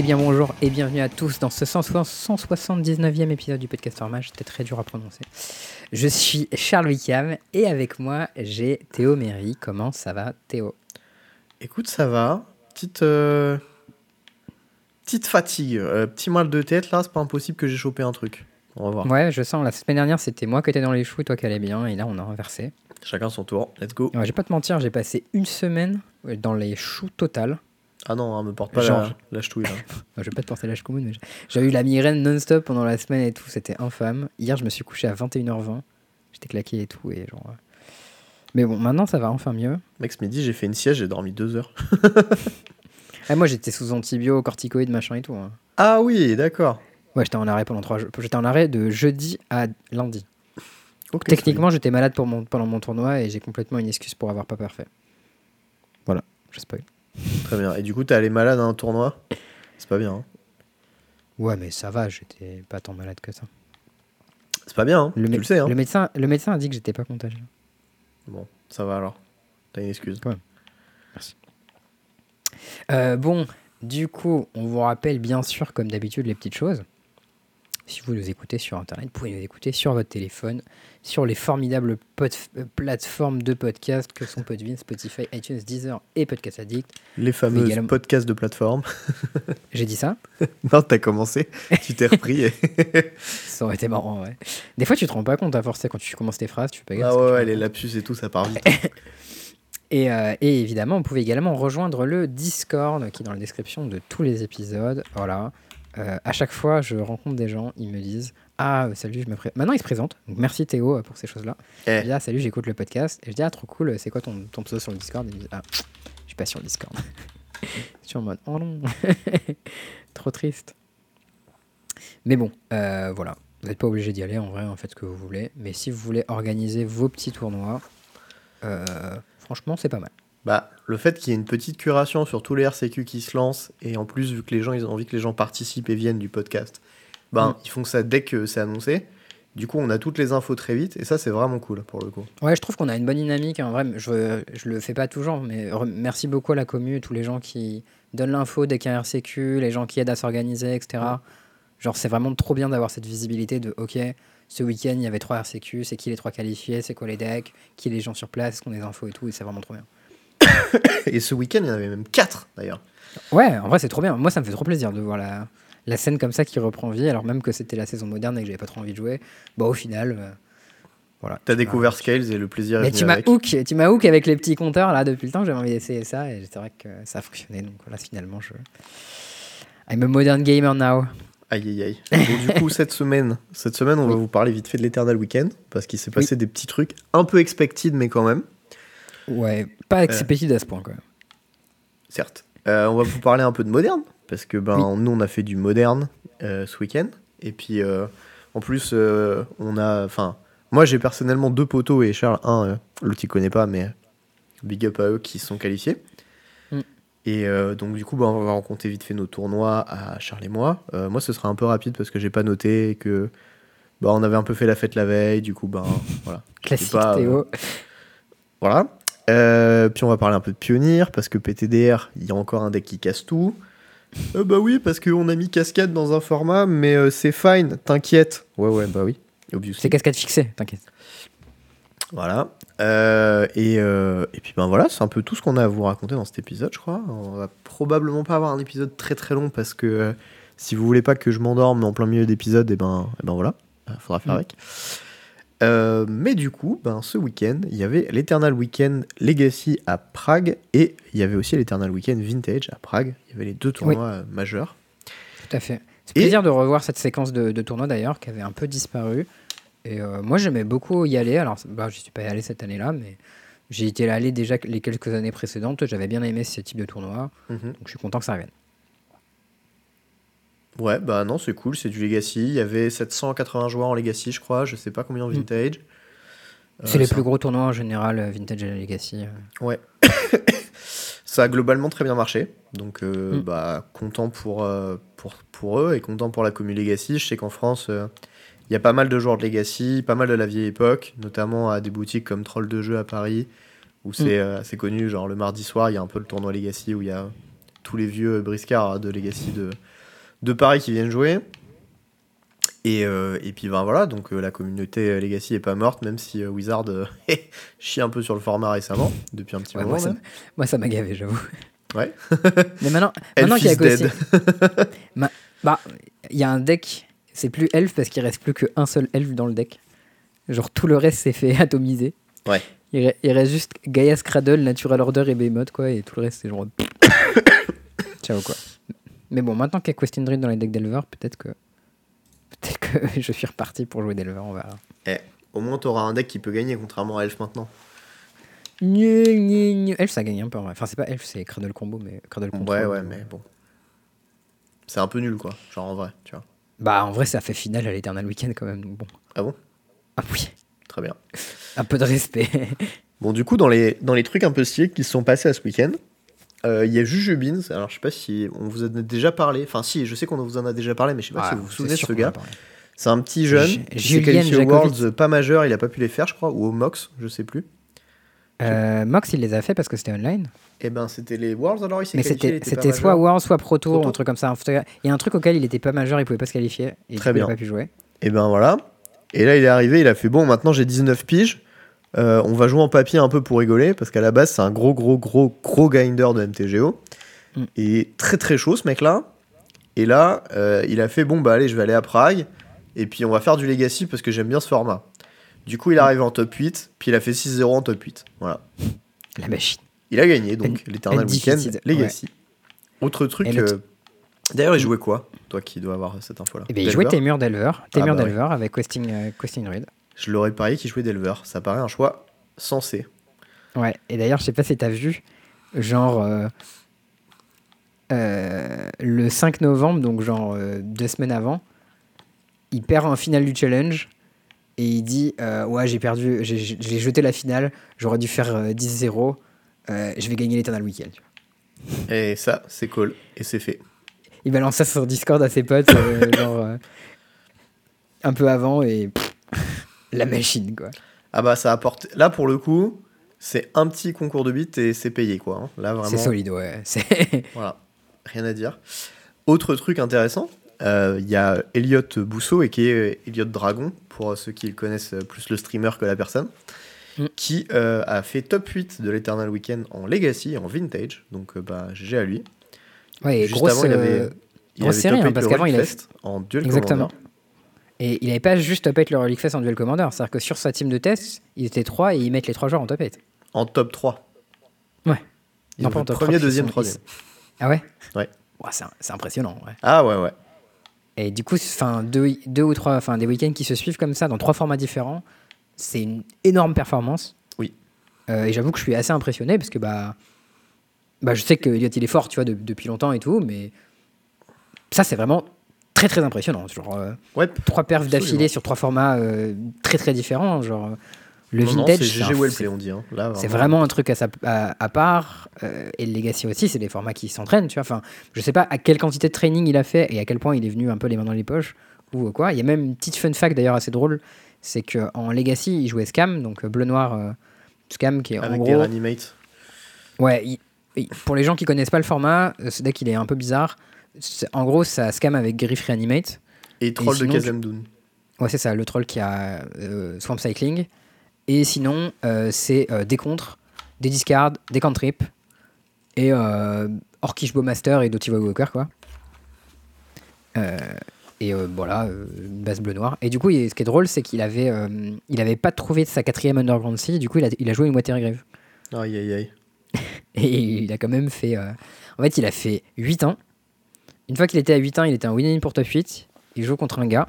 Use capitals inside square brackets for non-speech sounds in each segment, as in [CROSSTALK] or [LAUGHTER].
Eh bien bonjour et bienvenue à tous dans ce 179e épisode du podcast Mage. C'était très dur à prononcer. Je suis Charles Wickham et avec moi j'ai Théo Méry. Comment ça va Théo? Écoute, ça va. Petite, euh, petite fatigue, euh, petit mal de tête là, c'est pas impossible que j'ai chopé un truc. On va voir. Ouais, je sens. La semaine dernière c'était moi qui étais dans les choux et toi qui allais bien et là on a renversé. Chacun son tour, let's go. Ouais, je vais pas te mentir, j'ai passé une semaine dans les choux total. Ah non, hein, me porte pas Genre- la, la ch'touille là. [LAUGHS] je vais pas te penser l'âge commun, mais j'ai eu la migraine non-stop pendant la semaine et tout, c'était infâme. Hier, je me suis couché à 21h20, j'étais claqué et tout, et genre. euh. Mais bon, maintenant ça va enfin mieux. Mec, ce midi j'ai fait une sieste, j'ai dormi deux heures. [LAUGHS] Ah, moi j'étais sous antibio, corticoïdes, machin et tout. hein. Ah oui, d'accord. Ouais, j'étais en arrêt pendant trois jours. J'étais en arrêt de jeudi à lundi. Techniquement, j'étais malade pour mon, pendant mon tournoi et j'ai complètement une excuse pour avoir pas parfait. Voilà, je spoil. Très bien. Et du coup, t'es allé malade à un tournoi? C'est pas bien. hein. Ouais, mais ça va, j'étais pas tant malade que ça. C'est pas bien, hein. Le, tu le sais. Hein. le médecin, le médecin a dit que j'étais pas contagieux. Bon, ça va alors. T'as une excuse. Euh, bon, du coup, on vous rappelle bien sûr, comme d'habitude, les petites choses. Si vous nous écoutez sur Internet, vous pouvez nous écouter sur votre téléphone, sur les formidables plateformes de podcast que sont Podbean, Spotify, iTunes, Deezer et Podcast Addict. Les fameux également- podcasts de plateforme. [LAUGHS] J'ai dit ça? Non, t'as commencé, tu t'es repris. et- [LAUGHS] Ça aurait été marrant, ouais. Des fois, tu te rends pas compte à force, quand tu commences tes phrases, tu fais pas gaffe. ah ouais, les lapsus et tout, ça part vite. [LAUGHS] Et, euh, et évidemment, vous pouvez également rejoindre le Discord qui est dans la description de tous les épisodes. Voilà. Euh, à chaque fois, je rencontre des gens, ils me disent Ah, euh, salut, je me présente. Maintenant, ils se présentent. Donc, merci Théo euh, pour ces choses-là. Eh. Je dis Ah, salut, j'écoute le podcast. Et je dis Ah, trop cool, c'est quoi ton, ton pseudo sur le Discord? Et ils me disent Ah, je suis pas sur le Discord. [LAUGHS] je suis en mode Oh non, [LAUGHS] trop triste. Mais bon, euh, voilà. Vous n'êtes pas obligé d'y aller en vrai, en fait, ce que vous voulez. Mais si vous voulez organiser vos petits tournois, euh, franchement, c'est pas mal. Bah, le fait qu'il y ait une petite curation sur tous les RCQ qui se lancent, et en plus, vu que les gens, ils ont envie que les gens participent et viennent du podcast, ben, Mm. ils font ça dès que c'est annoncé. Du coup, on a toutes les infos très vite, et ça, c'est vraiment cool pour le coup. Ouais, je trouve qu'on a une bonne dynamique. En vrai, je, je le fais pas toujours, mais merci beaucoup à la commu, tous les gens qui donnent l'info dès qu'il y a un RCQ, les gens qui aident à s'organiser, etc. Genre, c'est vraiment trop bien d'avoir cette visibilité de OK, ce week-end, il y avait trois RCQ, c'est qui les trois qualifiés, c'est quoi les decks, qui les gens sur place, qu'on a des infos et tout, et c'est vraiment trop bien. [LAUGHS] Et ce week-end, il y en avait même 4 d'ailleurs. Ouais, en vrai, c'est trop bien. Moi, ça me fait trop plaisir de voir la, la scène comme ça qui reprend vie, alors même que c'était la saison moderne et que j'avais pas trop envie de jouer. Bah, au final, euh, voilà. T'as découvert Scales et le plaisir est venu tu m'as hook, tu m'as hook avec les petits compteurs là depuis le temps. J'avais envie d'essayer ça et c'est vrai que ça a fonctionné. Donc voilà, finalement, je. I'm a modern gamer now. Aïe aïe aïe. Bon, du coup, [LAUGHS] cette semaine, cette semaine, on va vous parler vite fait de l'Eternal Weekend, parce qu'il s'est passé des petits trucs un peu expected, mais quand même, Ouais, pas expéditive à ce point quand même. certes. Euh, on va vous parler un peu de moderne, parce que ben, nous, on a fait du moderne euh, ce week-end. Et puis, euh, en plus, euh, on a. Enfin, moi, j'ai personnellement deux poteaux, et Charles, un, euh, l'autre, il connaît pas, mais big up à eux qui se sont qualifiés. Mm. Et euh, donc, du coup, ben, on va rencontrer vite fait nos tournois à Charles et moi. Euh, moi, ce sera un peu rapide parce que j'ai pas noté que. Bah, on avait un peu fait la fête la veille, du coup, ben voilà. [LAUGHS] Classique pas, euh, Théo. Voilà. Euh, puis on va parler un peu de Pionnier, parce que PTDR, il y a encore un deck qui casse tout. Euh, bah oui, parce qu'on a mis cascade dans un format, mais euh, c'est fine, t'inquiète. Ouais, ouais, bah oui. C'est cascade fixée, t'inquiète. Voilà. Euh, et, euh, et puis ben voilà, c'est un peu tout ce qu'on a à vous raconter dans cet épisode, je crois. On va probablement pas avoir un épisode très très long parce que euh, si vous voulez pas que je m'endorme en plein milieu d'épisode, et ben, et ben voilà, faudra faire Mm. avec. Euh, mais du coup, ben, ce week-end, il y avait l'Eternal Weekend Legacy à Prague et il y avait aussi l'Eternal Weekend Vintage à Prague. Il y avait les deux tournois euh, majeurs. Tout à fait. C'est Et- plaisir de revoir cette séquence de, de tournoi d'ailleurs qui avait un peu disparu. Et euh, moi j'aimais beaucoup y aller. Alors bah, je suis pas allé cette année-là, mais j'ai été allé déjà les quelques années précédentes. J'avais bien aimé ce type de tournoi, Mhm. donc je suis content que ça revienne. Ouais, bah non, c'est cool, c'est du Legacy. Il y avait 780 joueurs en Legacy, je crois. Je sais pas combien en Mm. Vintage. C'est Euh, les ça- plus gros tournois en général, euh, Vintage et Legacy. euh. Ouais. [COUGHS] ça a globalement très bien marché. Donc, euh, Mm. bah, content pour, euh, pour, pour eux et content pour la commune Legacy. Je sais qu'en France, euh, il y a pas mal de joueurs de Legacy, pas mal de la vieille époque, notamment à des boutiques comme Troll de jeu à Paris, où c'est euh, assez connu. Genre, le mardi soir, il y a un peu le tournoi Legacy où il y a tous les vieux briscards de Legacy de, de Paris qui viennent jouer. Et, euh, et puis ben voilà, donc euh, la communauté Legacy est pas morte, même si euh, Wizard euh, [LAUGHS] chie un peu sur le format récemment, depuis un petit Ouais, moment. moi, ça, m'a gavé, j'avoue. Ouais. [LAUGHS] Mais maintenant, [LAUGHS] maintenant qu'il y a dead. Bah, il y a un deck, c'est plus elf parce qu'il reste plus qu'un seul elf dans le deck. Genre tout le reste s'est fait atomiser. Ouais. Il, re- il reste juste Gaia Cradle, Natural Order et Behemoth, quoi, et tout le reste c'est genre. [COUGHS] [COUGHS] Ciao, quoi. Mais bon, maintenant qu'il y a Question Dream dans les decks d'Elver, peut-être que. Peut-être que [LAUGHS] je suis reparti pour jouer d'Elver, on verra. Au moins, t'auras un deck qui peut gagner, contrairement à Elf maintenant. Elf, ça gagne un peu en vrai. Enfin, c'est pas Elf, c'est Cradle Combo, mais Cradle Control. Ouais, ouais, mais bon. C'est un peu nul, quoi. Genre en vrai, tu vois. Bah, en vrai, ça fait finale à l'Eternal Weekend quand même, donc bon. Ah bon? Ah oui, Très bien. un peu de respect. Bon, du coup, dans les, dans les trucs un peu stylés qui se sont passés à ce week-end, euh, il y a Jujubins. Alors, je sais pas si on vous en a déjà parlé. Enfin, si, je sais qu'on vous en a déjà parlé, mais je sais pas Ah, si vous vous souvenez de ce gars. C'est un petit jeune Ju- qui s'est qualifié aux. Worlds pas majeur, il a pas pu les faire, je crois, ou au Mox, je sais plus. Euh, Mox, il les a fait parce que c'était online. Et ben, c'était les Worlds alors, il s'est Mais c'était soit majeur. World, soit Pro Tour, Pro Tour. un truc comme ça. Il y a un truc auquel il était pas majeur, il pouvait pas se qualifier. Et Très du coup, bien. Il a pas pu jouer. Et ben voilà. Et là, il est arrivé, il a fait bon, maintenant j'ai 19 piges. Euh, on va jouer en papier un peu pour rigoler, parce qu'à la base, c'est un gros, gros, gros, gros grinder de MTGO. Mm. Et très, très chaud, ce mec-là. Et là, euh, il a fait bon, bah allez, je vais aller à Prague. Et puis, on va faire du Legacy parce que j'aime bien ce format. Du coup, il est arrivé en top 8, puis il a fait 6-0 en top 8. Voilà. La machine. Il a gagné, donc, l'Eternal Undefeated, Weekend Legacy. Autre truc. Euh, D'ailleurs, il jouait quoi Toi qui dois avoir cette info-là? Et bien, il jouait Delver Temur Delver. Temur bah ouais. Delver avec Questing, euh, Questing. Je l'aurais parié qu'il jouait Delver. Ça paraît un choix sensé. Ouais, et d'ailleurs, je sais pas si t'as vu, genre euh, euh, le 5 novembre, donc genre euh, deux semaines avant, il perd en finale du challenge et il dit Ouais, j'ai perdu, j'ai- jeté la finale, j'aurais dû faire euh, 10-0, euh, je vais gagner l'Eternal Weekend. Et ça, c'est cool. Et c'est fait. Il balance ça sur Discord à ses potes, [LAUGHS] genre un peu avant et pff, la machine quoi. Ah bah ça apporte. Là pour le coup, c'est un petit concours de bits et c'est payé quoi. hein. Là vraiment. C'est solide, ouais. [LAUGHS] Voilà, rien à dire. Autre truc intéressant, euh, il y a Elliot Bousseau et qui est Elliot Dragon pour ceux qui connaissent plus le streamer que la personne, Mm. qui euh, a fait top 8 de l'Eternal Weekend en Legacy, en Vintage. Donc euh, bah GG à lui. ouais, Juste grosse, avant, il avait, euh, il avait série, top hein, 8 parce qu'avant, il avait- en duel Exactement. commander. Et il n'avait pas juste top 8 le Relic Fest en duel commander, c'est-à-dire que sur sa team de test, ils étaient 3 et ils mettent les 3 joueurs en top 8. En top 3. Ouais. Ils Non, pas en top premier, 3, deuxième, troisième. Ah ouais? Ouais. Ouah, c'est, c'est impressionnant, ouais. Ah ouais ouais. Et du coup, enfin, deux, deux ou trois, enfin, des week-ends qui se suivent comme ça, dans trois formats différents, c'est une énorme performance. Oui. Euh, et j'avoue que je suis assez impressionné parce que bah, bah je sais que Elliot il est fort, tu vois, de- depuis longtemps et tout, mais ça c'est vraiment très très impressionnant. Genre euh, Ouais. trois perfs d'affilée sur trois formats euh, très très différents. Genre euh, le Non, vintage, c'est on dit. hein. C'est vraiment un truc à, sa- à, à part. euh, et le Legacy aussi, c'est des formats qui s'entraînent, tu vois. Enfin, je sais pas à quelle quantité de training il a fait et à quel point il est venu un peu les mains dans les poches ou quoi. Il y a même une petite fun fact d'ailleurs assez drôle, c'est qu'en Legacy, il jouait Scam, donc bleu noir euh, Scam qui est en Avec gros. des. Ouais, il- il- pour les gens qui connaissent pas le format, ce deck il est un peu bizarre. En gros, ça Scam avec Griff Reanimate. Et Troll de sinon, Kazemdun. Ouais, c'est ça, le troll qui a euh, Swamp Cycling. Et sinon, euh, c'est euh, des contres, des discards, des cantrips, et euh, Orkish Bowmaster et Doty Walker, quoi. Euh, et euh, voilà, une base bleu-noir. Et du coup, il- ce qui est drôle, c'est qu'il avait, il avait pas trouvé sa quatrième Underground Sea, du coup, il a, il a joué une Water Grave. Aïe aïe aïe. [LAUGHS] Et il a quand même fait. En fait, il a fait 8 ans. Une fois qu'il était à 8 ans, il était en win-in pour top 8. Il joue contre un gars.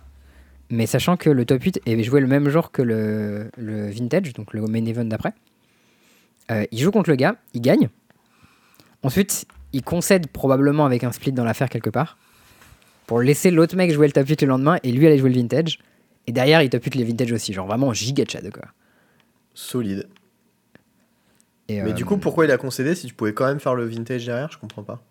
Mais sachant que le top 8 est joué le même jour que le, le Vintage, donc le main event d'après. Euh, il joue contre le gars, il gagne. Ensuite, il concède probablement avec un split dans l'affaire quelque part. Pour laisser l'autre mec jouer le top 8 le lendemain et lui aller jouer le Vintage. Et derrière, il top 8 les Vintage aussi. Genre vraiment giga de quoi. Solide. Et, Mais euh, du coup, pourquoi il a concédé si tu pouvais quand même faire le vintage derrière? Je comprends pas.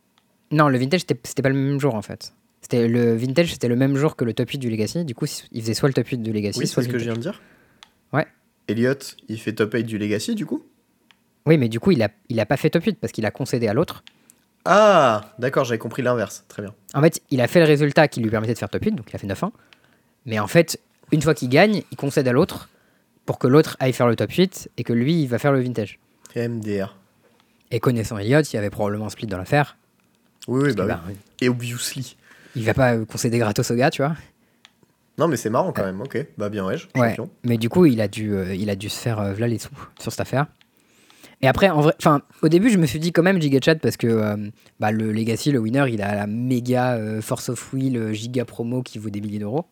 Non, le vintage, c'était pas le même jour en fait. C'était le vintage, c'était le même jour que le top 8 du Legacy. Du coup, il faisait soit le top 8 du Legacy, Oui, soit c'est ce le que je viens de dire. Ouais. Elliot, il fait top 8 du Legacy du coup? Oui, mais du coup, il a, il a pas fait top 8 parce qu'il a concédé à l'autre. Ah, d'accord, j'avais compris l'inverse. Très bien. En fait, il a fait le résultat qui lui permettait de faire top 8, donc il a fait 9-1. Mais en fait, une fois qu'il gagne, il concède à l'autre pour que l'autre aille faire le top 8 et que lui, il va faire le vintage. MDR. Et connaissant Elliott, il y avait probablement un split dans l'affaire. Oui, oui, bah, oui. bah, Et obviously. il va pas concéder gratos au gars, tu vois. Non, mais c'est marrant quand même. Ok, bah bien, ouais. Mais du coup, il a dû, euh, il a dû se faire euh, les sous sur cette affaire. Et après, en vrai, enfin, au début, je me suis dit quand même Giga Chat parce que euh, bah, le Legacy, le winner, il a la méga euh, Force of Will euh, giga promo qui vaut des milliers d'euros.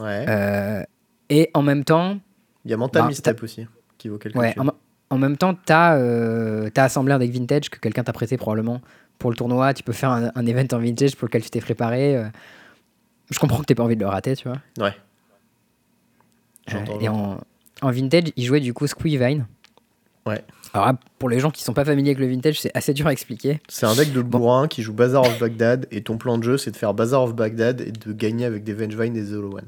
Ouais. Euh, et en même temps, Il y a Mental bah, Misstep aussi, qui vaut quelque ouais, chose. en, en même temps, t'as euh, t'as assemblé un deck vintage que quelqu'un t'a prêté probablement pour le tournoi. Tu peux faire un, un event en vintage pour lequel tu t'es préparé. euh. je comprends que t'aies pas envie de le rater, tu vois. Ouais. Euh, et en, en vintage, il jouait du coup Squeevine. Ouais. Alors là, pour les gens qui sont pas familiers avec le vintage, c'est assez dur à expliquer. C'est un deck de bourrin qui joue Bazaar of Baghdad et ton plan de jeu c'est de faire Bazaar of Baghdad et de gagner avec des Vengevine et des Hollow One.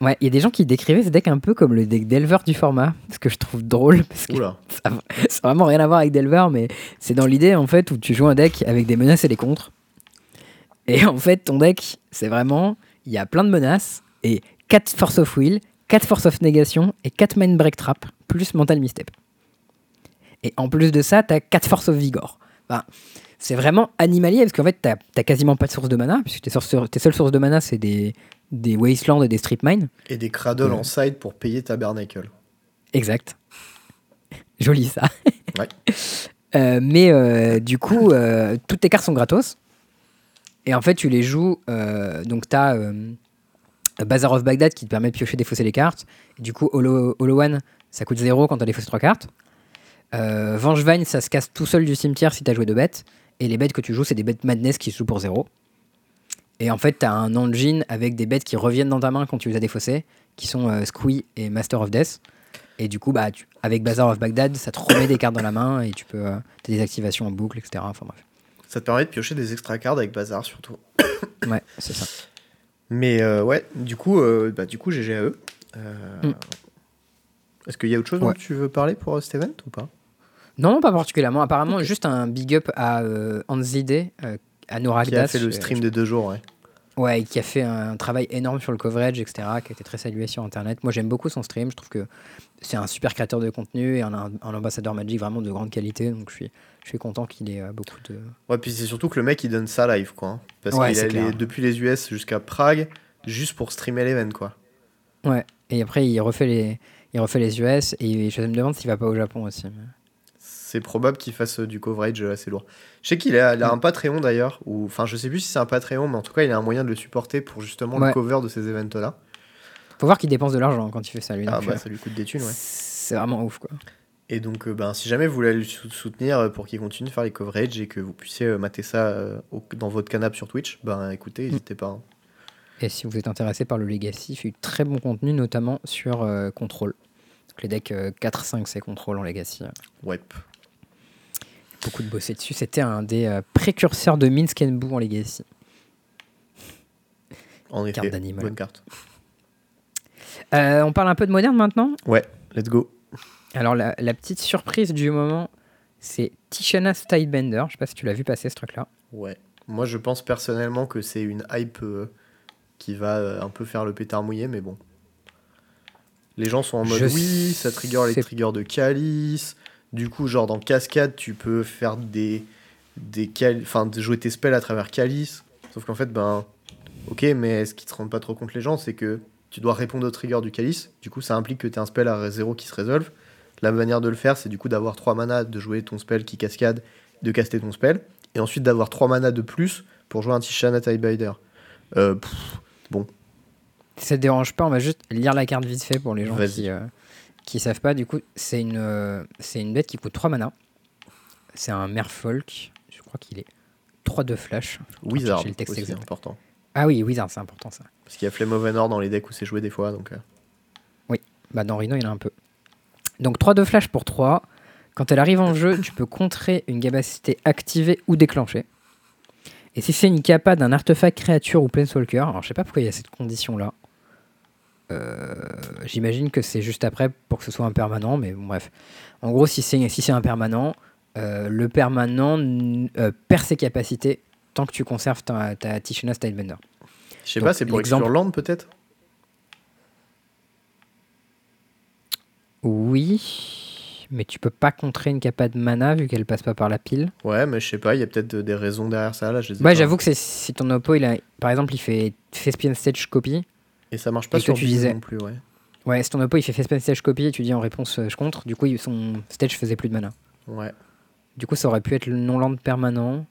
Ouais, il y a des gens qui décrivaient ce deck un peu comme le deck d'Elver du format, ce que je trouve drôle parce que Oula. [LAUGHS] ça n'a vraiment rien à voir avec Delver, mais c'est dans l'idée en fait où tu joues un deck avec des menaces et des contres. Et en fait, ton deck, c'est vraiment, il y a plein de menaces et 4 Force of Will, 4 Force of Négation et 4 Main Break Trap, plus Mental Misstep. Et en plus de ça, t'as 4 Force of Vigor. Enfin, c'est vraiment animalier parce qu'en fait, t'as as quasiment pas de source de mana, puisque tes, sources- tes seules sources de mana, c'est des, des Wastelands et des Strip Mine. Et des cradles Ouais. en side pour payer Tabernacle. Exact. [LAUGHS] Joli ça. Ouais. [LAUGHS] Euh, mais euh, du coup, euh, toutes tes cartes sont gratos. Et en fait, tu les joues. euh, donc, tu as Bazaar of Baghdad qui te permet de piocher, défausser les cartes. Et du coup, Holo, Holo One, ça coûte 0 quand tu as défaussé 3 cartes. Euh, Vengevine, ça se casse tout seul du cimetière si tu as joué deux bêtes. Et les bêtes que tu joues, c'est des bêtes Madness qui se jouent pour 0. Et en fait, tu as un engine avec des bêtes qui reviennent dans ta main quand tu les as défaussées, qui sont euh, Squee et Master of Death. Et du coup, bah, tu- avec Bazaar of Baghdad, ça te remet des cartes dans la main et tu peux. Euh, t'as des activations en boucle, etc. Enfin bref. Ça te permet de piocher des extra cards avec Bazaar surtout. [COUGHS] Ouais, c'est ça. Mais euh, ouais, du coup, euh, bah, du coup GG à eux. Euh, Mm. Est-ce qu'il y a autre chose dont tu veux parler pour cet event ou pas? Non, pas particulièrement. Apparemment, juste un big up à euh, Anzide, euh, Qui a fait le euh, stream de deux jours, ouais. Ouais, qui a fait un travail énorme sur le coverage, etc., qui a été très salué sur Internet. Moi, j'aime beaucoup son stream. Je trouve que c'est un super créateur de contenu et un, un ambassadeur Magic vraiment de grande qualité. Donc, je suis, je suis content qu'il ait euh, beaucoup de. Ouais, puis c'est surtout que le mec il donne ça live quoi. hein. Parce Ouais, qu'il est allé depuis les US jusqu'à Prague juste pour streamer l'event quoi. Ouais. Et après, il refait les, il refait les US et je me demande s'il va pas au Japon aussi. mais- C'est probable qu'il fasse euh, du coverage euh, assez lourd. Je sais qu'il a, un Patreon d'ailleurs, ou enfin je sais plus si c'est un Patreon, mais en tout cas il a un moyen de le supporter pour justement le cover de ces events là. Faut voir qu'il dépense de l'argent quand il fait ça, lui. Ah donc, bah euh, ça lui coûte des thunes ouais. C'est vraiment ouf, quoi. Et donc euh, ben, si jamais vous voulez le sou- soutenir pour qu'il continue de faire les coverages et que vous puissiez mater ça au- dans votre canapé sur Twitch, ben écoutez, n'hésitez pas. hein. Et si vous êtes intéressé par le Legacy, il fait du très bon contenu, notamment sur euh, Control. Donc les decks euh, 4, 5, c'est Control en Legacy. Ouais. Beaucoup de bosser dessus. C'était un des euh, précurseurs de Minsk and Boo en Legacy. En effet. Carte d'animal. Bonne carte. Euh, on parle un peu de moderne maintenant? Ouais, let's go. Alors la, la petite surprise du moment, c'est Tishana Stylebender. Je sais pas si tu l'as vu passer ce truc-là. Ouais. Moi, je pense personnellement que c'est une hype euh, qui va un peu faire le pétard mouillé, mais bon. Les gens sont en mode Je oui, ça trigger les triggers de Calice. Du coup, genre dans Cascade, tu peux faire des. des cal- Enfin, de jouer tes spells à travers Calice. Sauf qu'en fait, ben. Ok, mais ce qui te rend pas trop compte les gens, c'est que tu dois répondre au trigger du Calice. Du coup, ça implique que tu as un spell à 0 qui se résolve. La manière de le faire, c'est du coup d'avoir 3 manas, de jouer ton spell qui cascade, de caster ton spell, et ensuite d'avoir 3 manas de plus pour jouer un Tishana Tidebinder. Euh, pff, Si ça te dérange pas, on va juste lire la carte vite fait pour les gens Vas-y. qui, euh, qui savent pas. Du coup, c'est une, euh, c'est une bête qui coûte 3 mana. C'est un Merfolk. Je crois qu'il est 3 de flash. Wizard, le texte exact. important. Ah oui, Wizard, c'est important ça. Parce qu'il y a Flame of Venor dans les decks où c'est joué des fois, donc... euh, Bah dans Rhino, il y en a un peu. Donc 3 de flash pour 3. Quand elle arrive en jeu, tu peux contrer une capacité activée ou déclenchée. Et si c'est une capa d'un artefact créature ou planeswalker, alors je sais pas pourquoi il y a cette condition là. J'imagine que c'est juste après pour que ce soit un permanent, mais bon, bref. En gros, si c'est si un permanent, euh, le permanent euh, perd ses capacités tant que tu conserves ta, ta Tishana Stylebender. Je sais pas, c'est pour exclure Land peut-être? Oui, mais tu peux pas contrer une capa de mana vu qu'elle passe pas par la pile. Ouais, mais je sais pas, il y a peut-être des raisons derrière ça là. Je les ai Ouais, j'avoue que si ton oppo, il a, par exemple, il fait Thespian Stage Copy. Et ça marche pas Et que sur tu disais- non plus, ouais. Ouais, si ton oppo, il fait Thespian Stage Copy et tu dis en réponse euh, je contre, du coup, son stage faisait plus de mana. Ouais, Du coup, ça aurait pu être le non-land permanent.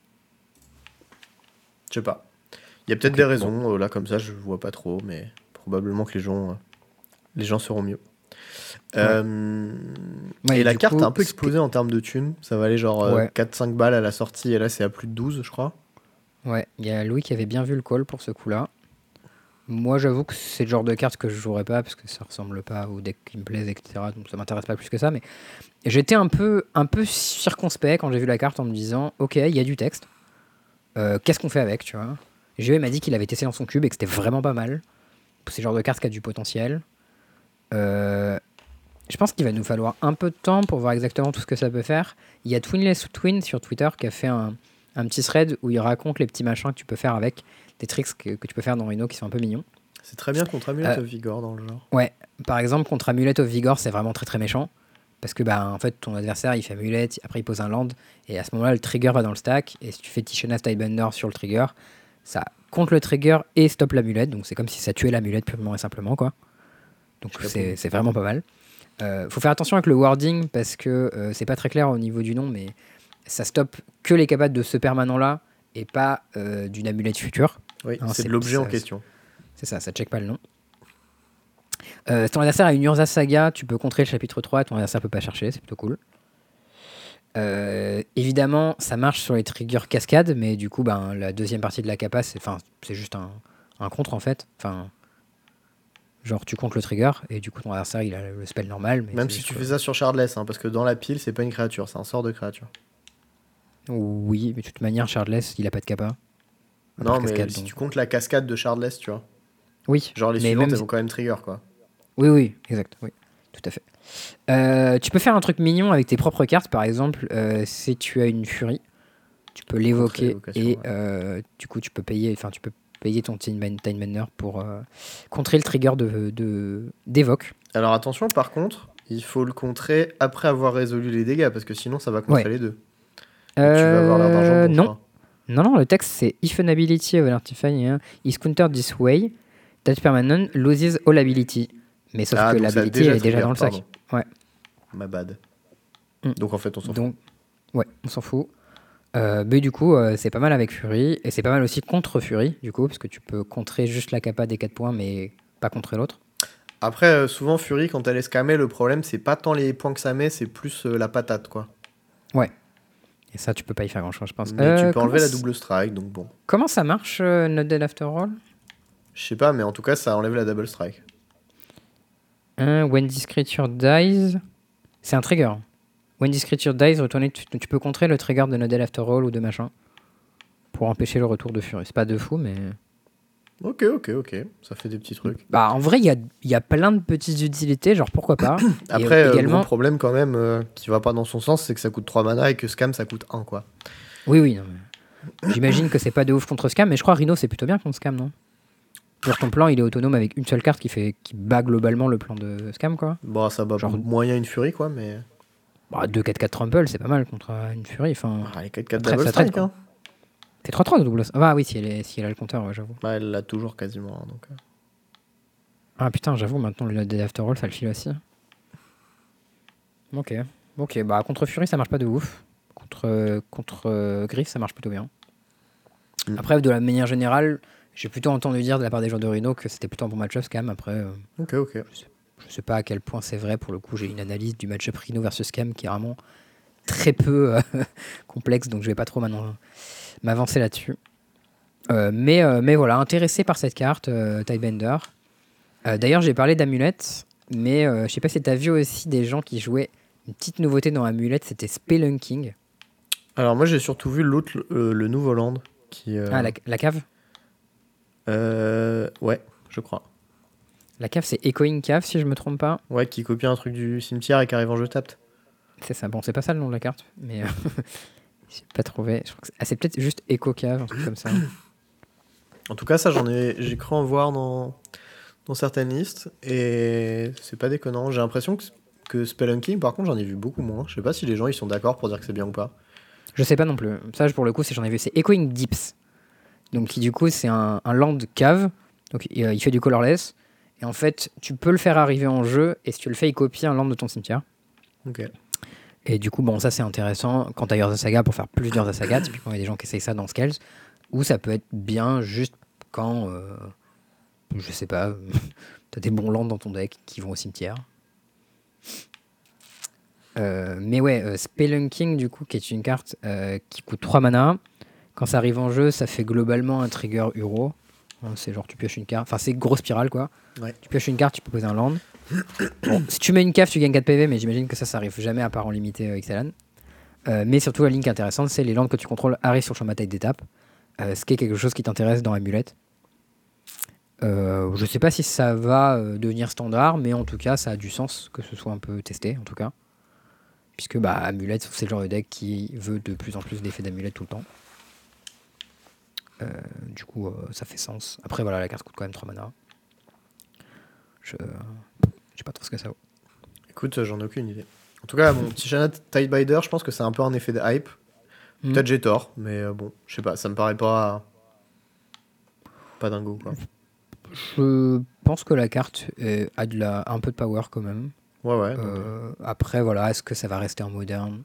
je sais pas. Il y a peut-être des raisons, euh, là comme ça je vois pas trop, mais probablement que les gens, euh, les gens seront mieux. Euh, Ouais, et la carte coup, a un peu explosé en termes de thunes. Ça valait genre Ouais. 4-5 balles à la sortie et là c'est à plus de 12, je crois. Ouais, il y a Louis qui avait bien vu le call pour ce coup-là. Moi, j'avoue que c'est le genre de carte que je jouerais pas parce que ça ressemble pas au deck qui me plaise, etc. Donc ça m'intéresse pas plus que ça. Mais j'étais un peu, un peu circonspect quand j'ai vu la carte en me disant Ok, il y a du texte. Euh, Qu'est-ce qu'on fait avec, tu vois? M'a dit qu'il avait testé dans son cube et que c'était vraiment pas mal. C'est le genre de carte qui a du potentiel. Euh, je pense qu'il va nous falloir un peu de temps pour voir exactement tout ce que ça peut faire. Il y a Twinless Twin sur Twitter qui a fait un, un petit thread où il raconte les petits machins que tu peux faire avec, des tricks que, que tu peux faire dans Rhino qui sont un peu mignons. C'est très bien contre Amulet Euh, of Vigor dans le genre. Ouais, par exemple, contre Amulet of Vigor, c'est vraiment très très méchant. Parce que bah, en fait, ton adversaire il fait Amulet, après il pose un land, et à ce moment-là, le trigger va dans le stack. Et si tu fais Tishana Stylebender sur le trigger, ça compte le trigger et stop l'amulette. Donc c'est comme si ça tuait l'amulette purement et simplement. quoi. Donc c'est vraiment pas mal. Euh, faut faire attention avec le wording parce que euh, c'est pas très clair au niveau du nom, mais ça stoppe que les capables de ce permanent-là et pas euh, d'une amulette future. Oui, c'est de l'objet en question. C'est ça, ça check pas le nom. Euh, ton adversaire a une Urza Saga, tu peux contrer le chapitre 3, ton adversaire peut pas chercher, c'est plutôt cool. Euh, évidemment, ça marche sur les triggers cascade, mais du coup, ben, la deuxième partie de la capa, c'est juste un, un contre en fait. Enfin, genre, tu comptes le trigger et du coup, ton adversaire il a le spell normal. Mais Même si tu que- fais ça sur Shardless, hein, parce que dans la pile, c'est pas une créature, c'est un sort de créature. Oui, mais de toute manière, Shardless, il a pas de capa. Non, mais cascade, si donc. tu comptes la cascade de Shardless, tu vois. Oui, Genre les mais suivantes, elles si- vont quand même trigger, quoi. Oui, oui, exact. Oui, tout à fait. Euh, tu peux faire un truc mignon avec tes propres cartes. Par exemple, euh, si tu as une furie, tu peux l'évoquer et ouais. euh, du coup, tu peux payer. Enfin, tu peux payer ton Time Man- Time Manor pour contrer le trigger de de- d'évoque. Alors attention, par contre, il faut le contrer après avoir résolu les dégâts, parce que sinon, ça va contrer Ouais. les deux. Tu vas avoir l'air d'un non. Non, non. Le texte c'est if an ability of an artifact hein, is countered this way, that permanent loses all ability. Mais sauf Ah, que l'ability elle est déjà dans le sac. Ouais. Ma bad. Mm. Donc en fait, on s'en fout. Donc, ouais, on s'en fout. Euh, mais du coup, euh, c'est pas mal avec Fury. Et c'est pas mal aussi contre Fury, du coup, parce que tu peux contrer juste la capa des 4 points, mais pas contrer l'autre. Après, euh, souvent, Fury, quand elle est scamée, le problème, c'est pas tant les points que ça met, c'est plus la patate, quoi. Et ça, tu peux pas y faire grand chose, je pense. Mais Euh, tu peux comment enlever la double strike, donc bon. Comment ça marche, euh, Not Dead After All? Je sais pas, mais en tout cas, ça enlève la double strike. When this creature dies. C'est un trigger. When this creature dies, retourner, tu, tu peux contrer le trigger de Not Dead After All ou de machin. Pour empêcher le retour de Fury. C'est pas de fou, mais. Ok, ok, ok. Ça fait des petits trucs. Bah, en vrai, il y a, y a plein de petites utilités, genre pourquoi pas. [CLEARS THROAT] Et, Après, euh, euh, également. gros problème quand même, euh, qui va pas dans son sens, c'est que ça coûte 3 mana et que Scam, ça coûte 1, quoi. Oui, oui. mais J'imagine que c'est pas de ouf contre Scam, mais je crois Rhino c'est plutôt bien contre Scam, non? Genre ton plan il est autonome avec une seule carte qui fait qui bat globalement le plan de Scam quoi. Bon, ça bat Genre- moyen une Fury, quoi, mais. Bah, 2-4-4 Trample c'est pas mal contre euh, une Fury. Enfin, Ah, les 4-4 Après, double strike, hein. T'es 3-3 de double. Ah oui, si elle, est, si elle a le compteur, ouais, j'avoue. Bah, elle l'a toujours quasiment, hein, donc. euh. Ah putain, j'avoue maintenant le Dead After All ça le file aussi. Ok. Ok, bah contre Fury ça marche pas de ouf. Contre, euh, contre euh, Griff ça marche plutôt bien. Mm. Après, de la manière générale, j'ai plutôt entendu dire de la part des joueurs de Rhino que c'était plutôt un bon match-up Scam. Après. euh, Ok, ok. Je sais pas à quel point c'est vrai pour le coup. J'ai une analyse du match-up Rhino versus Cam qui est vraiment très peu euh, [LAUGHS] complexe, donc je vais pas trop maintenant m'avancer là-dessus. Euh, mais, euh, mais voilà, intéressé par cette carte, euh, Tidebender. D'ailleurs, j'ai parlé d'Amulette, mais je sais pas si tu as vu aussi des gens qui jouaient une petite nouveauté dans Amulette, c'était Spelunking. Alors, moi, j'ai surtout vu l'autre, euh, le nouveau land, qui. euh, Ah, la, la cave? Euh, ouais, je crois. La cave, c'est Echoing Cave, si je me trompe pas. Ouais, qui copie un truc du cimetière et qui arrive en jeu tapt. C'est ça. Bon, c'est pas ça le nom de la carte, mais [LAUGHS] j'ai pas trouvé. Je crois que c'est ah, c'est peut-être juste Echo Cave, un truc comme ça. [CLEARS THROAT] En tout cas, ça, j'en ai, j'ai cru en voir dans, dans certaines listes. Et c'est pas déconnant. J'ai l'impression que, que Spelunking, par contre, j'en ai vu beaucoup moins. Je sais pas si les gens ils sont d'accord pour dire que c'est bien ou pas. Je sais pas non plus. Ça, pour le coup, c'est j'en ai vu. C'est Echoing Deeps. Donc, qui du coup, c'est un, un land cave. Donc, il, euh, il fait du colorless. Et en fait, tu peux le faire arriver en jeu. Et si tu le fais, il copie un land de ton cimetière. Ok. Et du coup, bon, ça c'est intéressant quand t'as Heures of Saga pour faire plus of Saga. Typiquement, il y a des gens qui essayent ça dans Scales. Ou ça peut être bien juste quand, euh, je sais pas, [LAUGHS] t'as des bons lands dans ton deck qui vont au cimetière. Euh, mais ouais, euh, Spelunking, du coup, qui est une carte euh, qui coûte 3 mana. Quand ça arrive en jeu, ça fait globalement un trigger Uro. Hein, C'est genre tu pioches une carte. Enfin, c'est grosse spirale quoi. Ouais. Tu pioches une carte, tu peux poser un land. Si tu mets une cave, tu gagnes 4 PV, mais j'imagine que ça, ça arrive jamais à part en limité euh, Xalan. Euh, mais surtout, la ligne intéressante, c'est les lands que tu contrôles arrivent sur le champ de bataille d'étape. Euh, ce qui est quelque chose qui t'intéresse dans Amulette. Euh, je sais pas si ça va euh, devenir standard, mais en tout cas, ça a du sens que ce soit un peu testé, en tout cas. Puisque bah, Amulette, c'est le genre de deck qui veut de plus en plus d'effets d'Amulette tout le temps. Euh, du coup, euh, ça fait sens. Après, voilà, la carte coûte quand même 3 mana. Je je sais pas trop ce que ça vaut. Écoute, j'en ai aucune idée. En tout cas, mon petit Shanna Tidebider, je pense que c'est un peu un effet de hype. Hmm. Peut-être j'ai tort, mais euh, bon, je sais pas, ça me paraît pas. Pas dingo quoi. Je pense que la carte a de la, un peu de power quand même. Ouais, ouais. Euh, après, voilà, est-ce que ça va rester en moderne?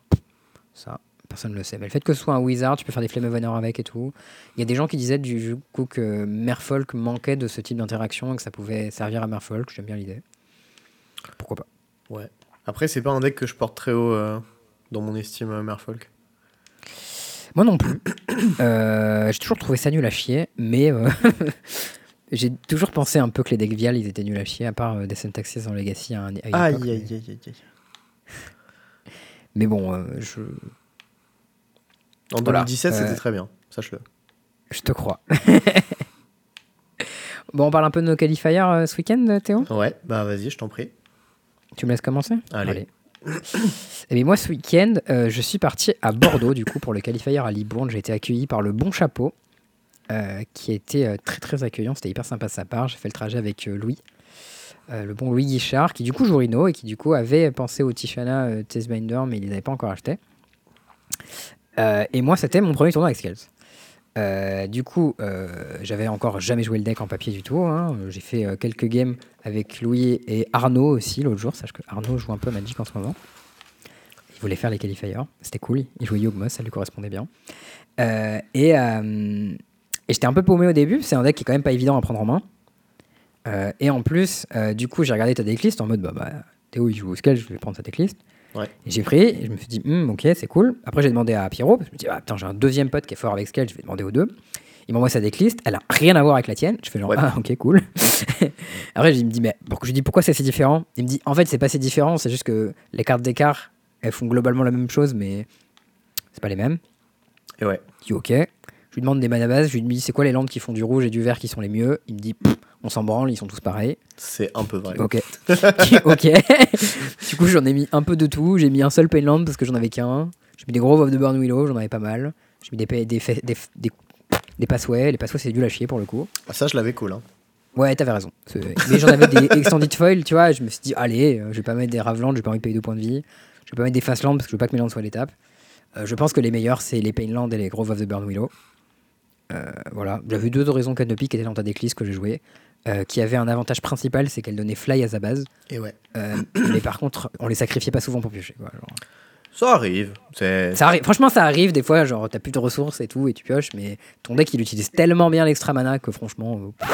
Ça, personne ne le sait. Mais le fait que ce soit un wizard, tu peux faire des Flame of Honor avec et tout. Il y a des gens qui disaient du coup que Merfolk manquait de ce type d'interaction et que ça pouvait servir à Merfolk. J'aime bien l'idée. Pourquoi pas ouais. Après, c'est pas un deck que je porte très haut euh, dans mon estime euh, Merfolk. Moi non plus. [COUGHS] Euh, j'ai toujours trouvé ça nul à chier, mais euh, [LAUGHS] j'ai toujours pensé un peu que les decks Vial ils étaient nuls à chier, à part euh, Descent Access en Legacy à, un- à Aïe, aïe, mais- aïe, aïe, aïe. [LAUGHS] Mais bon, euh, je, En Voilà, 2017, euh, c'était très bien, sache-le. je te crois. [LAUGHS] bon, on parle un peu de nos qualifiers euh, ce week-end, Théo? Ouais, bah vas-y, je t'en prie. Tu me laisses commencer Allez. Et bien moi, ce week-end, euh, je suis parti à Bordeaux, du coup, pour le qualifier à Libourne. J'ai été accueilli par le Bon Chapeau, euh, qui été euh, très très accueillant. C'était hyper sympa de sa part. J'ai fait le trajet avec Louis, le bon Louis Guichard, qui du coup joue Rhino et qui du coup avait pensé au Tishana Testbinder, mais il les avait pas encore achetés. Et moi, c'était mon premier tournoi avec Scales. Euh, du coup, euh, j'avais encore jamais joué le deck en papier du tout. hein. J'ai fait euh, quelques games avec Louis et Arnaud aussi l'autre jour. Sache que Arnaud joue un peu Magic en ce moment. Il voulait faire les qualifiers. C'était cool. Il jouait Yogmos, ça lui correspondait bien. Euh, et euh, j'étais un peu paumé au début. C'est un deck qui est quand même pas évident à prendre en main. Euh, et en plus, euh, du coup, j'ai regardé ta decklist en mode bah, bah, Théo il joue au je vais prendre sa decklist. Ouais. Et j'ai pris, et je me suis dit, Hmm, ok, c'est cool. Après, j'ai demandé à Pierrot, parce que je me dis, ah, putain, j'ai un deuxième pote qui est fort avec scale, je vais demander aux deux. Il m'envoie sa decklist, elle a rien à voir avec la tienne. Je fais genre, Ouais. ah, ok, cool. [LAUGHS] Après, il me dit, mais pourquoi, je lui dis, pourquoi c'est si différent? Il me dit, en fait, c'est pas si différent, c'est juste que les cartes d'écart, elles font globalement la même chose, mais c'est pas les mêmes. Et ouais. Je dis ok. Je lui demande des mana bases. Je lui dis c'est quoi les lampes qui font du rouge et du vert qui sont les mieux? Il me dit on s'en branle, ils sont tous pareils. C'est un peu vrai. Ok. [LAUGHS] [LAUGHS] ok. du coup j'en ai mis un peu de tout. J'ai mis un seul pain lamp parce que j'en avais qu'un. J'ai mis des gros of de Burn Willow, j'en avais pas mal. J'ai mis des, des, des, des, des passways. Les passways c'est du lâcher pour le coup. Ah, ça, je l'avais cool. Hein. Ouais, t'avais raison. Mais j'en avais des extended foil, tu vois. Je me suis dit, allez, euh, je vais pas mettre des Ravelands, j'ai pas envie de payer 2 points de vie. Je vais pas mettre des Fastlands parce que je veux pas que mes lands soient à l'étape. Euh, je pense que les meilleurs, c'est les Painland et les Grove of the Burn Willow. Euh, voilà. J'avais deux horizons Canopy qui étaient dans ta decklist que j'ai joué. euh, qui avaient un avantage principal, c'est qu'elles donnaient fly à sa base. Et ouais. Euh, mais par contre, on les sacrifiait pas souvent pour piocher. quoi, genre. Ça arrive. Ça arrive, franchement, ça arrive des fois, genre t'as plus de ressources et tout, et tu pioches, mais ton deck il utilise tellement bien l'extra mana que franchement, euh,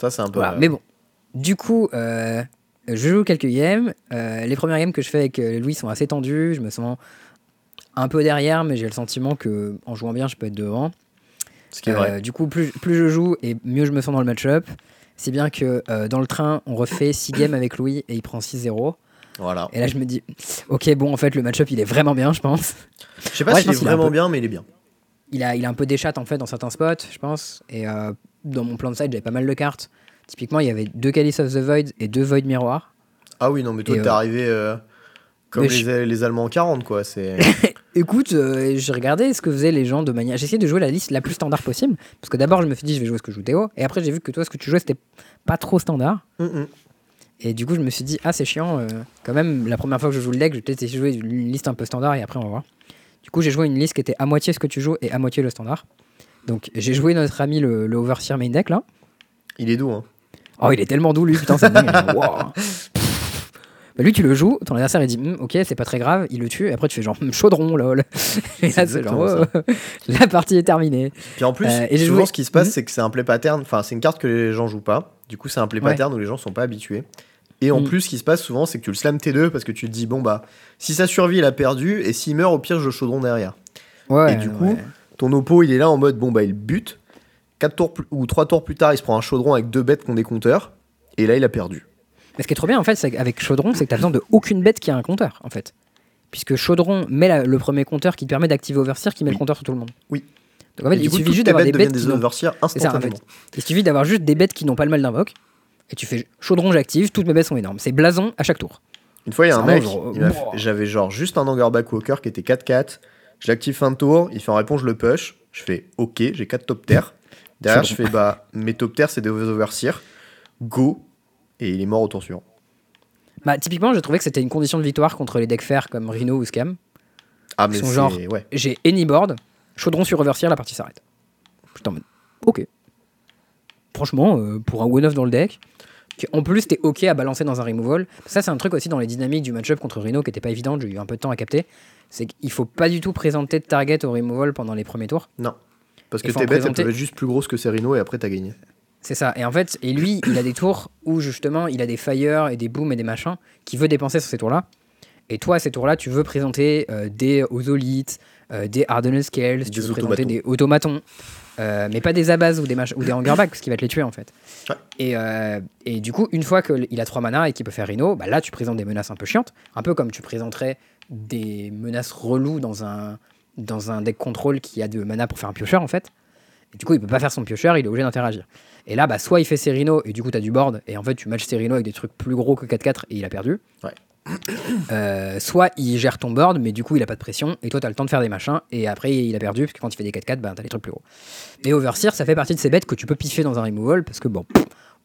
Ça, c'est un peu. Voilà, mais bon. Du coup, je joue quelques games. Les premières games que je fais avec Louis sont assez tendues. Je me sens un peu derrière, mais j'ai le sentiment que en jouant bien, je peux être devant. Ce qui est Euh, vrai. du coup, plus, plus je joue et mieux je me sens dans le match-up. Si bien que euh, dans le train, on refait 6 games avec Louis et il prend 6-0. Voilà. Et là, je me dis, ok, bon, en fait, le match-up, il est vraiment bien, je pense. Je sais pas Ouais, s'il est a un vraiment peu- bien, mais il est bien. Il a, il a un peu des chattes en fait dans certains spots, je pense. Et euh, dans mon plan de side, j'avais pas mal de cartes. Typiquement, il y avait deux Calice of the Void et deux Void Miroir. Ah oui, non, mais toi, t'es euh, arrivé. Comme les, les Allemands en 40, quoi. C'est. [LAUGHS] Écoute, euh, j'ai regardé ce que faisaient les gens de manière. J'ai essayé de jouer la liste la plus standard possible. Parce que d'abord, je me suis dit, je vais jouer ce que joue Théo. Et après, j'ai vu que toi, ce que tu jouais, c'était pas trop standard. Mm. Et du coup, je me suis dit, ah, c'est chiant. euh, quand même, la première fois que je joue le deck, je vais peut-être essayer de jouer une liste un peu standard et après, on va voir. Du coup, j'ai joué une liste qui était à moitié ce que tu joues et à moitié le standard. Donc, j'ai joué notre ami le, le Overseer main deck là. Il est doux, hein. Oh, il est tellement doux, lui, putain, c'est dingue. [LAUGHS] Wow. Bah, lui, tu le joues, ton adversaire, il dit, Hum, ok, c'est pas très grave, il le tue, et après, tu fais genre, Hum, chaudron, lol. [LAUGHS] Et là, c'est genre, oh, [LAUGHS] la partie est terminée. Puis en plus, Euh, et souvent, joué- ce qui se passe, Mhm. c'est que c'est un play pattern. Enfin, c'est une carte que les gens jouent pas. Du coup, c'est un play Ouais. pattern où les gens sont pas habitués. Et en plus, ce qui se passe souvent, c'est que tu le slam T2 parce que tu te dis, bon, bah, si ça survit, il a perdu. Et s'il meurt, au pire, je chaudron derrière. Ouais, Et du coup, ouais. Ton oppo, il est là en mode, bon, bah, il bute. 4 tours plus- ou 3 tours plus tard, il se prend un chaudron avec deux bêtes qui ont des compteurs. Et là, il a perdu. Mais ce qui est trop bien, en fait, c'est qu'avec Chaudron, c'est que t'as besoin de aucune bête qui a un compteur, en fait. Puisque Chaudron met la- le premier compteur qui te permet d'activer Overseer, qui met le compteur sur tout le monde. Oui. Donc en fait, et il coup, suffit toutes juste tes d'avoir bêtes des deviennent bêtes des qui overseers C'est ça, en fait. instantanément. Il suffit d'avoir juste des bêtes qui n'ont pas le mal d'invoque. Et tu fais Chaudron, j'active, toutes mes bêtes sont énormes. C'est blason à chaque tour. Une fois, il y a C'est un vraiment mec, genre, il m'a euh, fait- j'avais genre juste un Angerback Walker qui était 4-4. Je l'active fin de tour, il fait en réponse, je le push. Je fais OK, j'ai 4 top terre. Derrière, je fais bah, mes top terre, c'est des overseers. Go. Et il est mort au tour suivant. Bah, typiquement, j'ai trouvé que c'était une condition de victoire contre les decks fer comme Rhino ou Scam. Ah, mais sont c'est. genre- Ouais. J'ai Anyboard, Chaudron sur Overseer, la partie s'arrête. En mode Ok. Franchement, euh, pour un one-off dans le deck, qui en plus t'es ok à balancer dans un removal. Ça, c'est un truc aussi dans les dynamiques du match-up contre Rhino qui était pas évident, j'ai eu un peu de temps à capter. C'est qu'il faut pas du tout présenter de target au removal pendant les premiers tours. Non. Parce que tes bêtes, elles présenter- peuvent être juste plus grosses que Serino et après, t'as gagné. C'est ça. Et en fait, et lui, il a des tours où justement il a des fire et des booms et des machins qu'il veut dépenser sur ces tours-là. Et toi, à ces tours-là, tu veux présenter euh, des Ozolites, euh, des Hardened Scales, tu Des veux présenter automatons. des automatons, euh, mais pas des abas ou des, mach- ou des hangerback, parce qu'il va te les tuer en fait. Ouais. Et, euh, et du coup, une fois qu'il a 3 mana et qu'il peut faire Rhino, bah là tu présentes des menaces un peu chiantes, un peu comme tu présenterais des menaces reloues dans un, dans un deck contrôle qui a de mana pour faire un piocheur en fait. Et du coup, il peut pas faire son piocheur, il est obligé d'interagir. Et là, bah, soit il fait ses Rhino et du coup, tu as du board, et en fait, tu matches ses Rhino avec des trucs plus gros que 4-4 et il a perdu. Ouais. [COUGHS] Euh, soit il gère ton board, mais du coup, il a pas de pression, et toi, tu as le temps de faire des machins, et après, il a perdu, parce que quand il fait des 4-4, bah, tu as des trucs plus gros. Et Overseer, ça fait partie de ces bêtes que tu peux piffer dans un removal, parce que bon, pff,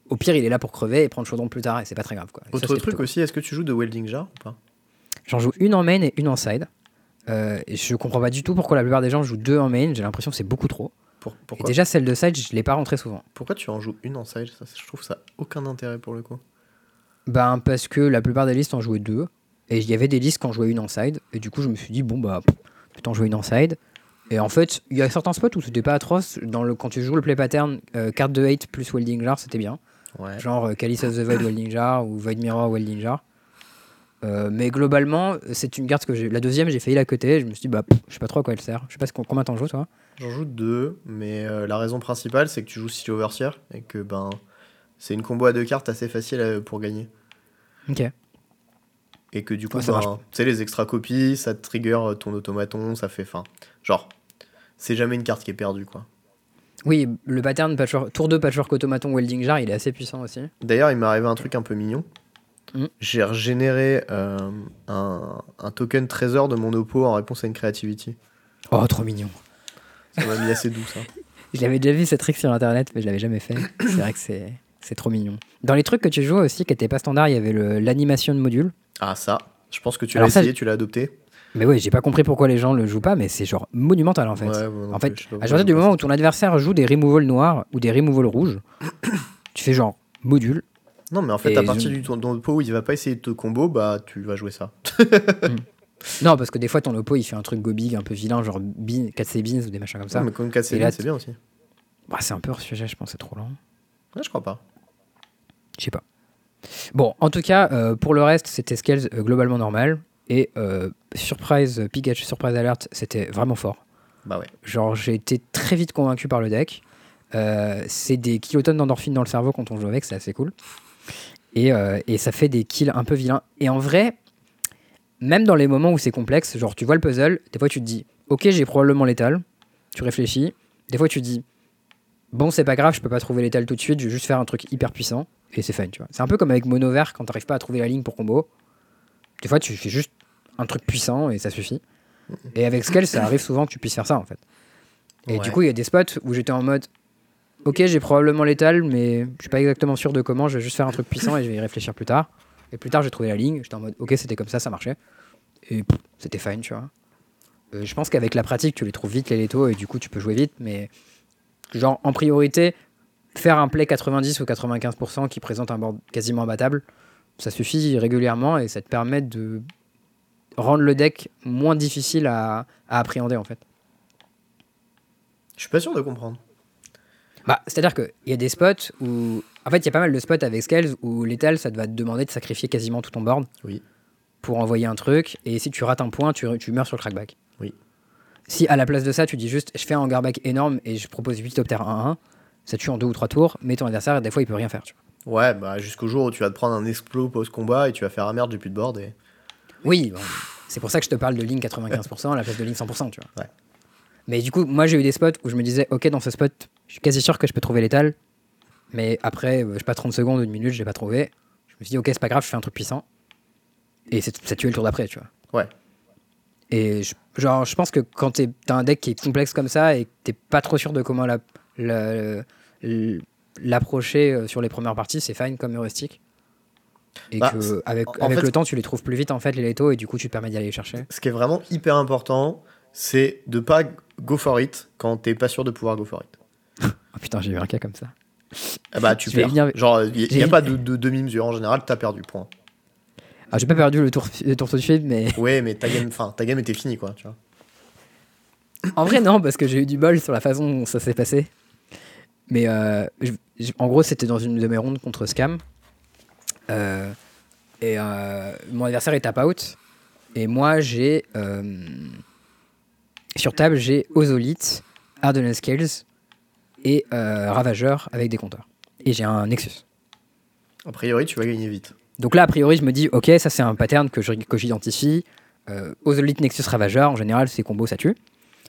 au pire, il est là pour crever et prendre chaudron plus tard, et c'est pas très grave. Quoi. Ça, Autre c'est truc aussi, est-ce que tu joues de Welding Jar ou pas? J'en joue une en main et une en side. Euh, et je comprends pas du tout pourquoi la plupart des gens jouent deux en main, j'ai l'impression que c'est beaucoup trop. Pour- Et déjà, celle de side, je l'ai pas rentrée souvent. pourquoi tu en joues une en side ça, Je trouve ça aucun intérêt pour le coup. Ben parce que la plupart des listes en jouaient deux. Et il y avait des listes qui en jouaient une en side. Et du coup, je me suis dit, bon, bah, tu t'en joues une en side. Et en fait, il y a certains spots où c'était pas atroce. Dans le, quand tu joues le play pattern, euh, carte de 8 plus Welding Jar, c'était bien. Ouais. Genre euh, of the Void Welding Jar ou Void Mirror Welding Jar. Euh, mais globalement, c'est une carte que j'ai. La deuxième, j'ai failli la côté. Je me suis dit, bah, pff, je sais pas trop à quoi elle sert. Je sais pas ce qu'on- combien t'en joues, toi. J'en joue deux, mais euh, la raison principale, c'est que tu joues City Overseer et que ben c'est une combo à deux cartes assez facile euh, pour gagner. Ok. Et que du coup, Ouais, ça ben, tu sais, les extra copies, ça te trigger ton automaton, ça fait fin. Genre, c'est jamais une carte qui est perdue, quoi. Oui, le pattern patchwork, tour 2 Patchwork Automaton Welding Jar, il est assez puissant aussi. D'ailleurs, il m'est arrivé un truc un peu mignon. Mhm. J'ai régénéré euh, un, un token trésor de mon oppo en réponse à une creativity. Oh, trop mignon. Ça m'a mis assez doux, ça. [LAUGHS] Je l'avais déjà vu cette trick sur internet, mais je l'avais jamais fait. C'est vrai que c'est, c'est trop mignon. Dans les trucs que tu joues aussi, qui n'étaient pas standards, il y avait le- l'animation de module. Ah, ça, je pense que tu Alors l'as ça, essayé, tu l'as adopté. Mais ouais, j'ai pas compris pourquoi les gens le jouent pas, mais c'est genre monumental en fait. Ouais, en fait, à partir du moment où ton adversaire joue des removals noirs ou des removals rouges, [COUGHS] tu fais genre module. Non, mais en fait, Et à partir du ton ton oppo où il va pas essayer de te combo, bah tu vas jouer ça. [LAUGHS] Non, parce que des fois ton oppo il fait un truc gobig un peu vilain, genre bean, 4C beans ou des machins comme ça. Non, mais comme 4 Et là, c'est bien aussi. Bah, c'est un peu hors sujet, je pense, c'est trop lent. Ouais, je crois pas. Je sais pas. Bon, en tout cas, euh, pour le reste, c'était scales euh, globalement normal. Et euh, Surprise, Pikachu Surprise Alert, c'était vraiment fort. Bah ouais. Genre, j'ai été très vite convaincu par le deck. C'est des kilotonnes d'endorphine dans le cerveau quand on joue avec, c'est assez cool. Et, euh, et ça fait des kills un peu vilains. Et en vrai, même dans les moments où c'est complexe, genre tu vois le puzzle, des fois tu te dis, ok, j'ai probablement l'étal. Tu réfléchis. Des fois tu te dis, bon, c'est pas grave, je peux pas trouver l'étal tout de suite, je vais juste faire un truc hyper puissant. Et c'est fun, tu vois. C'est un peu comme avec Mono Vert quand t'arrives pas à trouver la ligne pour combo. Des fois tu fais juste un truc puissant et ça suffit. Et avec Scale, ça arrive souvent que tu puisses faire ça en fait. Et du coup, il y a des spots où j'étais en mode Ok, j'ai probablement l'étal, mais je suis pas exactement sûr de comment. Je vais juste faire un truc puissant et je vais y réfléchir plus tard. Et plus tard, j'ai trouvé la ligne. J'étais en mode Ok, c'était comme ça, ça marchait. Et c'était fine, tu vois. Euh, je pense qu'avec la pratique, tu les trouves vite les létos et du coup, tu peux jouer vite. Mais genre, en priorité, faire un play 90 ou 95% qui présente un board quasiment imbattable, ça suffit régulièrement et ça te permet de rendre le deck moins difficile à, à appréhender en fait. Je suis pas sûr de comprendre. Bah, C'est-à-dire qu'il y a des spots où. En fait, il y a pas mal de spots avec Scales où l'étal, ça te va te demander de sacrifier quasiment tout ton board Oui. pour envoyer un truc. Et si tu rates un point, tu, tu meurs sur le crackback. Oui. Si à la place de ça, tu dis juste je fais un hangarback énorme et je propose 8 top terre 1-1, ça tue en 2 ou 3 tours, mais ton adversaire, des fois, il peut rien faire. Tu vois. Ouais, bah jusqu'au jour où tu vas te prendre un explos post-combat et tu vas faire un merde, j'ai plus de board et. Oui, bon, c'est pour ça que je te parle de ligne 95% à la place de ligne 100%, tu vois. Ouais. Mais du coup, moi j'ai eu des spots où je me disais, ok, dans ce spot, je suis quasi sûr que je peux trouver l'étal, mais après, euh, je sais pas, 30 secondes, une minute, je l'ai pas trouvé. Je me suis dit, ok, c'est pas grave, je fais un truc puissant. Et c'est- ça tuait le tour d'après, tu vois. Ouais. Et je, genre, je pense que quand t'es- t'as un deck qui est complexe comme ça et que t'es pas trop sûr de comment la- la- l'approcher euh, sur les premières parties, c'est fine comme heuristique. Et Bah, que avec, en avec fait- le temps, tu les trouves plus vite en fait, les létos, et du coup, tu te permets d'y aller les chercher. Ce qui est vraiment hyper important, c'est de pas go for it quand t'es pas sûr de pouvoir go for it. Oh putain, j'ai eu un cas comme ça. Ah bah tu Je perds. venir- Genre, il n'y a pas de, de demi-mesure. En général, t'as perdu, point. Ah, j'ai pas perdu le tour, le tour mais Ouais, mais ta game, enfin, ta game était finie, quoi, tu vois. en vrai, non, parce que j'ai eu du bol sur la façon dont ça s'est passé. Mais euh, je- je- en gros, c'était dans une de mes rondes contre Scam. Euh, et euh, mon adversaire est tap out. Et moi, j'ai. sur table, j'ai Ozolite, Hardened Scales et euh, Ravageur avec des compteurs. Et j'ai un Nexus. A priori, tu vas gagner vite. Donc là, a priori, je me dis, ok, ça c'est un pattern que j'identifie. Euh, Ozolite Nexus Ravageur, en général, ces combos, ça tue.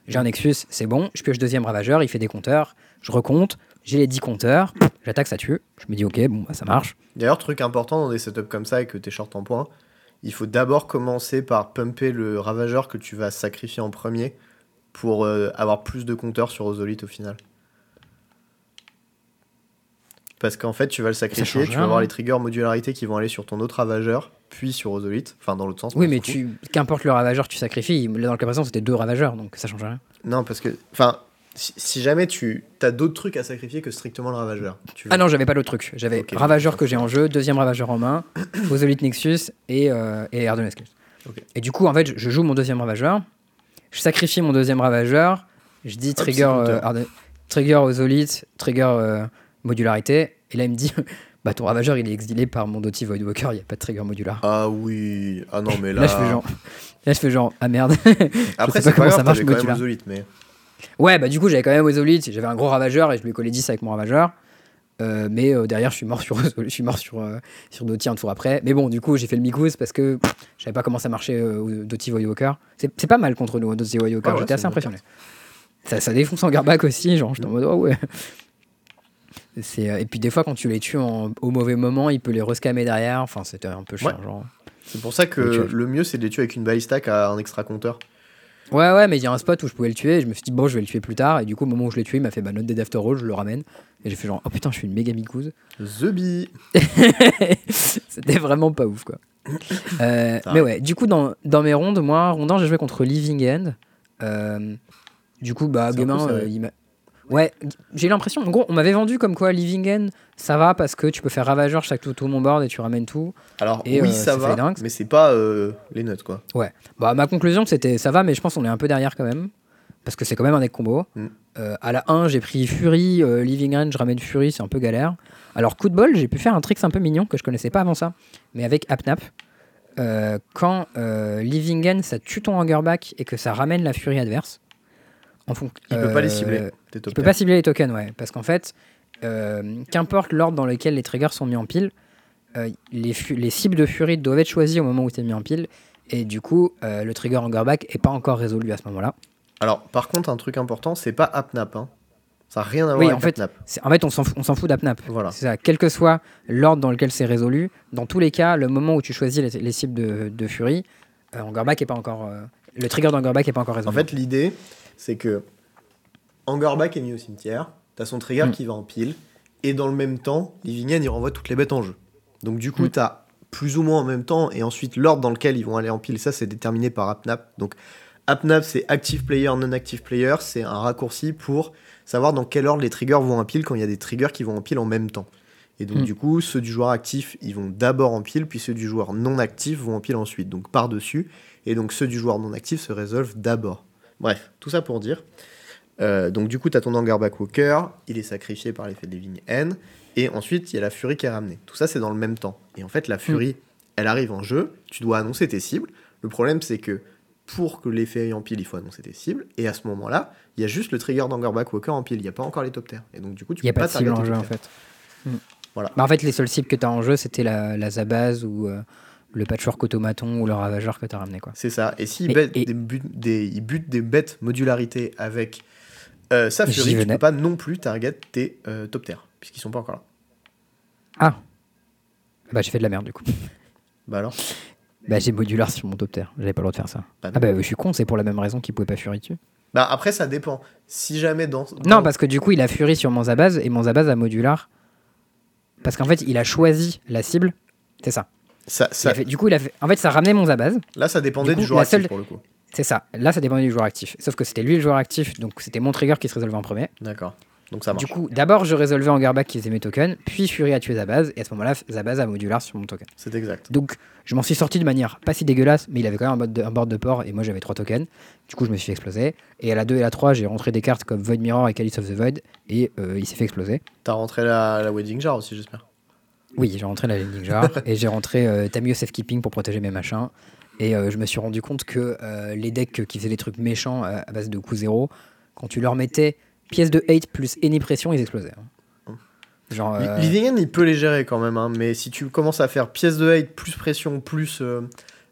J'ai un Nexus, c'est bon. Je pioche deuxième Ravageur, il fait des compteurs. Je recompte, j'ai les 10 compteurs. J'attaque, ça tue. Je me dis, ok, bon, bah, ça marche. D'ailleurs, truc important dans des setups comme ça et que t'es short en points, il faut d'abord commencer par pumper le ravageur que tu vas sacrifier en premier pour euh, avoir plus de compteurs sur Ozolite au final. Parce qu'en fait, tu vas le sacrifier, tu vas avoir hein. les triggers modularité qui vont aller sur ton autre ravageur, puis sur Ozolite, enfin dans l'autre sens. Oui, mais tu, qu'importe le Ravageur tu sacrifies, là, dans le cas présent, c'était deux Ravageurs, donc ça change rien. Non, parce que, enfin, si, si jamais tu as d'autres trucs à sacrifier que strictement le ravageur. Tu Ah non, j'avais pas l'autre truc. J'avais Ok, Ravageur que j'ai en jeu, deuxième Ravageur en main, [COUGHS] Ozolite Nexus et, euh, et. Et du coup, en fait, je- je joue mon deuxième Ravageur, je sacrifie mon deuxième Ravageur, je dis trigger, c'est compteur. euh, trigger Ozolite, trigger euh, modularité, et là il me dit [LAUGHS] bah ton Ravageur il est exilé par mon Doty Voidwalker, il n'y a pas de trigger modular. Ah oui, ah non, mais [LAUGHS] là. Là, je fais genre, [LAUGHS] là je fais genre ah merde. Après, sais pas comment ça marche, t'avais quand même modular. Mais. Ouais, bah du coup, j'avais quand même Ozolite, j'avais un gros ravageur et je lui ai collé 10 avec mon ravageur. Euh, mais euh, derrière, je suis mort sur, je suis mort sur, euh, sur Doty un tour après. Mais bon, du coup, j'ai fait le Mikouz parce que pff, je savais pas comment ça marchait Doty Voidwalker. C'est c'est pas mal contre nous, Doty Voidwalker. Ouais, J'étais assez impressionné. Ça, ça défonce en garbac aussi, genre, j'étais en mode, oh ouais. Euh, et puis des fois, quand tu les tues en- au mauvais moment, il peut les rescammer derrière. Enfin, c'était un peu chiant, Ouais. C'est pour ça que le mieux, c'est de les tuer avec une balista qui a un extra compteur. Ouais, ouais, mais il y a un spot où je pouvais le tuer et je me suis dit, bon, je vais le tuer plus tard. Et du coup, au moment où je l'ai tué, il m'a fait bah, note des after je le ramène. Et j'ai fait genre, oh putain, je suis une méga micouze. The Bee. [LAUGHS] C'était vraiment pas ouf, quoi. Euh, [LAUGHS] mais ouais, du coup, dans, dans mes rondes, moi, rondin, j'ai joué contre Living End. Euh, du coup, bah, gamin, euh, il m'a. Ouais, j'ai l'impression, en gros, on m'avait vendu comme quoi Living End, ça va parce que tu peux faire ravageur chaque tout mon board et tu ramènes tout. Alors, Et, oui, euh, ça va, dingue. mais c'est pas euh, les notes, quoi. Bah, ma conclusion, c'était ça va, mais je pense qu'on est un peu derrière quand même. Parce que c'est quand même un deck combo. Mm. Euh, à la 1, j'ai pris Fury, Living End, je ramène Fury, c'est un peu galère. Alors, coup de bol, j'ai pu faire un trick un peu mignon que je connaissais pas avant ça, mais avec Apnap. Quand Living End, ça tue ton Hungerback et que ça ramène la Fury adverse. En Il peut pas les euh, cibler. Tes top il peut pas cibler les tokens, ouais. Parce qu'en fait, euh, qu'importe l'ordre dans lequel les triggers sont mis en pile, euh, les, cibles de Fury doivent être choisies au moment où tu es mis en pile. Et du coup, euh, le trigger Hungerback est pas encore résolu à ce moment-là. Alors, par contre, un truc important, c'est pas Apnap. Hein. Ça n'a rien à voir Oui, avec en fait, Apnap. C'est- En fait, on s'en fout, fout d'Apnap. Voilà. C'est ça. Quel que soit l'ordre dans lequel c'est résolu, dans tous les cas, le moment où tu choisis les, les cibles de, de Fury, euh, Angerback est pas encore. euh, le trigger d'Angerback est pas encore En résolu. fait, l'idée, c'est que Angerback est mis au cimetière, t'as son trigger Mm. qui va en pile, et dans le même temps, Livingen, il renvoie toutes les bêtes en jeu. Donc du coup, Mm. t'as plus ou moins en même temps, et ensuite l'ordre dans lequel ils vont aller en pile, ça c'est déterminé par AppNap. Donc AppNap, c'est Active Player, Non-Active Player, c'est un raccourci pour savoir dans quel ordre les triggers vont en pile quand il y a des triggers qui vont en pile en même temps. Et donc Mm. du coup, ceux du joueur actif, ils vont d'abord en pile, puis ceux du joueur non actif vont en pile ensuite, donc par-dessus. Et donc ceux du joueur non actif se résolvent d'abord. Bref, tout ça pour dire. Euh, donc du coup, tu as ton Angerback Walker, il est sacrifié par l'effet de Living N, et ensuite il y a la Furie qui est ramenée. Tout ça, c'est dans le même temps. Et en fait, la Furie, elle arrive en jeu, tu dois annoncer tes cibles. Le problème, c'est que pour que l'effet aille en pile, il faut annoncer tes cibles, et à ce moment-là, il y a juste le trigger d'Angerback Walker en pile, il n'y a pas encore les top terres. Et donc du coup, tu Il n'y a peux pas de cible en jeu en fait. Hmm. Voilà. Bah, en fait, les seules cibles que tu as en jeu, c'était la, la Zabaz ou euh, le patchwork automaton ou le ravageur que tu as ramené. Quoi. C'est ça. Et s'il bête et- des, bêtes modularité avec euh, sa J'y furie, tu peux pas non plus target tes euh, top terres, puisqu'ils sont pas encore là. Ah Bah, j'ai fait de la merde du coup. [LAUGHS] Bah alors? Bah, j'ai modular sur mon top terre. J'avais pas le droit de faire ça. Bah non. Ah, bah, je suis con, c'est pour la même raison qu'il pouvait pas Fury dessus. Bah après, ça dépend. Si jamais dans. Non, parce que du coup, il a Fury sur mon Zabaz et mon Zabaz a modular. Parce qu'en fait, il a choisi la cible. C'est ça. Ça, fait- du coup, il a fait... en fait, ça ramenait mon Zabaz. là, ça dépendait Du coup, du joueur actif seule- pour le coup. C'est ça. Là, ça dépendait du joueur actif. Sauf que c'était lui le joueur actif, donc c'était mon trigger qui se résolvait en premier. D'accord. Donc ça marche. Du coup, d'abord, je résolvais en Garback qui faisait mes tokens, puis Fury a tué Zabaz, et à ce moment-là, Zabaz a modular sur mon token. C'est exact. Donc, je m'en suis sorti de manière pas si dégueulasse, mais il avait quand même un, mode de- un board de port, et moi j'avais trois tokens. Du coup, je me suis fait exploser. Et à la 2 et la 3, j'ai rentré des cartes comme Void Mirror et Calice of the Void, et euh, il s'est fait exploser. T'as rentré la, la Wedding Jar aussi, j'espère. Oui, j'ai rentré la Landing Jar, [LAUGHS] et j'ai rentré euh, Tamio Safekeeping pour protéger mes machins. Et euh, je me suis rendu compte que euh, les decks qui faisaient des trucs méchants à base de coût zéro, quand tu leur mettais pièce de hate plus any pression, ils explosaient. hein. Genre. euh, il peut les gérer quand même, hein, mais si tu commences à faire pièce de hate, plus pression, plus euh,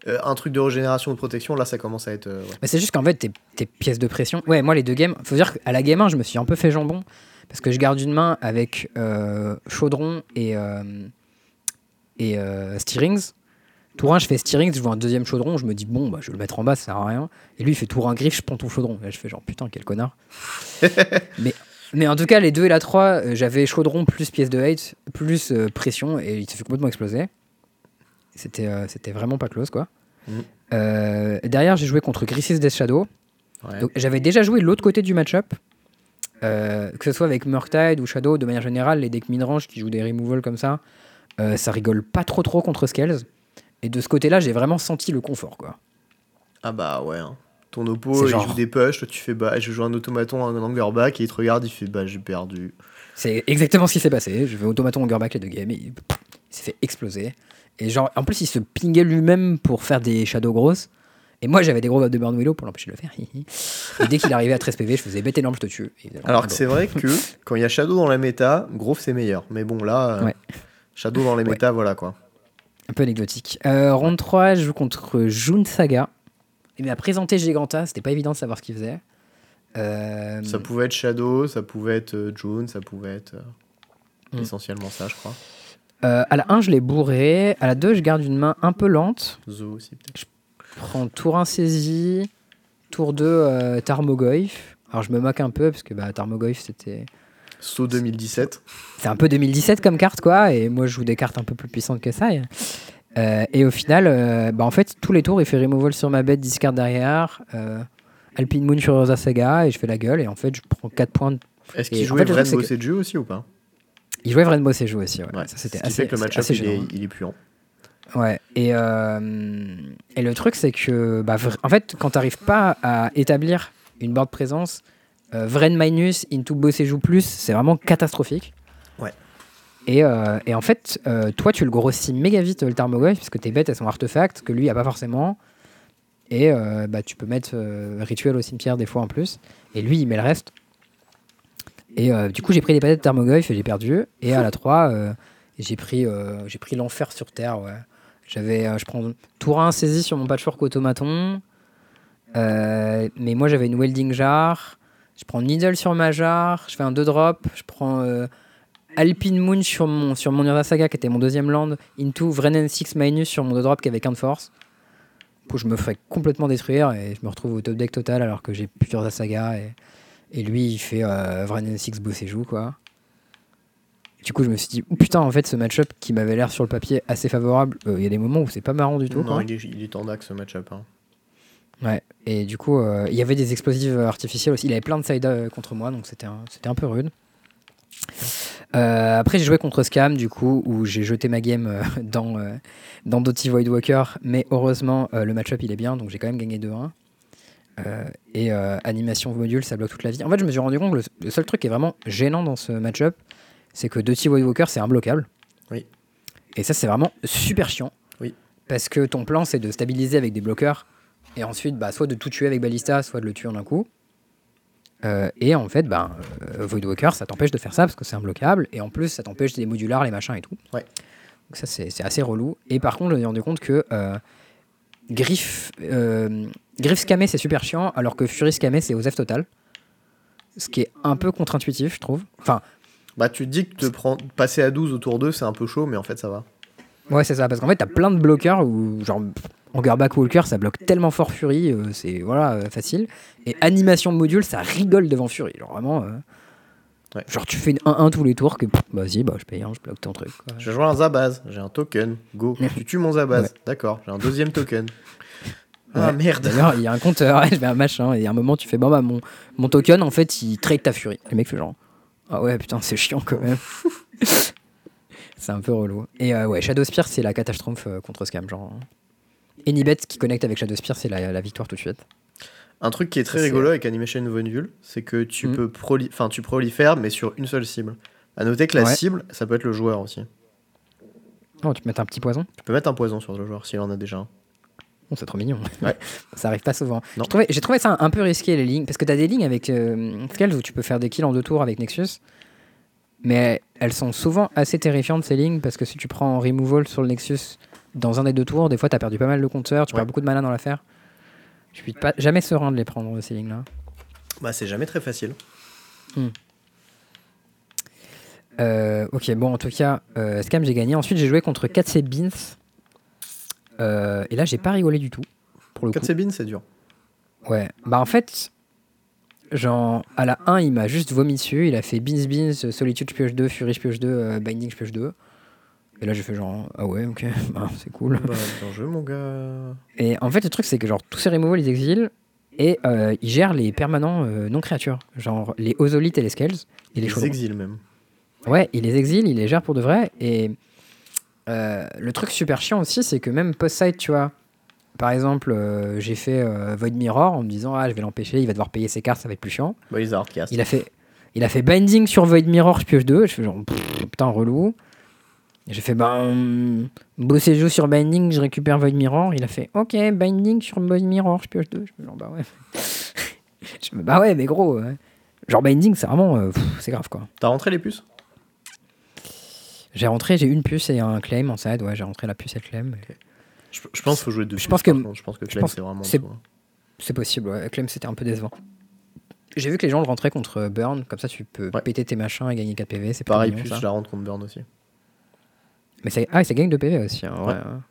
euh, un truc de régénération de protection, là ça commence à être. euh, ouais. Mais c'est juste qu'en fait, tes, tes pièces de pression. Ouais, moi, les deux games. Faut dire qu'à la game 1, je me suis un peu fait jambon. Parce que je garde une main avec euh, Chaudron et, euh, et euh, Steerings. Tour 1, je fais Steerings, je vois un deuxième Chaudron. Je me dis, bon, bah, je vais le mettre en bas, ça sert à rien. Et lui, il fait Tour 1 griffe, je prends ton Chaudron. Là, je fais genre, putain, quel connard. [LAUGHS] mais, mais en tout cas, les deux et la 3, euh, j'avais Chaudron plus pièce de hate, plus euh, pression. Et il s'est fait complètement exploser. C'était c'était vraiment pas close, quoi. Euh, derrière, j'ai joué contre Grisis Death Shadow. Ouais. Donc, j'avais déjà joué l'autre côté du match-up, euh, que ce soit avec Murktide ou Shadow, de manière générale, les decks midrange qui jouent des removals comme ça, euh, ça rigole pas trop trop contre Scales. Et de ce côté-là, j'ai vraiment senti le confort, quoi. Ah bah ouais. hein. Ton oppo, il genre- joue des push, toi tu fais bah je joue un automaton, un angerback, et il te regarde, il fait bah j'ai perdu. C'est exactement ce qui s'est passé. Je vais automaton Angerback les deux games, et il, il s'est fait exploser. Et genre, en plus, il se pingait lui-même pour faire des shadows grosses. Et moi, j'avais des gros de Burn Willow pour l'empêcher de le faire. [LAUGHS] et dès qu'il arrivait à 13 PV, je faisais bête énorme, je te tue. Alors que c'est vrai que [LAUGHS] quand il y a Shadow dans la méta, Grove c'est meilleur. Mais bon là, euh, Ouais. Shadow dans les Ouais. méta, voilà quoi. Un peu anecdotique. Euh, round 3, je joue contre Jun Saga. Il m'a présenté Giganta, c'était pas évident de savoir ce qu'il faisait. Euh, Ça pouvait être Shadow, ça pouvait être euh, June, ça pouvait être euh, Mm. essentiellement ça je crois. euh, à la 1, je l'ai bourré. À la 2, je garde une main un peu lente. Zo aussi peut-être. Je prends tour 1 saisie. Tour 2, euh, Tarmogoyf. Alors je me moque un peu parce que bah, Tarmogoyf c'était. So 2017. C'est un peu 2017 comme carte quoi. Et moi je joue des cartes un peu plus puissantes que ça. Et, euh, et au final, euh, bah, en fait, tous les tours il fait removal sur ma bête, discard derrière. euh, Alpine Moon sur Rosa Saga et je fais la gueule. Et en fait, je prends 4 points de Est-ce qu'il en jouait fait, le truc, Rainbow Seju aussi ou pas? Il jouait ses jeux aussi. Ouais. Ouais. Ça, c'était assez, fait que le match-up il est puant. Ouais. Et, euh, et le truc, c'est que, bah, en fait, quand t'arrives pas à établir une board présence, euh, Vren minus into Bossejou plus, c'est vraiment catastrophique. Ouais. Et, euh, et en fait, euh, toi, tu le grossis méga vite, le Tarmogoyf, parce que tes bêtes, elles sont artefacts, que lui, il a pas forcément. Et bah, tu peux mettre rituel au cimetière des fois en plus. Et lui, il met le reste. Et euh, du coup, j'ai pris des palettes de Tarmogoyf et j'ai perdu. Et à la 3, euh, j'ai pris, euh, j'ai pris l'enfer sur Terre. Ouais. J'avais, euh, je prends tour 1 saisi sur mon patchwork automaton. Euh, mais moi, j'avais une welding jar. Je prends needle sur ma jar. Je fais un 2 drop. Je prends euh, Alpine Moon sur mon, sur mon Urza Saga, qui était mon deuxième land. Into Vrenen 6 minus sur mon 2 drop qui avait qu'un de force. coup, je me ferais complètement détruire et je me retrouve au top deck total alors que j'ai plusieurs sagas et, et lui il fait Vranen 6 boss et joue quoi. Du coup, je me suis dit, putain, en fait, ce match-up qui m'avait l'air sur le papier assez favorable, euh, il y a des moments où c'est pas marrant du tout. Non, quoi. il est, il est en dax ce match-up. hein. Ouais, et du coup, euh, il y avait des explosifs artificiels aussi. Il avait plein de side euh, contre moi, donc c'était un, un peu rude. Euh, après, j'ai joué contre Scam, du coup, où j'ai jeté ma game euh, [LAUGHS] dans, euh, dans Doty Voidwalker, mais heureusement, euh, le match-up il est bien, donc j'ai quand même gagné 2-1. Euh, et euh, animation module, ça bloque toute la vie. En fait, je me suis rendu compte que le, le seul truc qui est vraiment gênant dans ce match-up, c'est que Doty Voidwalker, c'est imbloquable. Oui. Et ça, c'est vraiment super chiant. Oui. Parce que ton plan, c'est de stabiliser avec des bloqueurs, et ensuite, bah, soit de tout tuer avec Ballista, soit de le tuer en un coup. Euh, et en fait, bah, euh, Voidwalker, ça t'empêche de faire ça parce que c'est imbloquable. Et en plus, ça t'empêche des modulars, les machins et tout. Ouais. Donc ça, c'est c'est assez relou. Et par contre, je me suis rendu compte que euh, Griff, euh, Griff Scamé, c'est super chiant, alors que Fury Scamé, c'est Osef total. Ce qui est un peu contre-intuitif, je trouve. Enfin, Bah, tu te dis que te prendre, passer à 12 autour d'eux, c'est un peu chaud, mais en fait, ça va. ouais, c'est ça. Parce qu'en fait, t'as plein de bloqueurs où, genre, Angerback Walker, ça bloque tellement fort Fury, euh, c'est voilà, euh, facile. Et animation de module, ça rigole devant Fury. Genre vraiment. euh, Ouais. Genre, tu fais une 1-1 tous les tours, que pff, vas-y, bah, je paye un, je bloque ton truc. quoi. Je joue un Zabaz, j'ai un token. Go. [LAUGHS] tu tues mon Zabaz. Ouais. D'accord, j'ai un deuxième token. Ah merde. D'ailleurs, il y a un compteur, [LAUGHS] je mets un machin, et à un moment, tu fais, bon, bah, mon, mon token, en fait, il trade ta furie. Le mec fait genre, ah ouais, putain, c'est chiant quand même. [LAUGHS] c'est un peu relou. Et euh, ouais, Shadow Spear, c'est la catastrophe euh, contre Scam. Genre, Anybet qui connecte avec Shadow Spear, c'est la, la victoire tout de suite. Un truc qui est très rigolo avec Animation Vonule, c'est que tu Mhm. peux proli- enfin tu prolifères mais sur une seule cible. À noter que la Ouais. cible, ça peut être le joueur aussi. Oh, tu peux mettre un petit poison? Tu peux mettre un poison sur le joueur s'il en a déjà un. Oh, c'est trop mignon. Ouais. [LAUGHS] ça arrive pas souvent. J'ai trouvé, ça un, un peu risqué, les lignes, parce que t'as des lignes avec euh, Scales où tu peux faire des kills en deux tours avec Nexus, mais elles sont souvent assez terrifiantes, ces lignes, parce que si tu prends removal sur le Nexus dans un des deux tours, des fois t'as perdu pas mal de compteurs, tu Ouais. perds beaucoup de mana dans l'affaire. Je suis pas jamais serein de les prendre, ces lignes-là. Bah c'est jamais très facile. Euh, ok, bon, en tout cas, euh, Scam, j'ai gagné. Ensuite, j'ai joué contre 4C Beans. Euh, et là, j'ai pas rigolé du tout. Pour le coup. 4 Sabine, c'est dur. Ouais, bah en fait, genre, à la 1, il m'a juste vomi dessus. Il a fait Beans Beans, Solitude, je pioche 2, Fury, je pioche 2, euh, Binding, je pioche 2. Et là, j'ai fait genre, ah ouais, ok, [LAUGHS] bah, c'est cool. bah bien joué mon gars. Et en fait, le truc, c'est que genre, tous ces removals, ils exilent et euh, ils gèrent les permanents euh, non-créatures. Genre, les Ozolites et les Scales. Et les Les exils même. Ouais, il les exile, il les gère pour de vrai. Et euh, le truc super chiant aussi, c'est que même post-side, tu vois, par exemple, euh, j'ai fait euh, Void Mirror en me disant, ah, je vais l'empêcher, il va devoir payer ses cartes, ça va être plus chiant. Bah ils hardcast. Il a fait, il a fait Binding sur Void Mirror, je pioche 2. Je fais genre, pff, putain, relou. J'ai fait, ben, bosser jeu sur Binding, je récupère Void Mirror. Il a fait, ok, Binding sur Void Mirror, je pioche 2. Je fais genre, bah ouais. [LAUGHS] je fais, bah ouais, mais gros. ouais. Genre, Binding, c'est vraiment, euh, c'est grave quoi. T'as rentré les puces? J'ai rentré, j'ai une puce et un claim en side. Ouais, j'ai rentré la puce et le claim. je, je pense qu'il faut jouer deux Je puces, pense que-. Je pense que Claim c'est vraiment c'est- hein. C'est possible, ouais. Claim, c'était un peu décevant. J'ai vu que les gens le rentraient contre Burn, comme ça tu peux Ouais. péter tes machins et gagner 4 PV. C'est Pareil, mignon, puce, ça. je la rentre contre Burn aussi. Mais ça, ah, ça gagne de PV aussi. hein, Ouais. hein.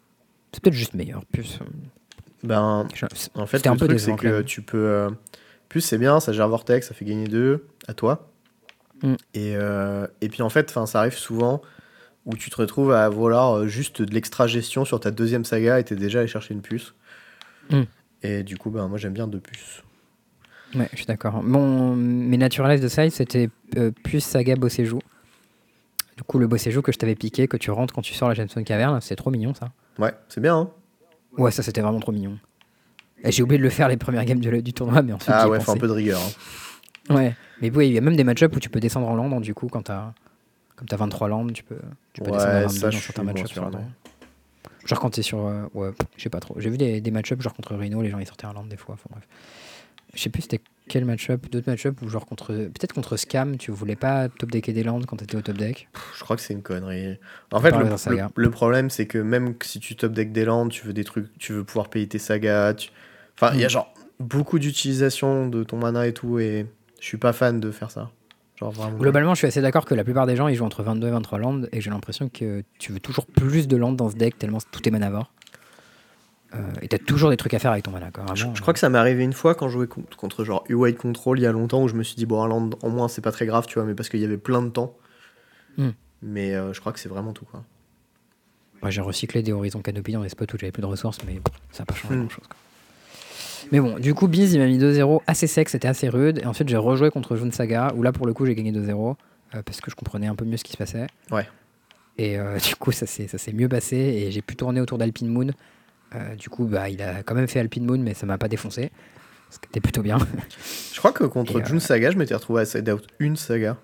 C'est peut-être juste meilleur, puce. Ben, Je- en fait, le un peu truc, c'est que tu peux. euh, Puce, c'est bien, ça gère Vortex, ça fait gagner 2 à toi. Mm. Et, euh, et puis en fait, ça arrive souvent où tu te retrouves à vouloir euh, juste de l'extra gestion sur ta deuxième saga et t'es déjà allé chercher une puce. Mm. Et du coup, ben, moi j'aime bien deux puces. Ouais, je suis d'accord. Mon, mes naturalises de side, c'était euh, plus saga bossé joue. Du coup, le bossé joue que je t'avais piqué, que tu rentres quand tu sors la Gemstone Caverne, c'est trop mignon ça. Ouais, c'est bien, hein Ouais, ça c'était vraiment trop mignon. Et J'ai oublié de le faire les premières games du, du tournoi, mais ensuite. Ah ouais, faut un peu de rigueur. hein. Ouais, mais oui, il y a même des match-ups où tu peux descendre en land, donc du coup, quand t'as comme t'as 23 landes, tu peux, tu peux Ouais, descendre à 22 ça, dans certains le- Genre quand t'es sur. euh, ouais, je sais pas trop. J'ai vu des, des match-ups, genre contre Rhino, les gens ils sortaient un land des fois, enfin bref. Je sais plus c'était quel match-up, d'autres match-up où genre contre. Peut-être contre Scam, tu voulais pas top decker des lands quand t'étais au top deck? Je crois que c'est une connerie. En fait, le, problème, c'est que même si tu top deck des landes, tu veux des trucs, tu veux pouvoir payer tes sagas. tu- Enfin, il y a Mm. genre beaucoup d'utilisation de ton mana et tout, et je suis pas fan de faire ça. Genre vraiment. Globalement, je suis assez d'accord que la plupart des gens ils jouent entre 22 et 23 lands et j'ai l'impression que tu veux toujours plus de lands dans ce deck tellement tout est manavore. Euh, et t'as toujours des trucs à faire avec ton mana. Quoi, Je, vraiment, je crois que ça m'est arrivé une fois quand je jouais con- contre, genre U-Wide Control il y a longtemps où je me suis dit, bon, un land en moins, c'est pas très grave, tu vois, mais parce qu'il y avait plein de temps. Hmm. Mais euh, je crois que c'est vraiment tout, quoi. euh, ouais, j'ai recyclé des Horizon Canopy dans des spots où j'avais plus de ressources, mais bon, ça n'a pas changé Hmm. grand chose. Mais bon, du coup, Biz, il m'a mis 2-0 assez sec, c'était assez rude. Et ensuite, j'ai rejoué contre Jun Saga, où là, pour le coup, j'ai gagné 2-0, euh, parce que je comprenais un peu mieux ce qui se passait. Ouais. Et euh, [LAUGHS] du coup, ça s'est mieux passé, et j'ai pu tourner autour d'Alpine Moon. Euh, du coup, bah, il a quand même fait Alpine Moon, mais ça m'a pas défoncé. Ce qui était plutôt bien. [LAUGHS] Je crois que contre June Saga, je m'étais retrouvé à side out une saga.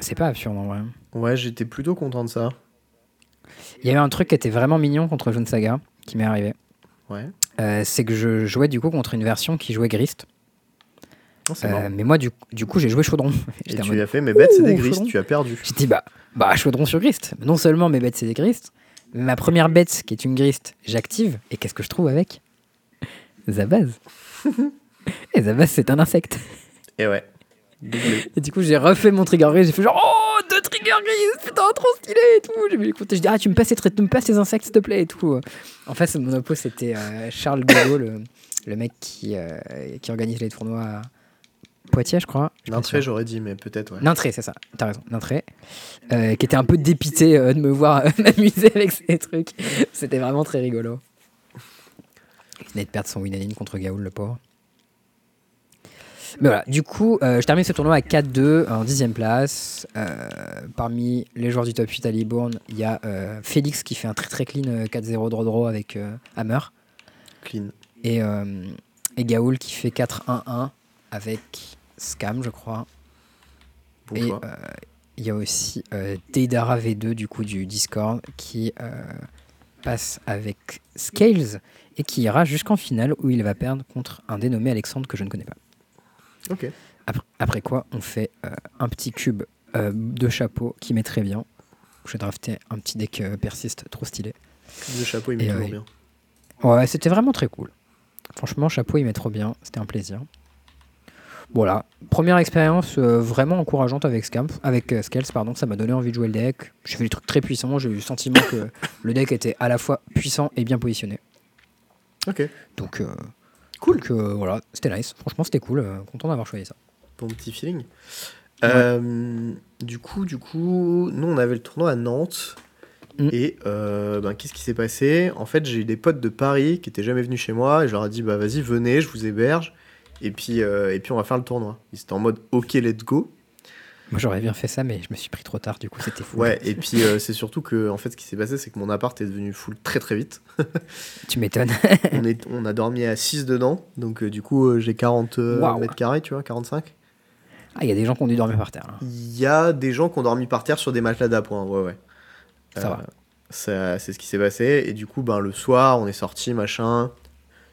C'est pas absurde en vrai. Ouais, j'étais plutôt content de ça. Il y avait un truc qui était vraiment mignon contre Jun Saga, qui m'est arrivé. Ouais. Euh, c'est que je jouais du coup contre une version qui jouait Grist. C'est Euh, mais moi, du, du coup, j'ai joué Chaudron. Et [LAUGHS] tu mode, as fait, mais bête, c'est des chaudron. tu as perdu. J'ai dit, bah, bah, Chaudron sur Grist. Non seulement mes bêtes, c'est des Grist, mais ma première bête, qui est une Grist, j'active. Et qu'est-ce que je trouve avec? Zabaz. [LAUGHS] et Zabaz, c'est un insecte. Et ouais. Et du coup, j'ai refait mon trigger. J'ai fait genre, oh, deux trigger gris, putain, trop stylé et tout. J'ai mis les. Je dis, ah, tu me passes, tu me passes tes insectes, s'il te plaît et tout. En fait, mon oppo, c'était euh, Charles Godot, le, le mec qui, euh, qui organise les tournois à Poitiers, je crois. Sûr. j'aurais dit, mais peut-être, ouais. Nintré, c'est ça, t'as raison, Nintré. Euh, qui était un peu dépité euh, de me voir euh, [LAUGHS] m'amuser avec ces trucs. C'était vraiment très rigolo. Il venait de perdre son win contre Gaoul, le pauvre. Mais voilà, du coup, euh, je termine ce tournoi à 4-2 en 10 place. Euh, parmi les joueurs du top 8 à Libourne, il y a euh, Félix qui fait un très très clean euh, 4-0 draw draw avec Hammer. Clean. Et, et Gaoul qui fait 4-1-1 avec Scam, je crois. Bon Et il y a aussi Deidara V2 du coup du Discord qui passe avec Scales et qui ira jusqu'en finale où il va perdre contre un dénommé Alexandre que je ne connais pas. Après, après quoi, on fait euh, un petit cube euh, de chapeau qui met très bien. J'ai drafté un petit deck euh, persiste trop stylé. Le chapeau, il met euh, bien. Ouais, c'était vraiment très cool. Franchement, chapeau, il met trop bien. C'était un plaisir. Voilà, première expérience vraiment encourageante avec Scamp, avec Scales, pardon. Ça m'a donné envie de jouer le deck. J'ai fait des trucs très puissants. J'ai eu le sentiment que le deck était à la fois puissant et bien positionné. Ok. Donc, Cool. donc, euh, voilà, c'était nice. Franchement, c'était cool. euh, content d'avoir choisi ça. Bon petit feeling. Euh, du coup, du coup, nous on avait le tournoi à Nantes. Mm. Et euh, ben, qu'est-ce qui s'est passé? En fait, j'ai eu des potes de Paris qui étaient jamais venus chez moi et je leur ai dit bah vas-y venez, je vous héberge et puis euh, et puis on va faire le tournoi. Ils étaient en mode ok let's go. Moi, j'aurais bien fait ça, mais je me suis pris trop tard. Du coup, c'était fou. Ouais. Et puis euh, c'est surtout que en fait ce qui s'est passé c'est que mon appart est devenu full très très vite. [LAUGHS] Tu m'étonnes. [LAUGHS] on est on a dormi à 6 dedans donc euh, du coup euh, j'ai 40 euh, Waouh. mètres carrés tu vois 45. Ah, il y a des gens qui ont dû dormir par terre. là. Il y a des gens qui ont dormi par terre sur des matelas d'appoint, ouais, ouais. Ça va. ça- C'est ce qui s'est passé. Et du coup, ben, le soir, on est sorti, machin.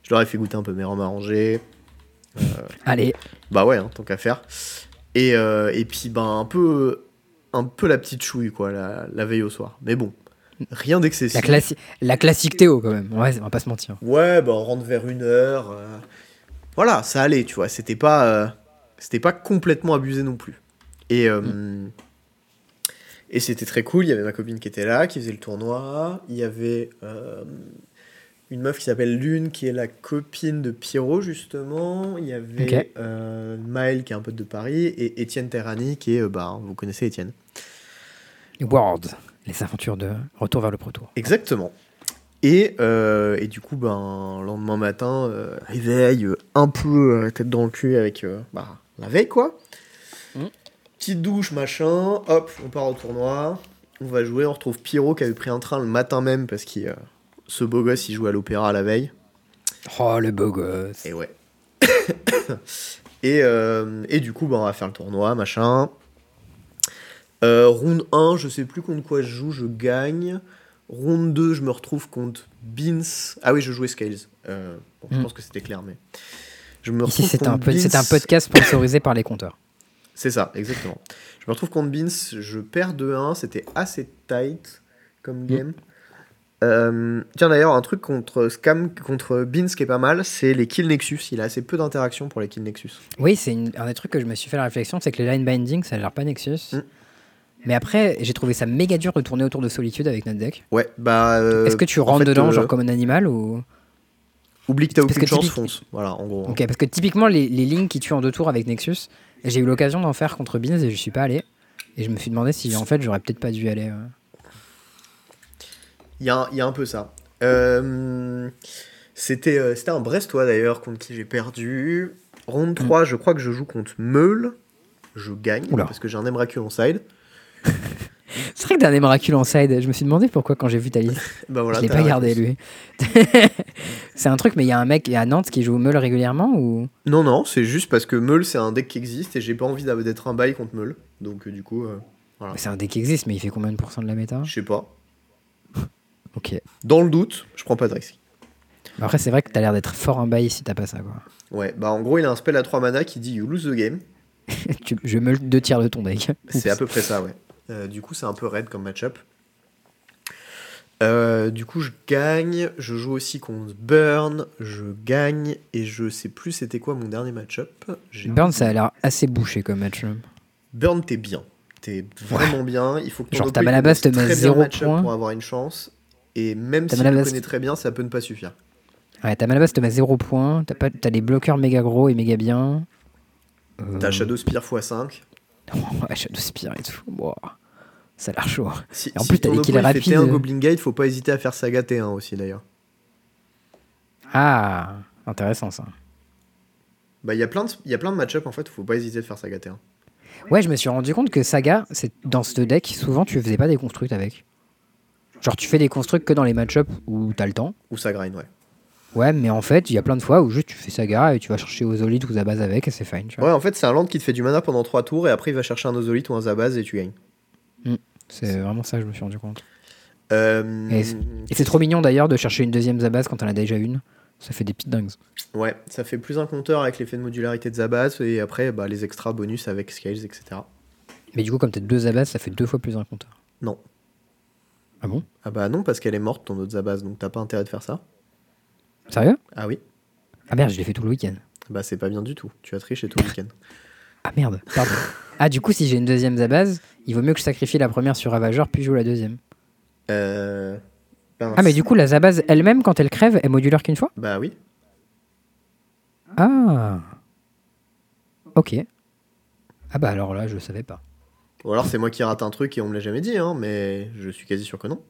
Je leur ai fait goûter un peu mes rhums arrangés. Allez, Bah ouais, hein, tant qu'à faire. Et, euh, et puis, ben, un peu, un peu la petite chouille, quoi, la, la veille au soir. Mais bon, rien d'excessif. la, classi- la classique Théo, quand même. Ouais, on va pas se mentir. Ouais, bah, on rentre vers une heure. euh, Voilà, ça allait, tu vois. C'était pas, euh, c'était pas complètement abusé non plus. Et, euh, et c'était très cool. Il y avait ma copine qui était là, qui faisait le tournoi. Il y avait une meuf qui s'appelle Lune, qui est la copine de Pierrot, justement. Il y avait Ok. euh, Maël, qui est un pote de Paris, et Étienne Terrani, qui est, euh, bah, vous connaissez Étienne. World, les aventures de Retour vers le Pro-Tour. Exactement. Et, euh, et du coup, ben, lendemain matin, euh, réveil, un peu euh, tête dans le cul avec euh, bah, la veille, quoi. Mhm. Petite douche, machin, hop, on part au tournoi. On va jouer, on retrouve Pierrot qui avait pris un train le matin même parce que ce beau gosse, il jouait à l'opéra la veille. Oh, le beau gosse. Et ouais. [COUGHS] et, euh, et du coup, bah, on va faire le tournoi, machin. Euh, round 1, je sais plus contre quoi je joue, je gagne. Round 2, je me retrouve contre Beans. Ah oui, je jouais Scales. Euh, bon, Je Mm. pense que c'était clair, mais. Je me Ici, retrouve c'est un, contre peu- c'est un podcast sponsorisé par les compteurs. [COUGHS] C'est ça, exactement. Je me retrouve contre Beans, je perds 2-1, c'était assez tight comme game. Euh, tiens d'ailleurs, un truc contre Scam, contre Beans qui est pas mal, c'est les kill Nexus. Il a assez peu d'interaction pour les kill Nexus. Oui, c'est un des trucs que je me suis fait la réflexion, c'est que les line binding, ça l'air pas Nexus. Mm. Mais après, j'ai trouvé ça méga dur de tourner autour de Solitude avec notre deck. Ouais, bah. euh, Est-ce que tu en rentres fait, dedans, euh, genre comme un animal ou? Oublie que t'as aucune que chance, typique- fonce. Voilà, en gros. hein. Ok, parce que typiquement, les, les lignes qui tuent en deux tours avec Nexus, j'ai eu l'occasion d'en faire contre Beans et je suis pas allé. Et je me suis demandé si en fait j'aurais peut-être pas dû aller. Il y, a un- il y a un peu ça. Euh, C'était euh, c'était un Brestois d'ailleurs contre qui j'ai perdu. Round 3, je crois que je joue contre Meul. Je gagne Oula. parce que j'ai un Emrakul en side. [LAUGHS] C'est vrai que t'as un Emrakul en side. Je me suis demandé pourquoi quand j'ai vu ta liste. [LAUGHS] Bah voilà, je l'ai pas gardé lui. [LAUGHS] c'est un truc, mais il y a un mec à Nantes qui joue Meul régulièrement ou? Non, non, c'est juste parce que Meul c'est un deck qui existe et j'ai pas envie d'être un bail contre Meul. Donc euh, du coup, euh, voilà. C'est un deck qui existe, mais il fait combien de pourcents de la méta? Je sais pas. Ok. Dans le doute, je prends pas de risque. Après, c'est vrai que t'as l'air d'être fort en bail si t'as pas ça, quoi. Ouais, bah en gros, il a un spell à 3 mana qui dit You lose the game. [LAUGHS] Tu- je meule deux tiers de ton deck. C'est à peu près ça, ouais. Euh, du coup, c'est un peu raide comme match-up. Euh, du coup, je gagne. Je joue aussi contre Burn. Je gagne. Et je sais plus c'était quoi mon dernier match-up. Burn, ça a l'air assez bouché comme match. là. Burn, t'es bien. T'es vraiment bien. Il faut que ton Genre, ta Malabas te met très bien zéro le match-up point. pour avoir une chance. Et même si tu le connais très bien, ça peut ne pas suffire. Ouais, ta Malabas te met 0 points. T'as pas... t'as des bloqueurs méga gros et méga bien. Euh, T'as Shadow Spear x5. [LAUGHS] Ouais, Shadow Spear et tout. Wow. Ça a l'air chaud. Si, Et en si plus, t'as des kills rapides. T1 Goblin Guide, faut pas hésiter à faire Saga T1 aussi d'ailleurs. Ah, intéressant ça. Bah, il y a plein de, y a plein de match-up en fait, faut pas hésiter à faire Saga T1. Ouais, je me suis rendu compte que Saga, c'est dans ce deck, souvent tu faisais pas des constructs avec. Genre, tu fais des constructs que dans les match-ups où t'as le temps. Ou ça grind, ouais. Ouais, mais en fait, il y a plein de fois où juste tu fais Saga et tu vas chercher Ozolite ou Zabaz avec et c'est fine. Tu vois. Ouais, en fait, c'est un land qui te fait du mana pendant 3 tours et après il va chercher un Ozolite ou un Zabaz et tu gagnes. C'est vraiment ça que je me suis rendu compte. Euh, Et c'est trop mignon d'ailleurs de chercher une deuxième Zabaz quand t'en as déjà une. Ça fait des petites dingues. Ouais, ça fait plus un compteur avec l'effet de modularité de Zabaz et après bah, les extras bonus avec Scales, etc. Mais du coup, comme t'as deux Zabaz, ça fait deux fois plus un compteur. Non. Ah bon? Ah bah non, parce qu'elle est morte ton autre Zabaz, donc t'as pas intérêt de faire ça. Sérieux? Ah oui Ah merde, je l'ai fait tout le week-end. Bah c'est pas bien du tout. Tu as triché tout le week-end. Ah merde, pardon. ah, du coup, si j'ai une deuxième Zabaz, il vaut mieux que je sacrifie la première sur Ravageur puis joue la deuxième. Euh... ben, Ah, mais du coup, la Zabaz elle-même, quand elle crève, est modulaire qu'une fois? Bah oui. Ah Ok. Ah bah alors là, je savais pas. Ou alors c'est moi qui rate un truc et on me l'a jamais dit, hein, mais je suis quasi sûr que non.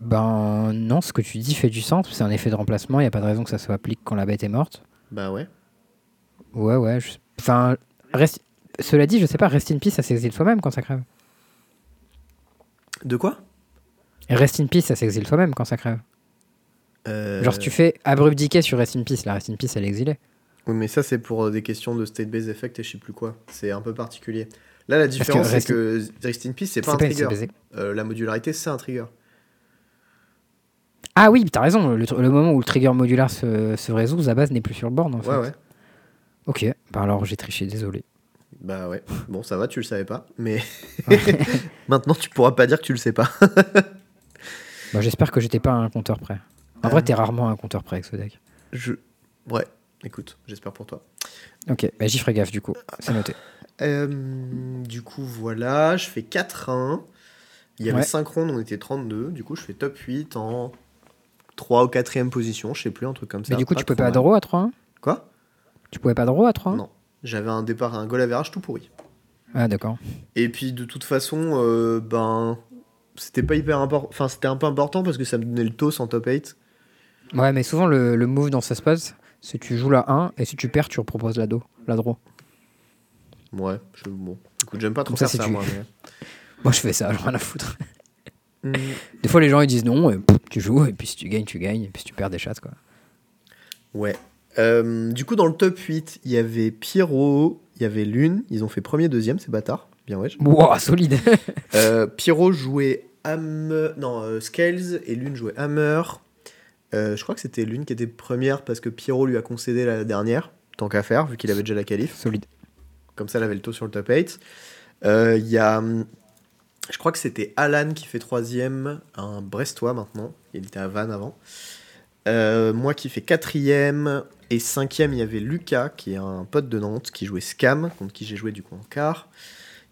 Ben non, ce que tu dis fait du sens, c'est un effet de remplacement, il a pas de raison que ça soit applique quand la bête est morte. Bah ouais. Ouais, ouais. je- Enfin, cela dit, je sais pas, Rest in Peace, ça s'exile soi-même quand ça crève. De quoi? Rest in Peace, ça s'exile soi-même quand ça crève. Euh, Genre, tu fais Decay sur Rest in Peace, la Rest in Peace, elle est exilée. Oui, mais ça, c'est pour euh, des questions de state-based effect et je sais plus quoi. C'est un peu particulier. Là, la différence, c'est que Rest in Peace, c'est pas un trigger. Euh, la modularité, c'est un trigger. Ah oui, t'as raison, le, moment où le trigger modulaire se, se résout, Zabaz n'est plus sur le board en fait. Ouais, ouais. Ok, bah alors j'ai triché, désolé. Bah ouais. Bon, ça va, tu le savais pas. Mais [LAUGHS] maintenant, tu pourras pas dire que tu le sais pas. [LAUGHS] Bah, J'espère que j'étais pas à un compteur près. En Euh. vrai, t'es rarement à un compteur près avec ce deck. Je... Ouais, écoute, j'espère pour toi. Ok, bah j'y ferai gaffe du coup, c'est noté. Euh, du coup, voilà, je fais 4-1. Il y avait Ouais. 5 rondes, on était 32. Du coup, je fais top 8 en 3 ou 4ème position, je sais plus, un truc comme ça. Mais du coup, tu pouvais pas draw à 3 Quoi? Tu pouvais pas draw à 3 Non. J'avais un départ, un goal average tout pourri. Ah d'accord. Et puis de toute façon, euh, ben, c'était pas hyper important. Enfin, c'était un peu important parce que ça me donnait le toss en top 8. Ouais, mais souvent le, le move dans ce spot, c'est tu joues la 1 et si tu perds, tu reproposes la, do, la draw. Ouais, je, bon. Écoute, j'aime pas trop ça, faire ça, tu- moi. mais- [LAUGHS] Moi je fais ça, j'en ai rien à foutre. Hmm, Des fois les gens ils disent non, et pff, tu joues, et puis si tu gagnes, tu gagnes, et puis si tu perds des chats quoi. Ouais. Euh, du coup, dans le top 8, il y avait Pierrot, il y avait Lune. Ils ont fait premier, deuxième, ces bâtards. Bien, ouais. Wow, solide Euh, Pierrot jouait Hammer. Non, euh, Scales et Lune jouait Hammer. Euh, je crois que c'était Lune qui était première parce que Pierrot lui a concédé la dernière, tant qu'à faire, vu qu'il avait déjà la qualif. Solide. Comme ça, elle avait le taux sur le top 8. Euh, Il y a. hum, Je crois que c'était Alan qui fait troisième, un Brestois maintenant. Il était à Vannes avant. Euh, moi qui fais quatrième. Et cinquième, il y avait Lucas, qui est un pote de Nantes, qui jouait Scam, contre qui j'ai joué du coup en quart.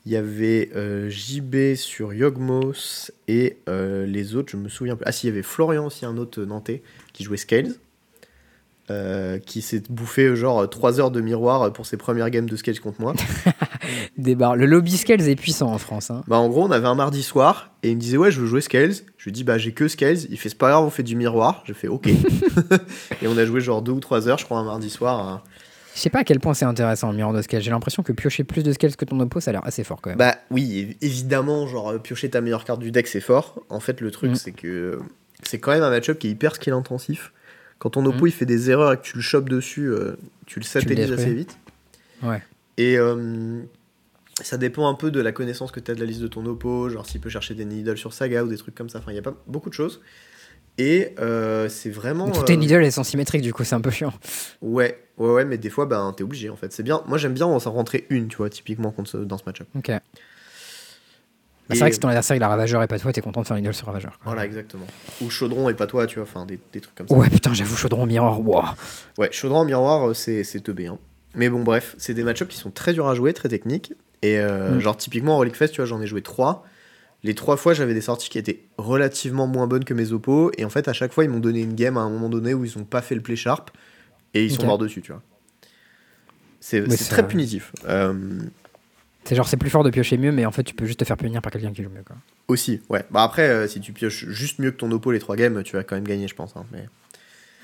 Il y avait euh, JB sur Yogmos et euh, les autres, je me souviens plus. Ah, si, il y avait Florian aussi, un autre Nantais, qui jouait Scales. euh, qui s'est bouffé genre 3 heures de miroir pour ses premières games de Scales contre moi. [LAUGHS] Des barres. Le lobby Scales est puissant en France. Hein. Bah en gros, on avait un mardi soir et il me disait ouais, je veux jouer Scales. Je lui dis bah j'ai que Scales. Il fait c'est pas grave, on fait du miroir. J'ai fait ok. [LAUGHS] [LAUGHS] et on a joué genre 2 ou 3 heures, je crois, un mardi soir. hein. Je sais pas à quel point c'est intéressant le miroir de Scales. J'ai l'impression que piocher plus de Scales que ton oppo, ça a l'air assez fort quand même. Bah oui, év- évidemment, genre euh, piocher ta meilleure carte du deck c'est fort. En fait, le truc Mm. c'est que euh, c'est quand même un match-up qui est hyper skill intensif. Quand ton oppo Mm. il fait des erreurs et que tu le chopes dessus, euh, tu le satellises assez vite. Ouais. Et euh, ça dépend un peu de la connaissance que tu as de la liste de ton oppo, genre s'il peut chercher des needles sur Saga ou des trucs comme ça. Enfin, il y a pas beaucoup de choses. Et euh, c'est vraiment. Toutes tes needles elles sont symétriques du coup, c'est un peu chiant. Ouais, ouais, ouais, mais des fois, ben, t'es obligé en fait. C'est bien. Moi, j'aime bien en s'en rentrer une, tu vois, typiquement contre ce- dans ce match-up. Ok. Bah, c'est vrai que si ton adversaire il a Ravageur et pas toi, t'es content de faire une needle sur Ravageur. quoi. Voilà, exactement. Ou chaudron et pas toi, tu vois, enfin, des, des trucs comme ça. Ouais, putain, j'avoue, chaudron miroir. Wow. Ouais, chaudron miroir, euh, c'est c'est teubé. Hein. Mais bon, bref, c'est des match-ups qui sont très durs à jouer, très techniques. Et euh, Mm. genre, typiquement, en Relic Fest, tu vois, j'en ai joué trois. Les trois fois, j'avais des sorties qui étaient relativement moins bonnes que mes oppos. Et en fait, à chaque fois, ils m'ont donné une game à un moment donné où ils ont pas fait le play sharp. Et ils sont morts dessus, tu vois. C'est très punitif. Euh, C'est genre, c'est plus fort de piocher mieux, mais en fait, tu peux juste te faire punir par quelqu'un qui joue mieux. Quoi. Aussi, ouais. Bah après, euh, si tu pioches juste mieux que ton oppo les trois games, tu vas quand même gagner, je pense. hein, mais...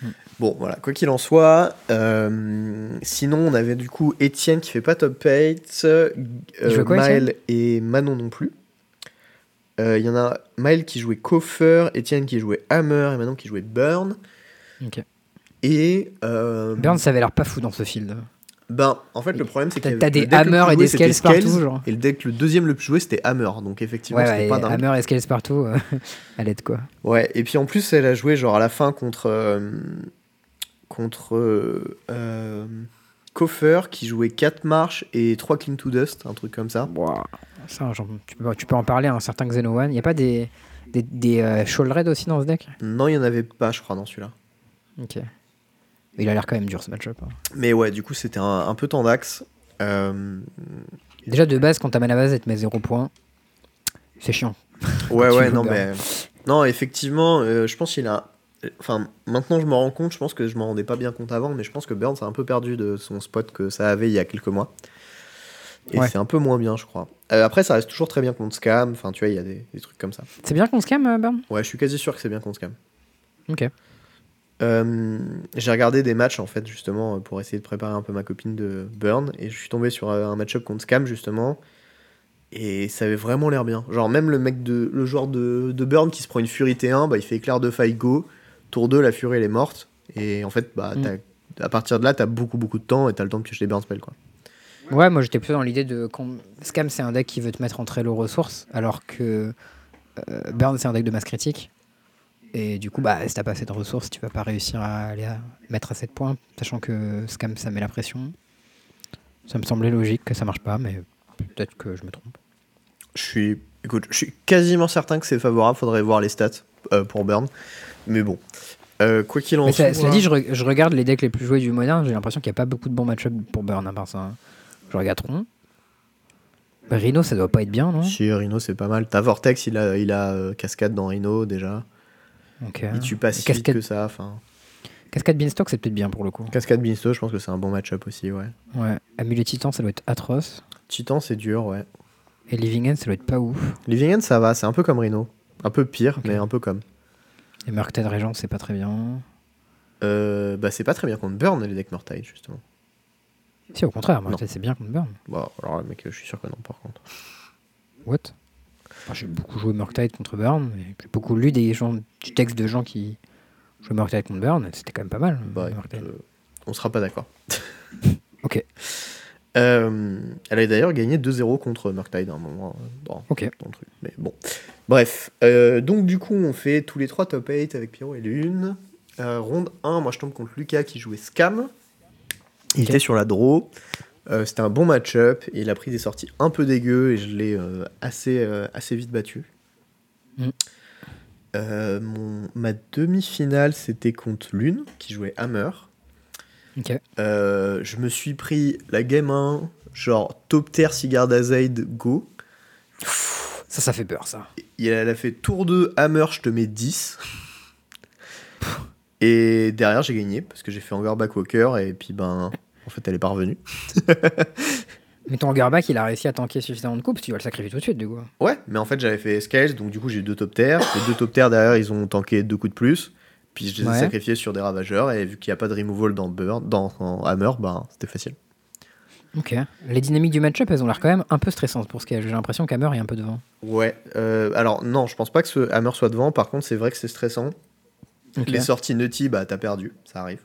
Mm. Bon, voilà, quoi qu'il en soit. euh, sinon, on avait du coup Étienne qui fait pas top 8, euh, jouait quoi, Maël et Manon non plus. Il y en a Maël qui jouait Coffer, Étienne qui jouait Hammer et Manon qui jouait Burn. Ok. Et. euh, Burn, ça avait l'air pas fou dans ce field. Ben, en fait, le problème, c'est que. t'as des Hammer et des Scales partout, genre. Et le deck, le deuxième le plus joué, c'était Hammer. Donc, effectivement, Ouais, c'était pas dingue. Hammer et Scales partout, euh, [LAUGHS] à l'aide quoi. Ouais, et puis en plus, elle a joué genre à la fin contre. euh, contre. euh, Coffer qui jouait 4 marches et 3 clean to dust, un truc comme ça. Wow. Ça, genre, tu, peux, tu peux en parler à un certain Xeno One. Y a pas des, des, des Shoal Red aussi dans ce deck? Non, il y en avait pas, je crois, dans celui-là. Ok. Mais il a l'air quand même dur ce match-up. hein. Mais ouais, du coup, c'était un, un peu tendax. Euh, Déjà de base, quand ta mana base elle te met 0 points, c'est chiant. ouais, ouais, non, mais. Non, effectivement, euh, je pense qu'il a. Enfin, maintenant je me rends compte, je pense que je m'en rendais pas bien compte avant, mais je pense que Burns a un peu perdu de son spot que ça avait il y a quelques mois. Et Ouais. c'est un peu moins bien, je crois. Euh, après, ça reste toujours très bien contre Scam, enfin, tu vois, il y a des, des trucs comme ça. C'est bien qu'on se calme, euh, Burn Ouais, je suis quasi sûr que c'est bien contre Scam. Ok. Euh, j'ai regardé des matchs en fait justement pour essayer de préparer un peu ma copine de Burn et je suis tombé sur euh, un match-up contre Scam justement et ça avait vraiment l'air bien. Genre même le mec de le joueur de, de Burn qui se prend une Fury T1, bah, il fait éclair de faille go, tour 2 la Fury elle est morte et en fait bah Mm. à partir de là t'as beaucoup beaucoup de temps et t'as le temps de piocher les Burn spells quoi. Ouais, moi j'étais plutôt dans l'idée de. Scam, c'est un deck qui veut te mettre entre les ressources, alors que euh, Burn, c'est un deck de masse critique. Et du coup, bah, si t'as pas assez de ressources, tu vas pas réussir à aller à mettre à 7 points, sachant que Scam, ça met la pression. Ça me semblait logique que ça marche pas, mais peut-être que je me trompe. Je suis écoute, je suis quasiment certain que c'est favorable, faudrait voir les stats euh, pour Burn. Mais bon. Euh, quoi qu'il en soit. cela dit, je, re- je regarde les decks les plus joués du moderne, j'ai l'impression qu'il n'y a pas beaucoup de bons match pour Burn à part ça. Je regarde Tron. Rhino, ça doit pas être bien, non? Si Rhino c'est pas mal. T'as Vortex, il a, il a euh, cascade dans Rhino déjà. Ok. Il tue pas si vite Cascade, que ça. Enfin, Cascade Beanstalk, c'est peut-être bien pour le coup. cascade Beanstalk, je pense que c'est un bon match-up aussi, ouais. Ouais. Amulet Titan, ça doit être atroce. Titan, c'est dur, ouais. Et Living End, ça doit être pas ouf. Living End, ça va, c'est un peu comme Rhino. Un peu pire, mais un peu comme. Et Murktide Régent, c'est pas très bien. Euh, bah, c'est pas très bien contre Burn, les decks Murktide, justement. Si, au contraire, Murktide, c'est bien contre Burn. Bon, alors, mec, je suis sûr que non, par contre. What? Enfin, J'ai beaucoup joué Murktide contre Burn, j'ai beaucoup lu des, gens, du texte de gens qui jouaient Murktide contre Burn, c'était quand même pas mal. Bah, écoute, euh, on sera pas d'accord. [LAUGHS] Ok. Euh, elle a d'ailleurs gagné 2-0 contre Murktide à un moment euh, dans, Ok. dans le truc. Mais bon. Bref. Euh, donc, du coup, on fait tous les trois top 8 avec Pierrot et Lune. Euh, ronde 1, moi je tombe contre Lucas qui jouait Scam. Il était sur la draw. Euh, C'était un bon match-up. Il a pris des sorties un peu dégueu et je l'ai euh, assez, euh, assez vite battu. Mm. Euh, mon, ma demi-finale, c'était contre Lune qui jouait Hammer. Ok. Euh, je me suis pris la game 1, genre top tier cigare d'Azaid go. Ça, ça fait peur, ça. Et elle a fait tour 2 Hammer, je te mets 10. Et derrière, j'ai gagné parce que j'ai fait Hangar Backwalker et puis ben, en fait, elle est pas revenue. [LAUGHS] Mais ton Garback, il a réussi à tanker suffisamment de coups tu vas le sacrifier tout de suite, du coup. Ouais, mais en fait, j'avais fait Scales, donc du coup, j'ai eu deux top terres. Les deux top terres derrière, ils ont tanké deux coups de plus. Puis je les ai Ouais. sacrifiés sur des ravageurs et vu qu'il n'y a pas de removal dans, Burn, dans Hammer, ben, c'était facile. Ok. Les dynamiques du match-up, elles ont l'air quand même un peu stressantes pour ce qu'il y a. J'ai l'impression qu'Hammer est un peu devant. Ouais, euh, alors non, je pense pas que ce Hammer soit devant. Par contre, c'est vrai que c'est stressant. Ok. Les sorties Nutty, bah t'as perdu, ça arrive.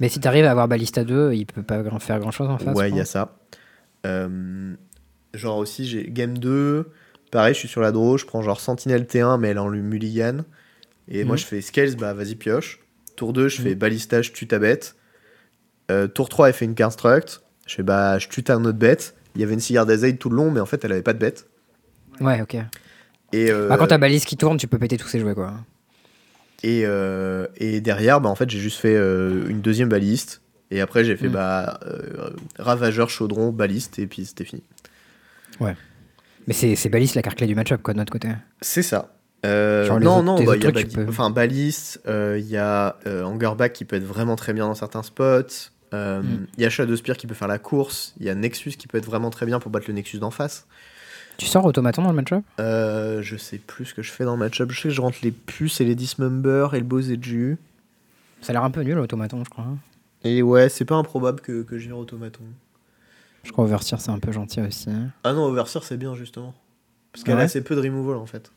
Mais si t'arrives à avoir Ballista 2, il peut pas grand- faire grand-chose en face. ouais, il y a ça. Euh, genre aussi, j'ai Game 2, pareil, je suis sur la draw, je prends genre Sentinelle T1, mais elle en mulligan. Et moi, Mhm. je fais Scales, bah vas-y, pioche. Tour 2, je Mhm. fais Ballista, je tue ta bête. Euh, tour 3, elle fait une construct. Je fais bah, je tue ta autre bête. Il y avait une cigare d'Azaid tout le long, mais en fait, elle avait pas de bête. Ouais, ok. Et, euh, Bah, quand t'as balise qui tourne, tu peux péter tous ces jouets, quoi. Et, euh, et derrière, bah, en fait, j'ai juste fait euh, une deuxième baliste. Et après, j'ai fait Mm. bah, euh, Ravageur, Chaudron, baliste, et puis c'était fini. Mais c'est c'est balise la carte clé du match-up, quoi, de notre côté. C'est ça. Euh, Genre non, autres- non, bah, il y a bali- peux- enfin, baliste, euh, il y a euh, Hangarback qui peut être vraiment très bien dans certains spots. euh, Mm. Il y a Shadowspear qui peut faire la course. Il y a Nexus qui peut être vraiment très bien pour battre le Nexus d'en face. Tu sors automaton dans le match-up? Euh, je sais plus ce que je fais dans le match-up. Je sais que je rentre les puces et les dismember et le beau Zeju. Ça a l'air un peu nul, automaton, je crois. hein. Et ouais, c'est pas improbable que, que je vire automaton. Je crois Overseer, c'est un peu gentil aussi. Ah non, Overseer, c'est bien justement. Parce Ah qu'elle a ouais? assez peu de removal en fait.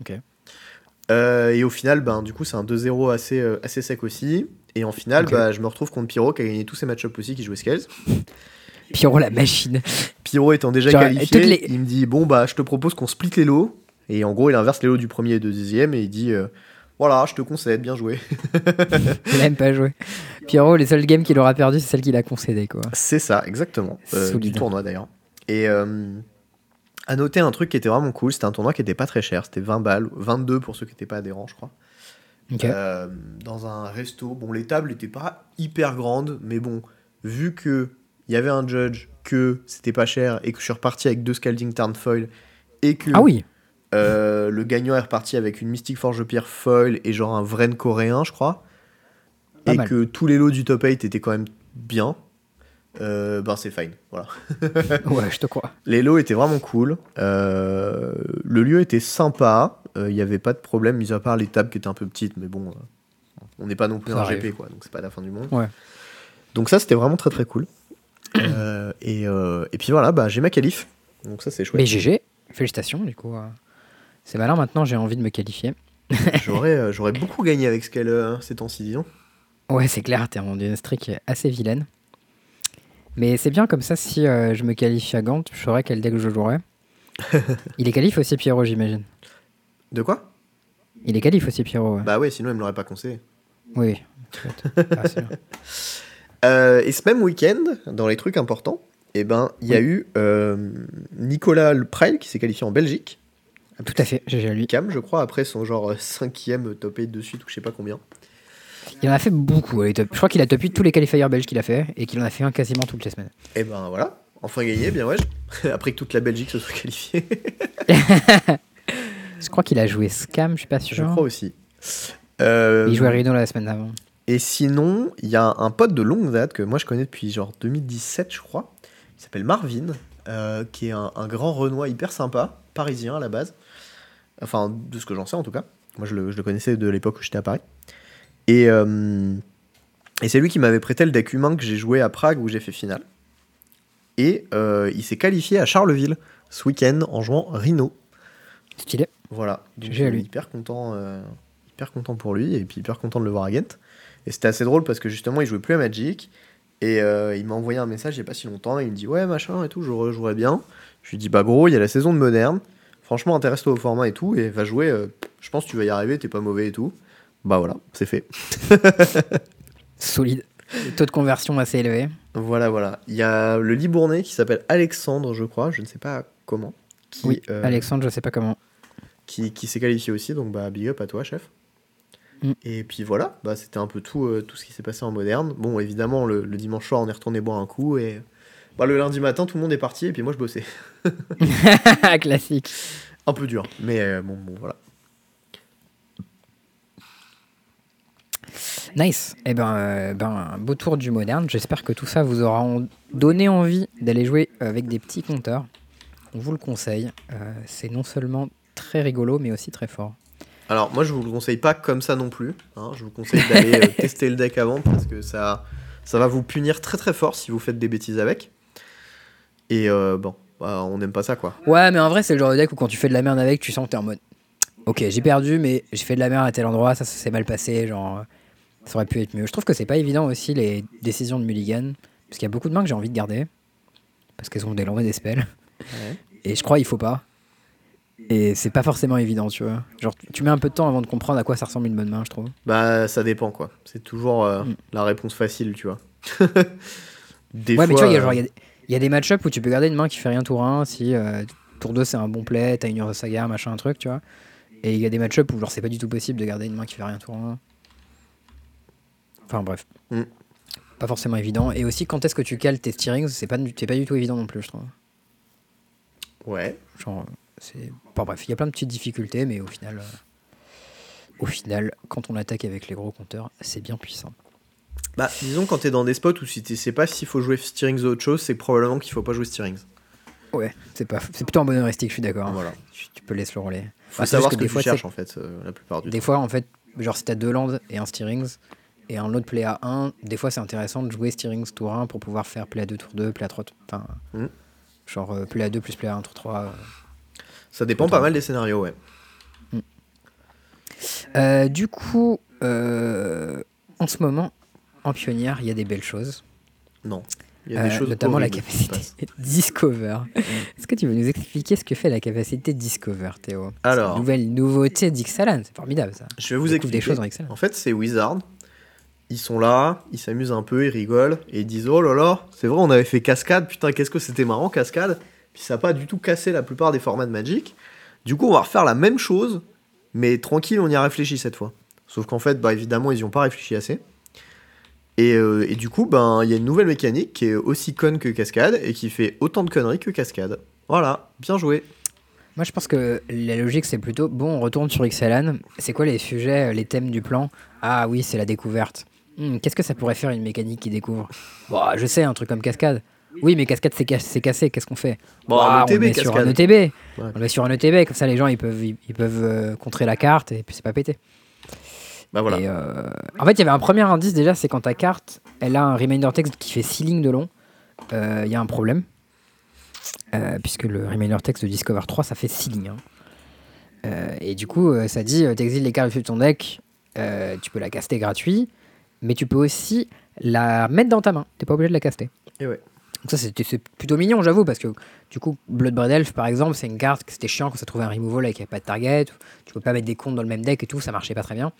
Ok. Euh, et au final, ben, du coup, c'est un 2-0 assez, euh, assez sec aussi. Et en finale, Ok. bah, je me retrouve contre Pyro qui a gagné tous ses match-ups aussi, qui jouait Scales. [LAUGHS] Pyro, la machine. Pyro étant déjà Genre, qualifié, les- il me dit Bon, bah, je te propose qu'on split les lots. Et en gros, il inverse les lots du premier et du deuxième et il dit euh, Voilà, je te concède, bien joué. [LAUGHS] Il a même pas joué. Pyro, les seules games qu'il aura perdu, c'est celle qu'il a concédée, quoi. C'est ça, exactement. Euh, du tournoi d'ailleurs. Et euh, à noter un truc qui était vraiment cool c'était un tournoi qui était pas très cher. C'était 20 balles, 22 pour ceux qui n'étaient pas adhérents, je crois. Euh, dans un resto. Bon, les tables n'étaient pas hyper grandes, mais bon, vu que il y avait un judge, que c'était pas cher et que je suis reparti avec deux Scalding Tarn Foil et que ah oui euh, le gagnant est reparti avec une Mystic Forge Pierre Foil et genre un Vren coréen, je crois, Pas et mal. que tous les lots du top 8 étaient quand même bien, euh, ben c'est fine. Voilà. [LAUGHS] Ouais, je te crois. Les lots étaient vraiment cool. Euh, le lieu était sympa. Il n'y avait pas de problème, mis à part les tables qui étaient un peu petites. Mais bon, on n'est pas non plus Ça un arrive. GP, quoi. Donc c'est pas la fin du monde. Ouais. Donc ça, c'était vraiment très très cool. Euh, et, euh, et puis voilà, bah, j'ai ma qualif. Donc ça, c'est chouette. Mais GG, félicitations, du coup. euh, C'est malin, maintenant j'ai envie de me qualifier. [LAUGHS] J'aurais j'aurais beaucoup gagné avec ce qu'elle ces temps-ci, disons. Ouais, c'est clair, t'es rendu une streak assez vilaine. Mais c'est bien comme ça, si euh, je me qualifie à Gant, je saurais quel deck je jouerai. [LAUGHS] Il est qualif aussi, Pierrot, j'imagine. De quoi? Il est qualif aussi, Pierrot. ouais. Bah ouais, sinon, elle me l'aurait pas conseillé. Oui. [LAUGHS] Ah, c'est bien. Euh, et ce même week-end, dans les trucs importants, eh ben, il y a Oui. eu euh, Nicolas Le Preil qui s'est qualifié en Belgique. Tout à fait, GG à lui. Cam, je crois, après son genre euh, cinquième top 8 de suite ou je sais pas combien. Il en a fait beaucoup. top- Je crois qu'il a top 8 tous les qualifiers belges qu'il a fait et qu'il en a fait un quasiment toutes les semaines. Et ben voilà, enfin gagné, bien ouais. [LAUGHS] après que toute la Belgique se soit qualifiée, [LAUGHS] Je crois qu'il a joué Scam, je suis pas sûr. je crois aussi. Euh, Il jouait Rhino la semaine d'avant. Et sinon, il y a un pote de longue date que moi je connais depuis genre 2017, je crois. Il s'appelle Marvin, euh, qui est un, un grand Renoir hyper sympa, parisien à la base. Enfin, de ce que j'en sais en tout cas. Moi je le, je le connaissais de l'époque où j'étais à Paris. Et, euh, et c'est lui qui m'avait prêté le deck humain que j'ai joué à Prague où j'ai fait finale. Et euh, il s'est qualifié à Charleville ce week-end en jouant Rhino. Stylé. Voilà. Donc euh, lui. hyper content, hyper content pour lui et puis hyper content de le voir à Ghent. Et c'était assez drôle parce que justement il jouait plus à Magic et euh, il m'a envoyé un message il y a pas si longtemps et il me dit ouais machin et tout je rejouerais bien. Je lui dis bah gros il y a la saison de moderne. Franchement intéresse-toi au format et tout et va jouer. euh, je pense que tu vas y arriver t'es pas mauvais et tout. Bah voilà c'est fait. [LAUGHS] Solide. Le taux de conversion assez élevé. Voilà voilà. Il y a le Libournais qui s'appelle Alexandre je crois je ne sais pas comment. Qui, Oui, euh, Alexandre, je sais pas comment. qui, qui s'est qualifié aussi, donc bah big up à toi, chef. Mm. Et puis voilà, bah, c'était un peu tout, euh, tout ce qui s'est passé en moderne. Bon, évidemment, le, le dimanche soir, on est retourné boire un coup et Bah, le lundi matin, tout le monde est parti et puis moi je bossais. [LAUGHS] [LAUGHS] Classique. Un peu dur, mais euh, bon, bon, voilà. Nice. Eh ben, euh, ben, beau tour du moderne. J'espère que tout ça vous aura en- donné envie d'aller jouer avec des petits compteurs. On vous le conseille. C'est non seulement très rigolo, mais aussi très fort. Alors, moi je vous le conseille pas comme ça non plus. hein. Je vous conseille d'aller euh, [LAUGHS] tester le deck avant parce que ça, ça va vous punir très très fort si vous faites des bêtises avec. Et euh, bon, bah, on n'aime pas ça quoi. Ouais, mais en vrai, c'est le genre de deck où quand tu fais de la merde avec, tu sens que t'es en mode. Ok, j'ai perdu, mais j'ai fait de la merde à tel endroit, ça, ça s'est mal passé, genre. Ça aurait pu être mieux. Je trouve que c'est pas évident aussi les décisions de Mulligan. Parce qu'il y a beaucoup de mains que j'ai envie de garder. Parce qu'elles ont des langues des spells. Et je crois qu'il faut pas. Et c'est pas forcément évident, tu vois. Genre, tu- mets un peu de temps avant de comprendre à quoi ça ressemble une bonne main, je trouve. Bah, ça dépend quoi. C'est toujours euh, Mm. la réponse facile, tu vois. [LAUGHS] des ouais, mais tu vois, il y a, euh, y y a des match-up où tu peux garder une main qui fait rien tour 1 si euh, tour 2 c'est un bon play, t'as une Ur de Saga, machin, un truc, tu vois. Et il y a des match-up où genre c'est pas du tout possible de garder une main qui fait rien tour 1. Enfin bref. Mm. Pas forcément évident. Et aussi, quand est-ce que tu cales tes steerings, c'est pas, pas du tout évident non plus, je trouve. Ouais. Genre, euh, c'est. Bref, il y a plein de petites difficultés, mais au final. euh, Au final, quand on attaque avec les gros compteurs, c'est bien puissant. Bah, disons quand t'es dans des spots où si tu sais pas s'il faut jouer Steerings ou autre chose, c'est probablement qu'il faut pas jouer Steerings. Ouais, c'est pas, c'est plutôt un bon heuristique, je suis d'accord. Voilà. Tu, tu peux laisser le relais. Faut Bah, c'est savoir juste ce que, des tu fois, cherches c'est- en fait, euh, la plupart du Des temps. fois, en fait, genre si t'as deux lands et un steerings et un autre play à 1, des fois c'est intéressant de jouer steerings tour 1 pour pouvoir faire play à 2 tour 2, play à 3 Enfin, Mm. genre euh, play à 2 plus play à 1 tour 3. euh. Ça dépend pas mal des scénarios, ouais. Euh, du coup, euh, en ce moment, en pionnière, il y a des belles choses. Non. Il y a des Euh, choses notamment la capacité. Discover. Est-ce que tu veux nous expliquer ce que fait la capacité Discover, Théo? Alors. une nouvelle nouveauté d'Ixalan, c'est formidable ça. Je vais vous expliquer. des choses Ixalan. En fait, c'est Wizard. Ils sont là, ils s'amusent un peu, ils rigolent et ils disent Oh là là, c'est vrai, on avait fait cascade, putain, qu'est-ce que c'était marrant, cascade. Puis ça n'a pas du tout cassé la plupart des formats de Magic. Du coup, on va refaire la même chose, mais tranquille, on y a réfléchi cette fois. Sauf qu'en fait, bah, évidemment, ils n'y ont pas réfléchi assez. Et, euh, et du coup, ben, il y a une nouvelle mécanique qui est aussi conne que cascade et qui fait autant de conneries que cascade. Voilà, bien joué. Moi, je pense que la logique, c'est plutôt bon, on retourne sur Ixalan. C'est quoi les sujets, euh, les thèmes du plan? Ah oui, c'est la découverte. Hmm, Qu'est-ce que ça pourrait faire une mécanique qui découvre? Bon, je sais, un truc comme cascade. Oui, mais cascade, c'est ca- c'est cassé. Qu'est-ce qu'on fait? Bon, Bah, un on le ETB, met sur un. ETB. On le met sur un ETB, comme ça les gens ils peuvent, ils, ils peuvent euh, contrer la carte et puis c'est pas pété. Bah voilà. Et, euh, En fait, il y avait un premier indice déjà, c'est quand ta carte elle a un reminder text qui fait 6 lignes de long, euh, il y a un problème. Euh, puisque le reminder text de Discover 3 ça fait 6 lignes. hein. Euh, et du coup, euh, ça dit euh, t'exiles les cartes de ton deck, euh, tu peux la caster gratuit, mais tu peux aussi la mettre dans ta main, t'es pas obligé de la caster. Et ouais. Donc ça c'était plutôt mignon j'avoue parce que du coup Bloodbraid Elf par exemple c'est une carte que c'était chiant quand ça trouvait un removal avec pas de target, tu peux pas mettre des comptes dans le même deck et tout, ça marchait pas très bien. Donc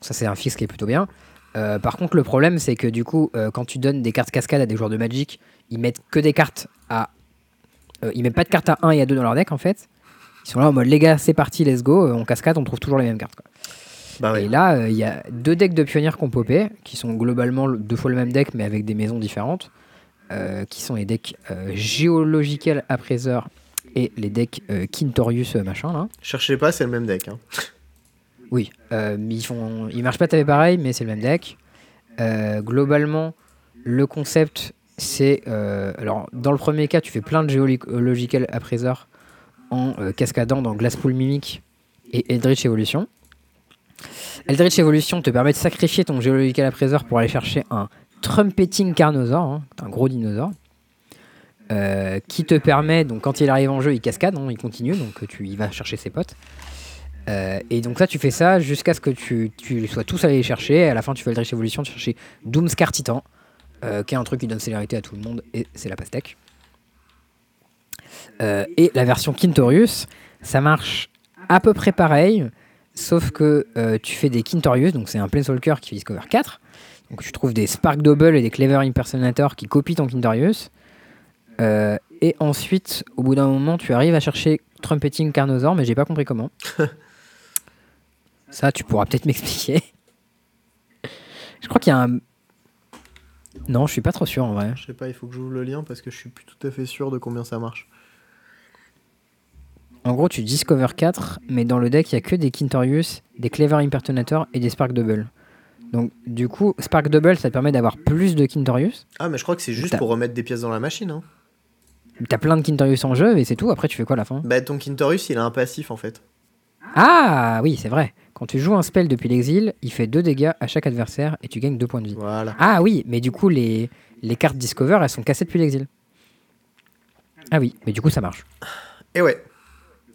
ça c'est un fixe qui est plutôt bien. Euh, par contre le problème c'est que du coup euh, quand tu donnes des cartes cascade à des joueurs de Magic, ils mettent que des cartes à... euh, ils mettent pas de cartes à 1 et à 2 dans leur deck en fait. Ils sont là en mode les gars c'est parti let's go, euh, on cascade, on trouve toujours les mêmes cartes. quoi. Bah ouais. Et là, il y a deux decks de pionniers qui ont popé, qui sont globalement le- deux fois le même deck, mais avec des maisons différentes, qui sont les decks euh, Geological Appraiser et les decks euh, Kintorius euh, machin là. Cherchez pas, c'est le même deck. hein. [LAUGHS] Oui, euh, mais ils font, ils marchent pas tout pareil, mais c'est le même deck. Euh, globalement, le concept, c'est euh, alors dans le premier cas, tu fais plein de Geological Appraiser en euh, cascadant dans Glasspool Mimic et Eldritch Evolution. Eldritch Evolution te permet de sacrifier ton Geological Appraiser pour aller chercher un Trumpeting Carnosaur, hein, un gros dinosaure, euh, qui te permet, donc quand il arrive en jeu, il cascade, hein, il continue, donc tu y vas chercher ses potes. Euh, et donc ça, tu fais ça jusqu'à ce que tu, tu sois tous allés les chercher. Et à la fin, tu fais Eldritch Evolution, tu cherches Doomscar Titan, euh, qui est un truc qui donne célérité à tout le monde, et c'est la pastèque. Et la version Kintorius, ça marche à peu près pareil, sauf que tu fais des Kintorius, donc c'est un Planeswalker qui fait Discover 4. Donc tu trouves des Spark Double et des Clever Impersonator qui copient ton Kintorius. Euh, et ensuite, au bout d'un moment, tu arrives à chercher Trumpeting Carnosaur, mais j'ai pas compris comment. [LAUGHS] Ça, tu pourras peut-être m'expliquer. Je crois qu'il y a un. Non, je suis pas trop sûr en vrai. Je sais pas, il faut que j'ouvre le lien parce que je suis plus tout à fait sûr de combien ça marche. En gros, tu discover 4, mais dans le deck, il y a que des Kintorius, des Clever Impertonator et des Spark Double. Donc, du coup, Spark Double, ça te permet d'avoir plus de Kintorius. Ah, mais je crois que c'est juste pour remettre des pièces dans la machine. Hein. T'as plein de Kintorius en jeu et c'est tout. Après, tu fais quoi à la fin? Bah, ton Kintorus, il a un passif en fait. Ah oui, c'est vrai. Quand tu joues un spell depuis l'exil, il fait 2 dégâts à chaque adversaire et tu gagnes 2 points de vie. Voilà. Ah oui, mais du coup, les, les cartes Discover, elles sont cassées depuis l'exil. Ah oui, mais du coup, ça marche. Et ouais.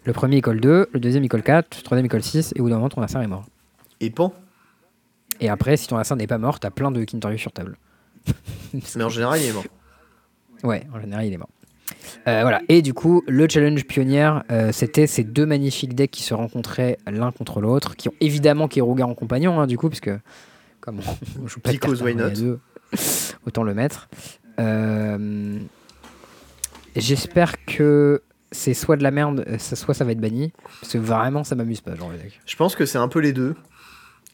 Le premier, il colle 2, le deuxième, il colle 4, le troisième, il colle 6, et au bout d'un moment, ton adversaire est mort. Et pan. Et après, si ton adversaire n'est pas mort, t'as plein de Kintorius sur table. Mais en général, il est mort. Ouais, en général, il est mort. Euh, voilà. Et du coup, le challenge pionnière, euh, c'était ces deux magnifiques decks qui se rencontraient l'un contre l'autre, qui ont évidemment Keruga en compagnon, hein, du coup, puisque comme on, [LAUGHS] on joue pas de cartes deux, autant le mettre. Euh, J'espère que c'est soit de la merde, soit ça va être banni, parce que vraiment, ça m'amuse pas, genre le deck. Je pense que c'est un peu les deux.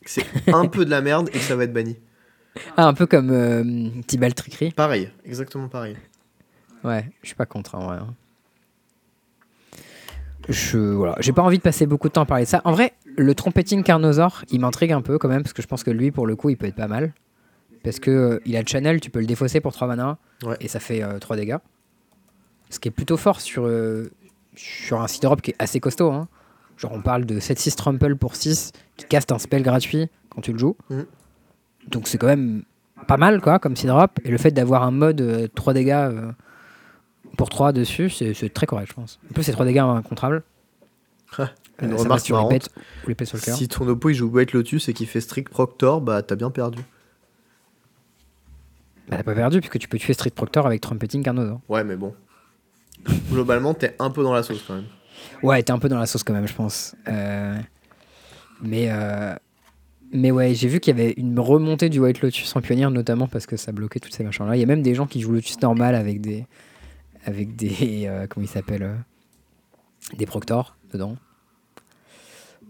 Que C'est un peu de la merde et que ça va être banni. Ah, un peu comme euh, Trickery. Pareil, exactement pareil. Ouais, je suis pas contre en vrai. hein. Je voilà, j'ai pas envie de passer beaucoup de temps à parler de ça. En vrai, le trompeting Carnosaur, il m'intrigue un peu quand même parce que je pense que lui pour le coup, il peut être pas mal parce que euh, il a le channel, tu peux le défausser pour 3 mana Ouais. et ça fait 3 dégâts. Ce qui est plutôt fort sur euh, sur un seed drop qui est assez costaud hein. Genre on parle de 7-6 trample pour 6 qui caste un spell gratuit quand tu le joues. Mhm. Donc c'est quand même pas mal quoi comme seed drop et le fait d'avoir un mode euh, 3 dégâts euh, pour 3 dessus, c'est très correct, je pense. En plus, c'est 3 dégâts incontrables. Ah, une Euh, va remarque sur les pets ou les pets sur le cœur. Si ton oppo il joue White Lotus et qu'il fait Strict Proctor, bah t'as bien perdu. Bah, t'as pas perdu, puisque tu peux tuer Street Proctor avec Trumpeting Carnosaur. Ouais, mais bon. Globalement, t'es un peu dans la sauce quand même. Ouais, t'es un peu dans la sauce quand même, je pense. Euh, Mais, euh, mais ouais, j'ai vu qu'il y avait une remontée du White Lotus en pionnière, notamment parce que ça bloquait tous ces machins-là. Il y a même des gens qui jouent Lotus normal avec des. avec des. [LAUGHS] euh, comment ils s'appellent Des Proctors dedans.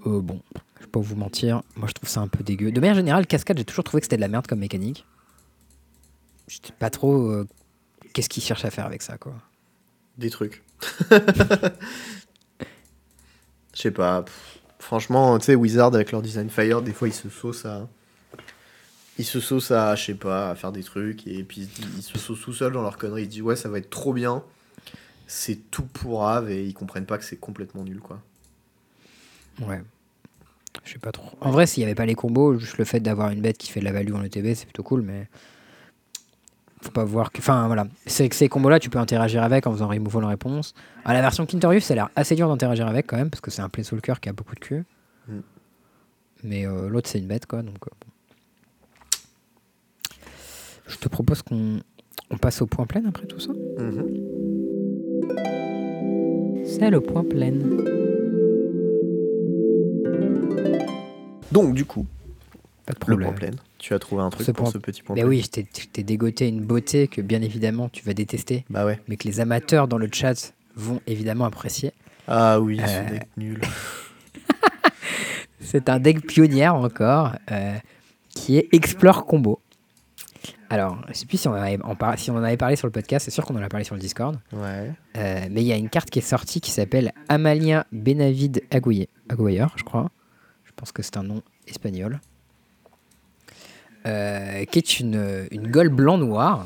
Bon, je vais pas vous mentir, moi je trouve ça un peu dégueu. De manière générale, Cascade, j'ai toujours trouvé que c'était de la merde comme mécanique. Je sais pas trop qu'est-ce qu'ils cherchent à faire avec ça, quoi. Des trucs. [LAUGHS] Je sais pas. pff, Franchement, tu sais, Wizard avec leur design Fire, des fois ils se saucent à. Ils se saucent à, je sais pas, à faire des trucs et puis ils, se saucent tout seuls dans leur connerie. Ils se disent ouais, ça va être trop bien. C'est tout pour Ave et ils comprennent pas que c'est complètement nul quoi. Ouais. Je sais pas trop. En vrai, s'il y avait pas les combos, juste le fait d'avoir une bête qui fait de la value en ETB, c'est plutôt cool, mais. Faut pas voir que. Enfin, voilà. C'est que ces combos-là, tu peux interagir avec en faisant removal en réponse. À la version Kintorius, ça a l'air assez dur d'interagir avec quand même, parce que c'est un Planeswalker qui a beaucoup de queue. Mm. Mais euh, l'autre, c'est une bête, quoi. Donc, euh, bon. Je te propose qu'on on passe au point plein après tout ça. Mhm. C'est le point plein. Donc du coup, Pas de le problème. point plein. Tu as trouvé un truc Ce pour point- ce petit point Mais plein. oui, je t'ai- dégoté une beauté que bien évidemment tu vas détester. Bah ouais. mais que les amateurs dans le chat vont évidemment apprécier. Ah oui, Euh. ce deck nul. C'est un deck pionnière encore, euh, qui est Explore Combo. Alors, je sais plus si on, en avait, en par- si on en avait parlé sur le podcast, c'est sûr qu'on en a parlé sur le Discord, Ouais. Euh, mais il y a une carte qui est sortie qui s'appelle Amalia Benavid Aguirre, je crois. Je pense que c'est un nom espagnol. Euh, qui est une, une gold blanc-noir,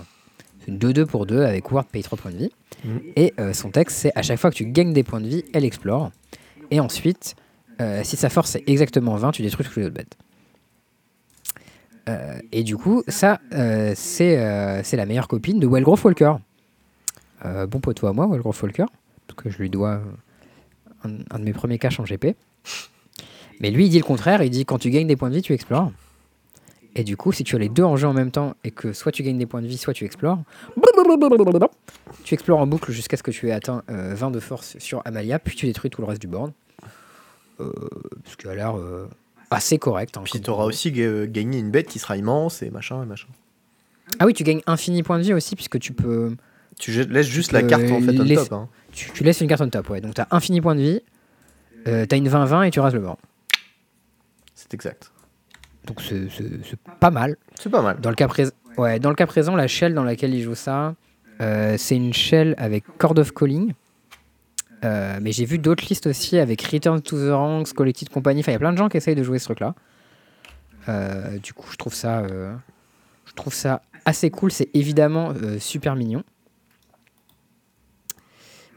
une 2-2 pour 2 avec Ward paye 3 points de vie. Mhm. Et euh, son texte, c'est à chaque fois que tu gagnes des points de vie, elle explore. Et ensuite, euh, si sa force est exactement 20, tu détruis toutes les autres bêtes. Euh, et du coup, ça, c'est c'est la meilleure copine de Wellgrove Walker. Bon poteau à moi, Wellgrove Walker, parce que je lui dois un, un de mes premiers caches en GP. Mais lui, il dit le contraire, il dit quand tu gagnes des points de vie, tu explores. Et du coup, si tu as les deux en jeu en même temps et que soit tu gagnes des points de vie, soit tu explores, tu explores en boucle jusqu'à ce que tu aies atteint euh, 20 de force sur Amalia, puis tu détruis tout le reste du board. Euh, ce qui a l'air euh, assez correct. hein, Puis t'auras combo. aussi ga- gagné une bête qui sera immense et machin et machin. Ah oui, tu gagnes infini points de vie aussi, puisque tu peux. Tu laisses juste la carte en fait on top. Hein. Tu, tu laisses une carte on top, ouais. Donc tu as infini points de vie, euh, tu as une 20-20 et tu rases le board. C'est exact. Donc c'est pas mal. C'est pas mal. Dans le cas, Ouais, dans le cas présent, la shell dans laquelle il joue ça, euh, c'est une shell avec Chord of Calling. Euh, mais j'ai vu d'autres listes aussi avec Return to the Ranks, Collected Company. Enfin, il y a plein de gens qui essayent de jouer ce truc-là. Euh, du coup, je trouve ça, je trouve ça assez cool. C'est évidemment super mignon.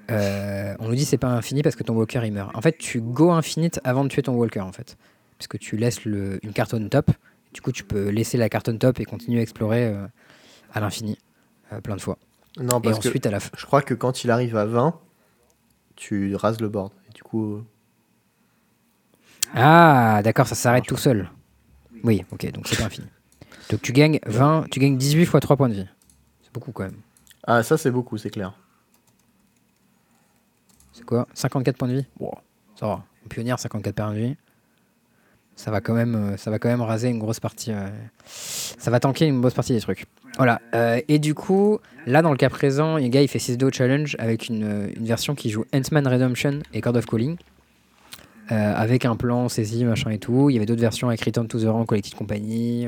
On nous dit c'est pas infini parce que ton walker il meurt. En fait, tu go infinite avant de tuer ton walker en fait, parce que tu laisses le, une carte on top. Du coup, tu peux laisser la carte on top et continuer à explorer euh, à l'infini euh, plein de fois. Non, Et parce que ensuite à la fin. je crois que quand il arrive à 20, tu rases le board. Et du coup, euh, Ah, d'accord, ça s'arrête tout seul. Oui, ok, donc c'est pas infini. Donc tu gagnes 20, tu gagnes 18 fois 3 points de vie. C'est beaucoup quand même. ah ça c'est beaucoup, c'est clair. C'est quoi? 54 points de vie? Bon, ça va. Pionnière, 54 points de vie. Ça va quand même, euh, ça va quand même raser une grosse partie. euh, ça va tanker une grosse partie des trucs. Voilà. euh, et du coup, là, dans le cas présent, un gars, il fait 6 do challenge avec une, version qui joue Ant-Man Redemption et Chord of Calling. avec un plan saisie, machin et tout. Il y avait d'autres versions avec Return to the Collected Company.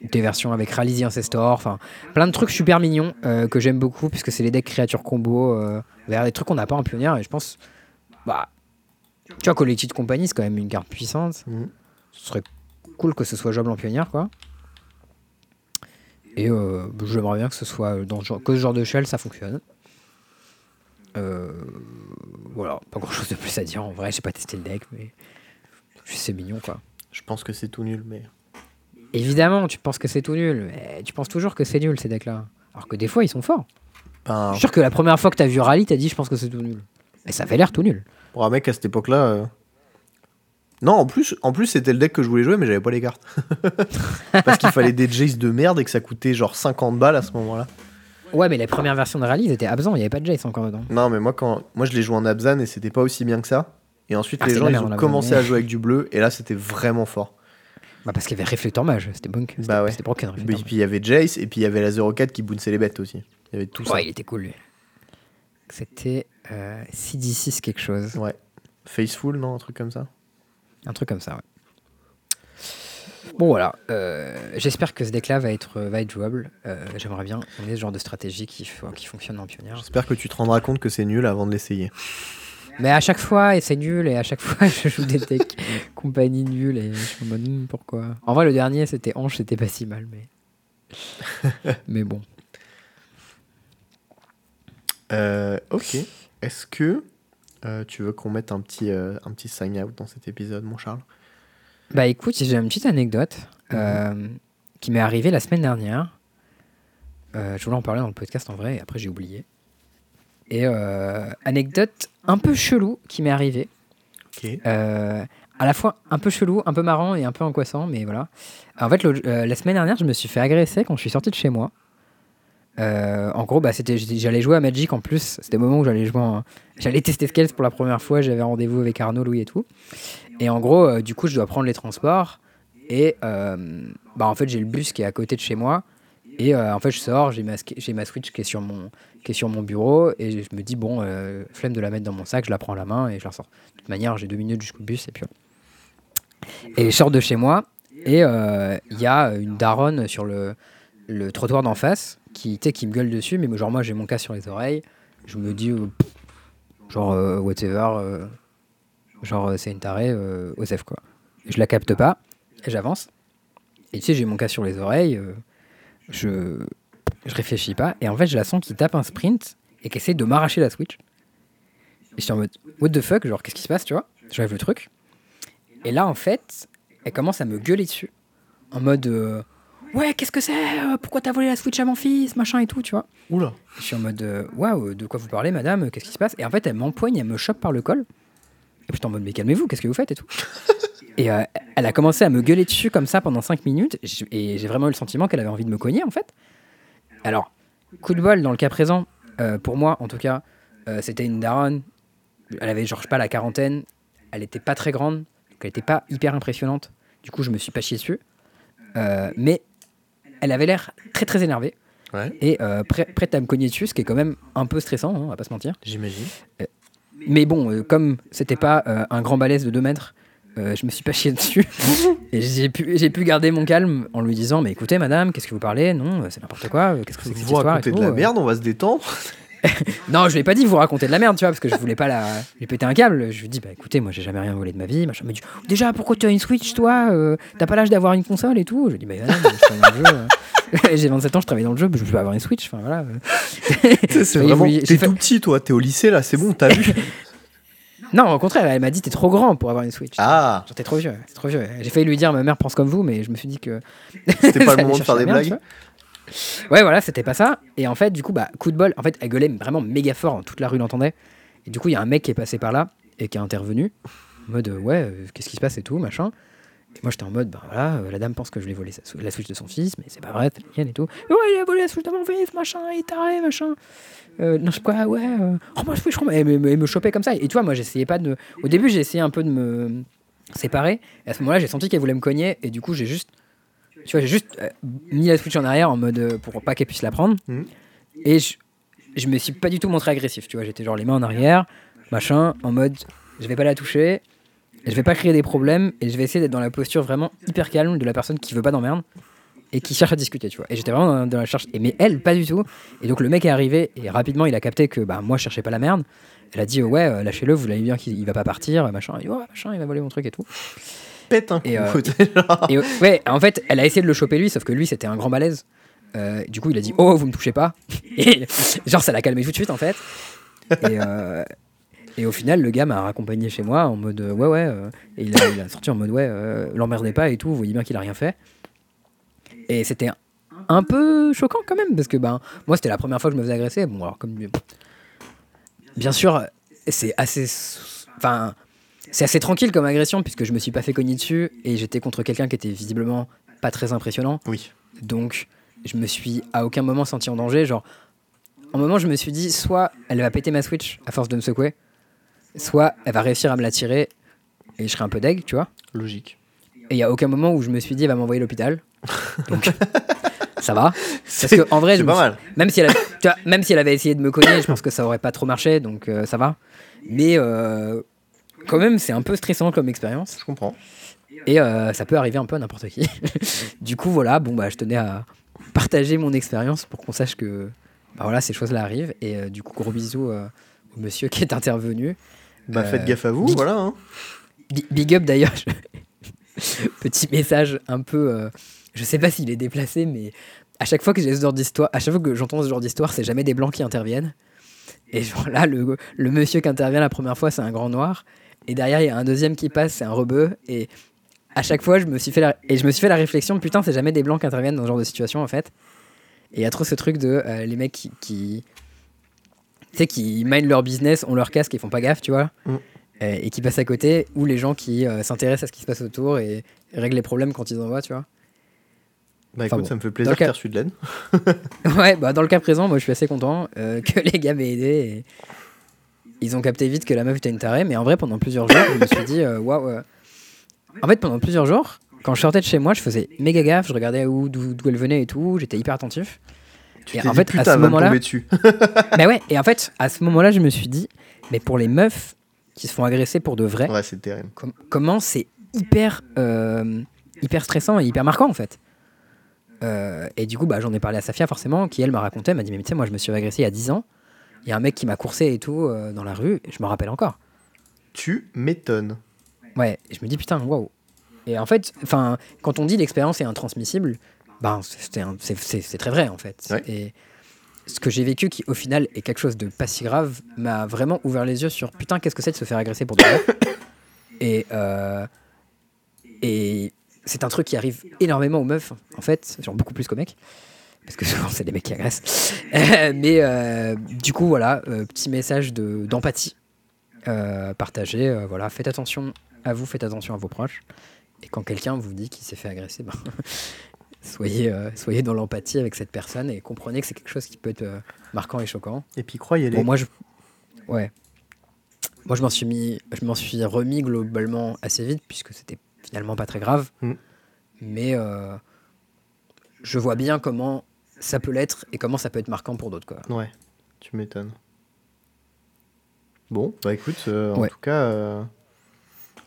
des versions avec Rally the Ancestor. Enfin, plein de trucs super mignons que j'aime beaucoup puisque c'est les decks créatures combo vers des trucs qu'on n'a pas en pionnière. Et je pense, bah, tu vois, Collected Company, c'est quand même une carte puissante. Mhm. Ce serait cool que ce soit jouable en pionnière, quoi. Et euh, j'aimerais bien que ce soit dans ce genre, que ce genre de shell, ça fonctionne. Euh, voilà, pas grand chose de plus à dire. En vrai, j'ai pas testé le deck, mais c'est mignon, quoi. Je pense que c'est tout nul, mais. Évidemment, tu penses que c'est tout nul. mais tu penses toujours que c'est nul, ces decks-là. Alors que des fois, ils sont forts. Ben, Je suis sûr que la première fois que t'as vu Rally, t'as dit, je pense que c'est tout nul. Et ça avait l'air tout nul. pour un mec à cette époque-là. euh, Non, en plus, en plus c'était le deck que je voulais jouer, mais j'avais pas les cartes. [LAUGHS] Parce qu'il fallait des Jace de merde et que ça coûtait genre 50 balles à ce moment-là. Ouais, mais les premières versions de Rally, ils étaient absents. Il y avait pas de Jace encore dedans. Non, mais moi, quand moi je l'ai joué en Abzan et c'était pas aussi bien que ça. Et ensuite, Ah, les gens la ils ont en commencé à jouer avec du bleu et là, c'était vraiment fort. Bah, parce qu'il y avait Réflecteur Mage. C'était bon. Bah ouais. broken, Et Réflecteur puis il y avait Jace et puis il y avait la 04 qui bounçait les bêtes aussi. Il y avait tout Mage. Ouais, il était cool, lui. C'était euh, CD6 quelque chose. Ouais. Faceful, non Un truc comme ça? Un truc comme ça, ouais. Bon, voilà. euh, J'espère que ce deck-là va être, va être jouable. Euh, J'aimerais bien qu'on ait ce genre de stratégie qui, fo- qui fonctionne en pionnière. J'espère que tu te rendras compte que c'est nul avant de l'essayer. Mais à chaque fois, et c'est nul, et à chaque fois, [LAUGHS] je joue des decks [LAUGHS] compagnie nulle, et je suis en mode, Hmm, pourquoi? En vrai, le dernier, c'était Ange, c'était pas si mal, mais. [LAUGHS] mais bon. Euh, ok. Est-ce que euh, tu veux qu'on mette un petit, euh, un petit sign out dans cet épisode, mon Charles? Bah écoute, j'ai une petite anecdote euh, qui m'est arrivée la semaine dernière. Je voulais en parler dans le podcast en vrai, et après j'ai oublié. Et anecdote un peu chelou qui m'est arrivée. Ok. À la fois un peu chelou, un peu marrant et un peu angoissant, mais voilà. En fait, la semaine dernière, je me suis fait agresser quand je suis sorti de chez moi. Euh, en gros, bah, c'était, j'allais jouer à Magic en plus. C'était le moment où j'allais jouer J'allais tester Scales pour la première fois. J'avais rendez-vous avec Arnaud, Louis et tout. Et en gros, euh, du coup, je dois prendre les transports. Et euh, bah, en fait, j'ai le bus qui est à côté de chez moi. Et en fait, je sors, j'ai ma, Switch qui est, sur mon, qui est sur mon bureau. Et je me dis, bon, flemme de la mettre dans mon sac, je la prends à la main et je la ressors. De toute manière, j'ai deux minutes jusqu'au bus. Et puis. Et je sors de chez moi. Et il y a une daronne sur le, le trottoir d'en face qui, qui me gueule dessus. Mais genre, moi, j'ai mon casque sur les oreilles. Je me dis, euh, genre, euh, whatever. euh, genre, euh, c'est une tarée, euh, Osef, quoi. Je la capte pas. Et j'avance. Et tu sais, j'ai mon casque sur les oreilles. euh, je, je réfléchis pas. Et en fait, je la sens qui tape un sprint et qui essaie de m'arracher la Switch. Et je suis en mode, what the fuck, genre, qu'est-ce qui se passe, tu vois? J'enlève le truc. Et là, en fait, elle commence à me gueuler dessus. En mode, euh, ouais, qu'est-ce que c'est Euh, Pourquoi t'as volé la Switch à mon fils Machin et tout, tu vois Oula. Je suis en mode, euh, waouh, de quoi vous parlez, madame Qu'est-ce qui se passe? Et en fait, elle m'empoigne, elle me chope par le col. Et puis, je suis en mode, mais calmez-vous, qu'est-ce que vous faites et tout [LAUGHS] Et euh, elle a commencé à me gueuler dessus comme ça pendant 5 minutes. Et j'ai- Et j'ai vraiment eu le sentiment qu'elle avait envie de me cogner, en fait. Alors, coup de bol, dans le cas présent, euh, pour moi, en tout cas, euh, c'était une daronne. Elle avait, genre, je sais pas, la quarantaine. Elle était pas très grande. Donc, elle était pas hyper impressionnante. Du coup, je me suis pas chié dessus. Euh, mais elle avait l'air très, très énervée. Ouais, Et euh, prêt- prête à me cogner dessus, ce qui est quand même un peu stressant, hein, on va pas se mentir. j'imagine. Mais bon, euh, comme c'était pas euh, un grand balèze de 2 mètres, euh, je me suis pas chié dessus. [LAUGHS] et j'ai pu, pu garder mon calme en lui disant Mais écoutez, madame, qu'est-ce que vous parlez? Non, c'est n'importe quoi. Qu'est-ce que c'est que cette Vous histoire de la euh. merde, on va se détendre. [LAUGHS] Non, je lui ai pas dit vous racontez de la merde, tu vois, parce que je voulais pas la. Lui péter un câble. Je lui ai dit Bah écoutez, moi j'ai jamais rien volé de ma vie. Machin. Il m'a dit Déjà, pourquoi tu as une Switch, toi Euh, T'as pas l'âge d'avoir une console et tout? Je lui ai dit Bah madame, je travaille dans le jeu. euh. [LAUGHS] j'ai 27 ans, je travaille dans le jeu, je peux avoir une Switch. Enfin voilà. C'est [LAUGHS] vraiment. T'es fait- tout petit, toi. T'es au lycée, là. C'est bon, t'as vu? Non, au contraire, elle m'a dit T'es trop grand pour avoir une Switch. Ah Genre, t'es trop vieux, c'est trop vieux. J'ai failli lui dire ma mère pense comme vous, mais je me suis dit que. C'était pas le moment de faire des blagues? Ouais, voilà, c'était pas ça. Et en fait, du coup, bah, coup de bol, en fait, elle gueulait vraiment méga fort, toute la rue l'entendait. Et du coup, il y a un mec qui est passé par là et qui est intervenu, en mode euh, ouais, euh, qu'est-ce qui se passe et tout, machin. Et moi, j'étais en mode, bah voilà, euh, la dame pense que je l'ai volé la Switch de son fils, mais c'est pas vrai, c'est et tout. Ouais, il a volé la Switch de mon fils, machin, il est taré, machin. Non, je sais quoi, ouais, oh, moi, Switch, et me, me, me chopait comme ça. Et tu vois, moi, j'essayais pas de. Au début, j'ai essayé un peu de me séparer. Et à ce moment-là, j'ai senti qu'elle voulait me cogner, et du coup, j'ai juste. Tu vois, j'ai juste euh, mis la Switch en arrière en mode euh, pour pas qu'elle puisse la prendre. Mhm. Et je, je me suis pas du tout montré agressif, tu vois. J'étais genre les mains en arrière, machin, en mode je vais pas la toucher, je vais pas créer des problèmes, et je vais essayer d'être dans la posture vraiment hyper calme de la personne qui veut pas d'emmerde et qui cherche à discuter, tu vois. Et j'étais vraiment dans, dans la cherche, et mais elle, pas du tout. Et donc le mec est arrivé, et rapidement il a capté que bah, moi je cherchais pas la merde. Elle a dit ouais, euh, lâchez-le, vous l'avez bien qu'il il va pas partir, machin. Il dit, ouais, machin, il va voler mon truc et tout. Pète un coup. [LAUGHS] Et, euh. Et euh, ouais, en fait, elle a essayé de le choper lui, sauf que lui, c'était un grand balèze. Euh, du coup, il a dit Oh, vous me touchez pas. [LAUGHS] Et genre, ça l'a calmé tout de suite, en fait. Et, euh, et au final, le gars m'a raccompagné chez moi en mode Ouais, ouais. euh, et il a, il a sorti en mode Ouais, euh, l'emmerdez pas et tout. Vous voyez bien qu'il a rien fait. Et c'était un- un peu choquant quand même, parce que ben, moi, c'était la première fois que je me faisais agresser. Bon, alors, comme. Bien sûr, c'est assez. Enfin. C'est assez tranquille comme agression puisque je me suis pas fait cogner dessus et j'étais contre quelqu'un qui était visiblement pas très impressionnant. Oui. Donc je me suis à aucun moment senti en danger. Genre, en moment je me suis dit soit elle va péter ma Switch à force de me secouer, soit elle va réussir à me la tirer et je serai un peu deg, tu vois. Logique. Et il y a aucun moment où je me suis dit elle va m'envoyer à l'hôpital. Donc [LAUGHS] ça va. Parce que en vrai, je c'est me pas suis- mal. même si, elle avait, tu vois, même si elle avait essayé de me cogner, je pense que ça aurait pas trop marché, donc euh, ça va. Mais euh, quand même, c'est un peu stressant comme expérience. Je comprends. Et euh, ça peut arriver un peu à n'importe qui. [LAUGHS] du coup, voilà, bon, bah, je tenais à partager mon expérience pour qu'on sache que bah, voilà, ces choses-là arrivent. Et euh, du coup, gros bisous euh, au monsieur qui est intervenu. Bah, faites gaffe à vous, big- voilà. hein. Bi- Big up d'ailleurs. je- [LAUGHS] Petit message un peu. je sais pas s'il est déplacé, mais à chaque fois que j'ai ce genre d'histoire, à chaque fois que j'entends ce genre d'histoire, c'est jamais des blancs qui interviennent. Et [LAUGHS] genre là, le, le monsieur qui intervient la première fois, c'est un grand noir. Et derrière, il y a un deuxième qui passe, c'est un rebeu. Et à chaque fois, je me suis fait la, et je me suis fait la réflexion, putain, c'est jamais des blancs qui interviennent dans ce genre de situation en fait. Et il y a trop ce truc de euh, les mecs qui, qui tu sais, qui mind leur business, ont leur casque et font pas gaffe, tu vois, Mm. Euh, et qui passent à côté, ou les gens qui euh, s'intéressent à ce qui se passe autour et règlent les problèmes quand ils en voient, tu vois. Bah Enfin écoute, bon. ça me fait plaisir Dans que cas- reçu de l'aide. [LAUGHS] Ouais, bah dans le cas présent, moi je suis assez content euh, que les gars m'aient aidé. Et ils ont capté vite que la meuf était une tarée, mais en vrai, pendant plusieurs jours, je me suis dit, euh, waouh. euh. En fait, pendant plusieurs jours, quand je sortais de chez moi, je faisais méga gaffe, je regardais où, d'où, elle venait et tout, j'étais hyper attentif. Tu Et en dit, fait, à ce moment-là- mais [LAUGHS] ouais, et en fait, à ce moment-là, je me suis dit, mais pour les meufs qui se font agresser pour de vrai, Ouais, c'est terrible. com- comment c'est hyper, euh, hyper stressant et hyper marquant en fait. Euh, et du coup, bah, j'en ai parlé à Safia forcément, qui elle m'a raconté, elle m'a dit, mais tu sais, moi je me suis fait agresser il y a 10 ans, il y a un mec qui m'a coursé et tout euh, dans la rue, et je me rappelle encore. Tu m'étonnes. Ouais, je me dis, putain, waouh. Et en fait, enfin, quand on dit l'expérience est intransmissible, ben, c'est très vrai en fait. Ouais. Et ce que j'ai vécu, qui au final est quelque chose de pas si grave, m'a vraiment ouvert les yeux sur putain, qu'est-ce que c'est de se faire agresser pour de vrai. [COUGHS] et euh, et c'est un truc qui arrive énormément aux meufs, en fait, genre beaucoup plus qu'aux mecs. Parce que [LAUGHS] souvent, c'est des mecs qui agressent. Euh, mais euh, du coup, voilà, euh, petit message de- d'empathie partagé. voilà, faites attention à vous, faites attention à vos proches. Et quand quelqu'un vous dit qu'il s'est fait agresser, ben, [LAUGHS] soyez, euh, soyez dans l'empathie avec cette personne et comprenez que c'est quelque chose qui peut être euh, marquant et choquant. Et puis croyez-les. Bon, moi, je. Ouais. Moi, je m'en suis mis. Je m'en suis remis globalement assez vite, puisque c'était finalement pas très grave. Mm. Mais euh, je vois bien comment ça peut l'être et comment ça peut être marquant pour d'autres, quoi. Ouais, tu m'étonnes. Bon, bah écoute, euh, en Ouais. tout cas, euh, en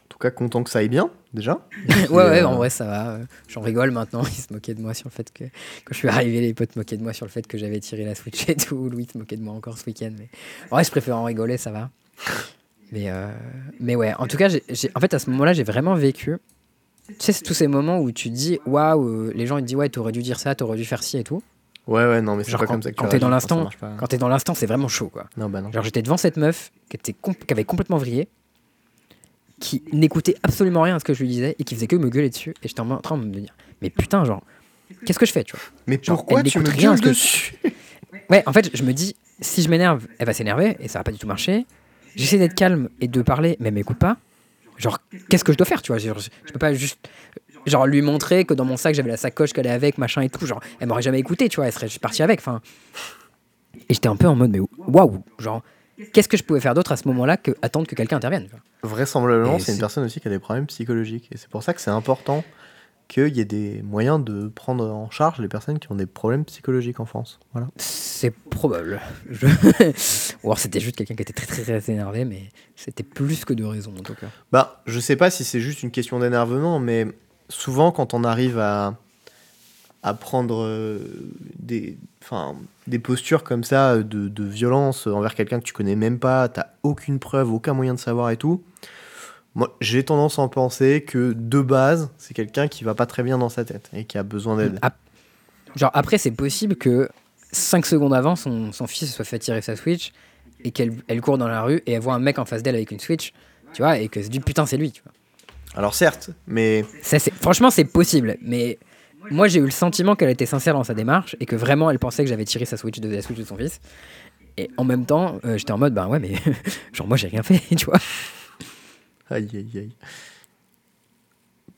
tout cas, content que ça aille bien, déjà. [LAUGHS] ouais, ouais, en vrai, ça va. J'en rigole maintenant. [LAUGHS] Ils se moquaient de moi sur le fait que, quand je suis arrivé, les potes moquaient de moi sur le fait que j'avais tiré la Switch et tout. Louis se moquait de moi encore ce week-end. Mais en vrai, je préfère en rigoler, ça va. Mais, euh, mais ouais, en tout cas, j'ai, en fait, à ce moment-là, j'ai vraiment vécu. Tu sais, c'est tous ces moments où tu dis, waouh, les gens ils te disent, ouais, t'aurais dû dire ça, t'aurais dû faire ci et tout. Ouais, ouais, non, mais c'est pas quand, comme ça que quand t'es dans l'instant, quand t'es dans l'instant, c'est vraiment chaud, quoi. Non, bah non. Genre, j'étais devant cette meuf qui, était qui avait complètement vrillé, qui n'écoutait absolument rien à ce que je lui disais et qui faisait que me gueuler dessus. Et j'étais en train de me dire, mais putain, genre, qu'est-ce que je fais, tu vois? Mais Genre, pourquoi tu me rien dessus? [LAUGHS] Ouais, en fait, je me dis, si je m'énerve, elle va s'énerver et ça va pas du tout marcher. J'essaie d'être calme et de parler, mais elle m'écoute pas. Genre, qu'est-ce que je dois faire, tu vois? Genre, je peux pas juste genre lui montrer que dans mon sac j'avais la sacoche qu'elle est avec, machin et tout. Genre, elle m'aurait jamais écouté, tu vois, elle serait partie avec. Enfin, et j'étais un peu en mode, mais waouh, genre, qu'est-ce que je pouvais faire d'autre à ce moment-là que attendre que quelqu'un intervienne Vraisemblablement, c'est une personne aussi qui a des problèmes psychologiques. Et c'est pour ça que c'est important qu'il y ait des moyens de prendre en charge les personnes qui ont des problèmes psychologiques en France. Voilà. C'est probable. Je... [LAUGHS] Ou alors c'était juste quelqu'un qui était très très très énervé, mais c'était plus que de raison en tout cas. Bah, je sais pas si c'est juste une question d'énervement, mais souvent quand on arrive à, à prendre euh, des, des postures comme ça de, de violence envers quelqu'un que tu connais même pas, t'as aucune preuve, aucun moyen de savoir et tout, moi j'ai tendance à en penser que de base, c'est quelqu'un qui va pas très bien dans sa tête et qui a besoin d'aide. Genre après c'est possible que 5 secondes avant son, son fils se soit fait tirer sa Switch et qu'elle elle court dans la rue et elle voit un mec en face d'elle avec une Switch, tu vois, et que se dit putain c'est lui, tu vois. Alors certes, mais Ça, franchement c'est possible, mais moi j'ai eu le sentiment qu'elle était sincère dans sa démarche et que vraiment elle pensait que j'avais tiré sa Switch de la Switch de son fils. Et en même temps, euh, j'étais en mode, bah ouais, mais [LAUGHS] genre moi j'ai rien fait, [LAUGHS] tu vois. aïe aïe aïe.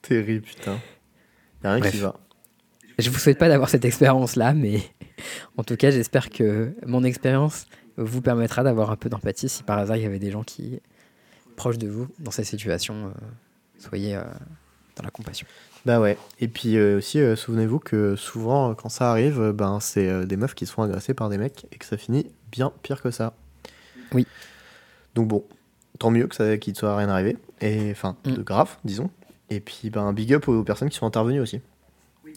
Terrible putain. Y'a rien Bref. qui va. Je vous souhaite pas d'avoir cette expérience-là, mais en tout cas, j'espère que mon expérience vous permettra d'avoir un peu d'empathie si par hasard il y avait des gens qui, proches de vous, dans cette situation, euh, soyez euh, dans la compassion. Bah ouais. Et puis euh, aussi, euh, souvenez-vous que souvent, euh, quand ça arrive, ben, c'est des meufs qui se font agresser par des mecs et que ça finit bien pire que ça. Oui. Donc bon, tant mieux que ça qu'il ne soit rien arrivé. Et enfin, Mm. de grave, disons. Et puis, ben, big up aux personnes qui sont intervenues aussi.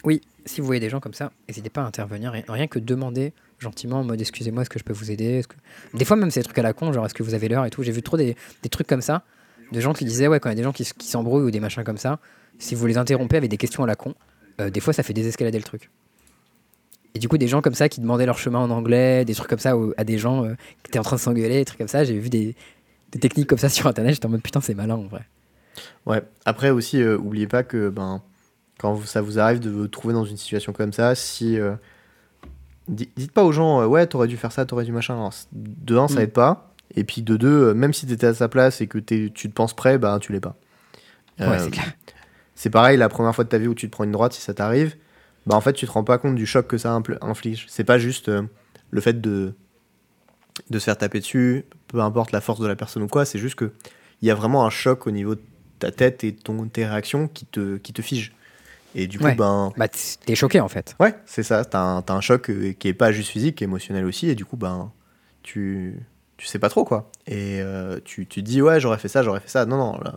Oui, si vous voyez des gens comme ça, n'hésitez pas à intervenir, rien, que demander gentiment en mode excusez-moi, est-ce que je peux vous aider? Que... Des fois même c'est des trucs à la con, genre est-ce que vous avez l'heure et tout? J'ai vu trop des, des trucs comme ça, de gens qui disaient ouais quand il y a des gens qui, s'embrouillent ou des machins comme ça, si vous les interrompez avec des questions à la con, euh, des fois ça fait désescalader le truc. Et du coup des gens comme ça qui demandaient leur chemin en anglais, des trucs comme ça à des gens euh, qui étaient en train de s'engueuler, des trucs comme ça, j'ai vu des, des techniques comme ça sur internet, j'étais en mode putain c'est malin en vrai. Ouais. Après aussi, euh, oubliez pas que ben, quand ça vous arrive de vous trouver dans une situation comme ça, si. di- dites pas aux gens, ouais, t'aurais dû faire ça, t'aurais dû machin. Alors, de un, ça Mm. aide pas. Et puis de deux, euh, même si t'étais à sa place et que tu te penses prêt, bah tu l'es pas. Ouais, Euh, c'est pareil, la première fois de ta vie où tu te prends une droite, si ça t'arrive, bah en fait, tu te rends pas compte du choc que ça inflige. C'est pas juste euh, le fait de, de se faire taper dessus, peu importe la force de la personne ou quoi, c'est juste que il y a vraiment un choc au niveau de ta tête et de ton, tes réactions qui te, qui te fige. Et du coup, Ouais. ben. Bah t'es choqué en fait. Ouais, c'est ça, t'as un, un choc qui est pas juste physique, émotionnel aussi, et du coup, ben. Tu, tu sais pas trop quoi. Et euh, tu, tu te dis, ouais, j'aurais fait ça, j'aurais fait ça. Non, non, là.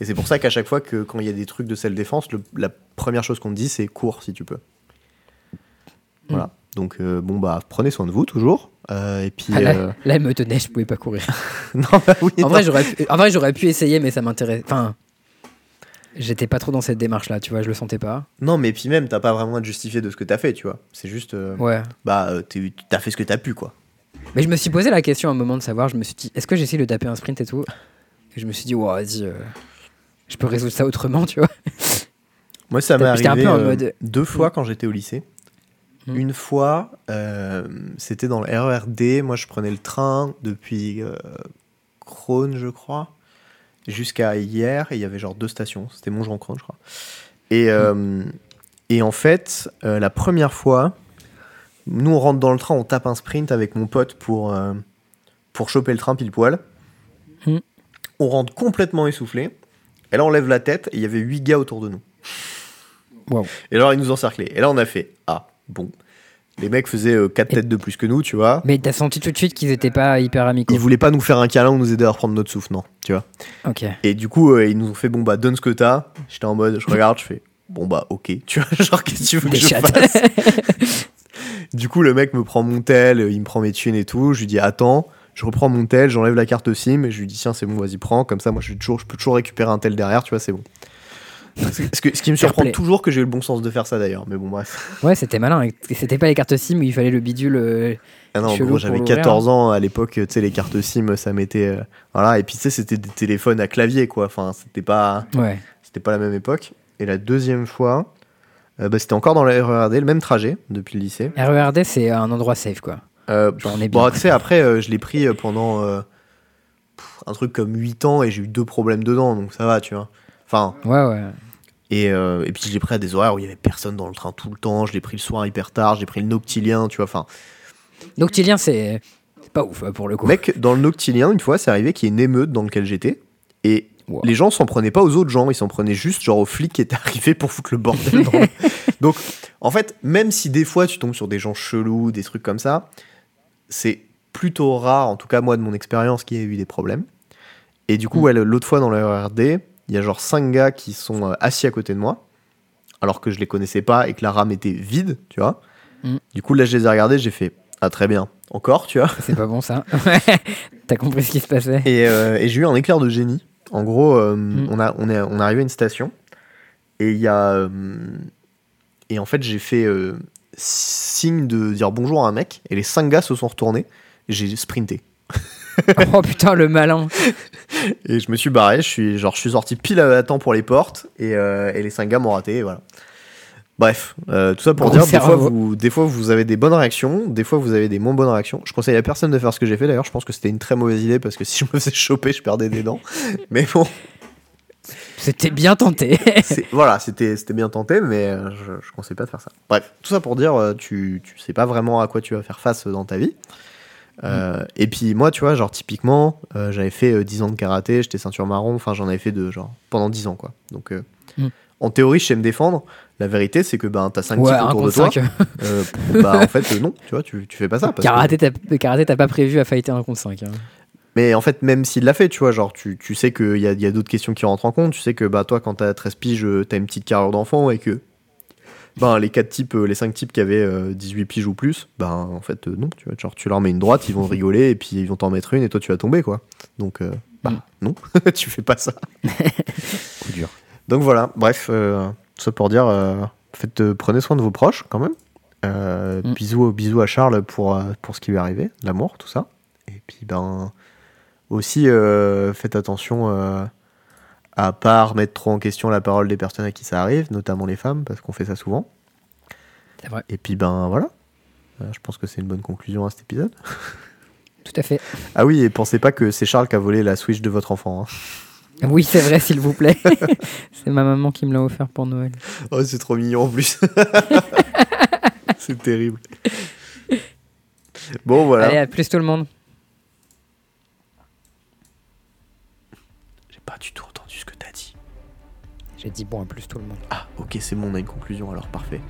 Et c'est pour ça qu'à chaque fois que quand il y a des trucs de self-défense, la première chose qu'on te dit, c'est cours si tu peux. Voilà. Donc, euh, bon, bah, prenez soin de vous toujours. Euh, et puis. Ah, là, euh, là, elle me tenait, je pouvais pas courir. [LAUGHS] [LAUGHS] non, bah oui. En non. vrai, j'aurais pu, en vrai, j'aurais pu essayer, mais ça m'intéresse. Enfin, j'étais pas trop dans cette démarche-là, tu vois, je le sentais pas. Non, mais puis même, t'as pas vraiment à te justifier de ce que t'as fait, tu vois. C'est juste. Ouais. Bah, t'as fait ce que t'as pu, quoi. Mais je me suis posé la question à un moment de savoir, je me suis dit, est-ce que j'essaie de taper un sprint et tout? Et je me suis dit, ouais, vas-y, euh, je peux résoudre ça autrement, tu vois. Moi, ça m'est J'étais un arrivé peu en euh, mode- deux fois quand j'étais au lycée. Mm. Une fois, euh, c'était dans le RERD. Moi, je prenais le train depuis euh, je crois, jusqu'à hier. Et il y avait genre deux stations. C'était Montjean-Crône, je crois. Et, euh, et en fait, la première fois, nous, on rentre dans le train, on tape un sprint avec mon pote pour, euh, pour choper le train pile poil. Mm. On rentre complètement essoufflé. Et là, on lève la tête et il y avait huit gars autour de nous. Et alors, ils nous encerclaient. Et là, on a fait Ah, bon. Les mecs faisaient 4 Et- têtes de plus que nous, tu vois. Mais t'as senti tout de suite qu'ils étaient pas hyper amicaux. Ils voulaient pas nous faire un câlin ou nous aider à reprendre notre souffle, non. tu vois. Ok. Et du coup, euh, ils nous ont fait, bon, bah, donne ce que t'as. J'étais en mode, je regarde, je fais, bon, bah, ok, [LAUGHS] tu vois, genre, qu'est-ce que tu veux que Des je chattes. fasse? [LAUGHS] Du coup, le mec me prend mon tel, il me prend mes thunes et tout. Je lui dis, attends, je reprends mon tel, j'enlève la carte SIM et je lui dis, tiens, c'est bon, vas-y, prends. Comme ça, moi, je, suis toujours, je peux toujours récupérer un tel derrière, tu vois, c'est bon. Ce, que- ce qui me surprend toujours que j'ai eu le bon sens de faire ça d'ailleurs, mais bon, bref. Ouais, c'était malin. C'était pas les cartes SIM où il fallait le bidule. euh, Ah non, j'avais l'ouvrir. 14 ans à l'époque, tu sais, les cartes SIM, ça m'était. euh, voilà, et puis tu sais, c'était des téléphones à clavier, quoi. Enfin, c'était pas, Ouais. c'était pas la même époque. Et la deuxième fois, euh, bah, c'était encore dans la RERD, le même trajet depuis le lycée. RERD, c'est un endroit safe, quoi. Euh, Genre, on est bon, bien. tu sais, après, euh, je l'ai pris euh, pendant pff, un truc comme 8 ans et j'ai eu deux problèmes dedans, donc ça va, tu vois. Enfin, Ouais, ouais. et, et puis je l'ai pris à des horaires où il y avait personne dans le train tout le temps. Je l'ai pris le soir hyper tard, j'ai pris le noctilien, tu vois. Enfin, Noctilien, c'est pas ouf pour le coup. Mec, dans le Noctilien, une fois, c'est arrivé qu'il y ait une émeute dans lequel j'étais. Et Wow. les gens s'en prenaient pas aux autres gens, ils s'en prenaient juste genre aux flics qui étaient [LAUGHS] arrivés pour foutre le bordel. dans le- [LAUGHS] Donc, en fait, même si des fois tu tombes sur des gens chelous, des trucs comme ça, c'est plutôt rare, en tout cas moi de mon expérience, qu'il y ait eu des problèmes. Et du coup, Mm. ouais, l'autre fois dans le RRD, il y a genre cinq gars qui sont euh, assis à côté de moi, alors que je les connaissais pas et que la rame était vide, tu vois. Mm. Du coup, là, je les ai regardés, j'ai fait Ah, très bien. Encore, tu vois. C'est pas bon ça. [LAUGHS] T'as compris ce qui se passait. Et, euh, et j'ai eu un éclair de génie. En gros, euh, Mm. on, a, on, est, on est arrivé à une station et il y a. euh, et en fait, j'ai fait euh, signe de dire bonjour à un mec et les cinq gars se sont retournés. et J'ai sprinté. [LAUGHS] oh putain, le malin. Et je me suis barré. Je suis, genre, je suis sorti pile à temps pour les portes et, et les cinq gars m'ont raté. Et voilà. Bref, euh, tout ça pour Gros dire, des fois, vous, des fois vous avez des bonnes réactions, des fois vous avez des moins bonnes réactions. Je conseille à personne de faire ce que j'ai fait d'ailleurs, je pense que c'était une très mauvaise idée parce que si je me faisais choper, je perdais des dents. [LAUGHS] Mais bon, C'était bien tenté. Voilà, c'était bien tenté, mais euh, je, je conseille pas de faire ça. Bref, tout ça pour dire, euh, tu, tu sais pas vraiment à quoi tu vas faire face dans ta vie. Euh, Et puis moi, tu vois, genre typiquement, euh, j'avais fait euh, 10 ans de karaté, j'étais ceinture marron, enfin j'en avais fait de genre pendant 10 ans quoi. Donc Mm. en théorie, je sais me défendre. La vérité, c'est que ben t'as 5 ouais, types autour de toi. 5. Euh, bah en fait euh, non, tu vois, tu, tu fais pas ça. parce Karaté, t'as pas prévu à fighter un contre 5. hein. Mais en fait, même s'il l'a fait, tu vois, genre, tu, tu sais qu'il y a, y a d'autres questions qui rentrent en compte. Tu sais que bah, toi, quand t'as 13 piges, euh, t'as une petite carrière d'enfant et que ben, les quatre types, les 5 types qui avaient euh, 18 piges ou plus, ben en fait, euh, non. Tu, vois, genre, tu leur mets une droite, ils vont [LAUGHS] rigoler et puis ils vont t'en mettre une et toi, tu vas tomber, quoi. Donc, bah, Mm. non, [LAUGHS] tu fais pas ça. [LAUGHS] Coup dur. Donc voilà, bref, euh, tout ça pour dire, euh, faites, euh, prenez soin de vos proches quand même. Euh, Mm. bisous, bisous à Charles pour, pour ce qui lui est arrivé, l'amour, tout ça. Et puis ben aussi faites attention à pas remettre trop en question la parole des personnes à qui ça arrive, notamment les femmes, parce qu'on fait ça souvent. C'est vrai. Et puis ben voilà, je pense que c'est une bonne conclusion à cet épisode. Tout à fait. Ah oui, et pensez pas que c'est Charles qui a volé la Switch de votre enfant. hein. Oui, c'est vrai, s'il vous plaît. [LAUGHS] c'est ma maman qui me l'a offert pour Noël. Oh, c'est trop mignon en plus. [LAUGHS] c'est terrible. Bon voilà. Allez, à plus tout le monde. J'ai pas du tout entendu ce que t'as dit. J'ai dit bon, à plus tout le monde. Ah, ok, c'est bon, on a une conclusion alors, parfait.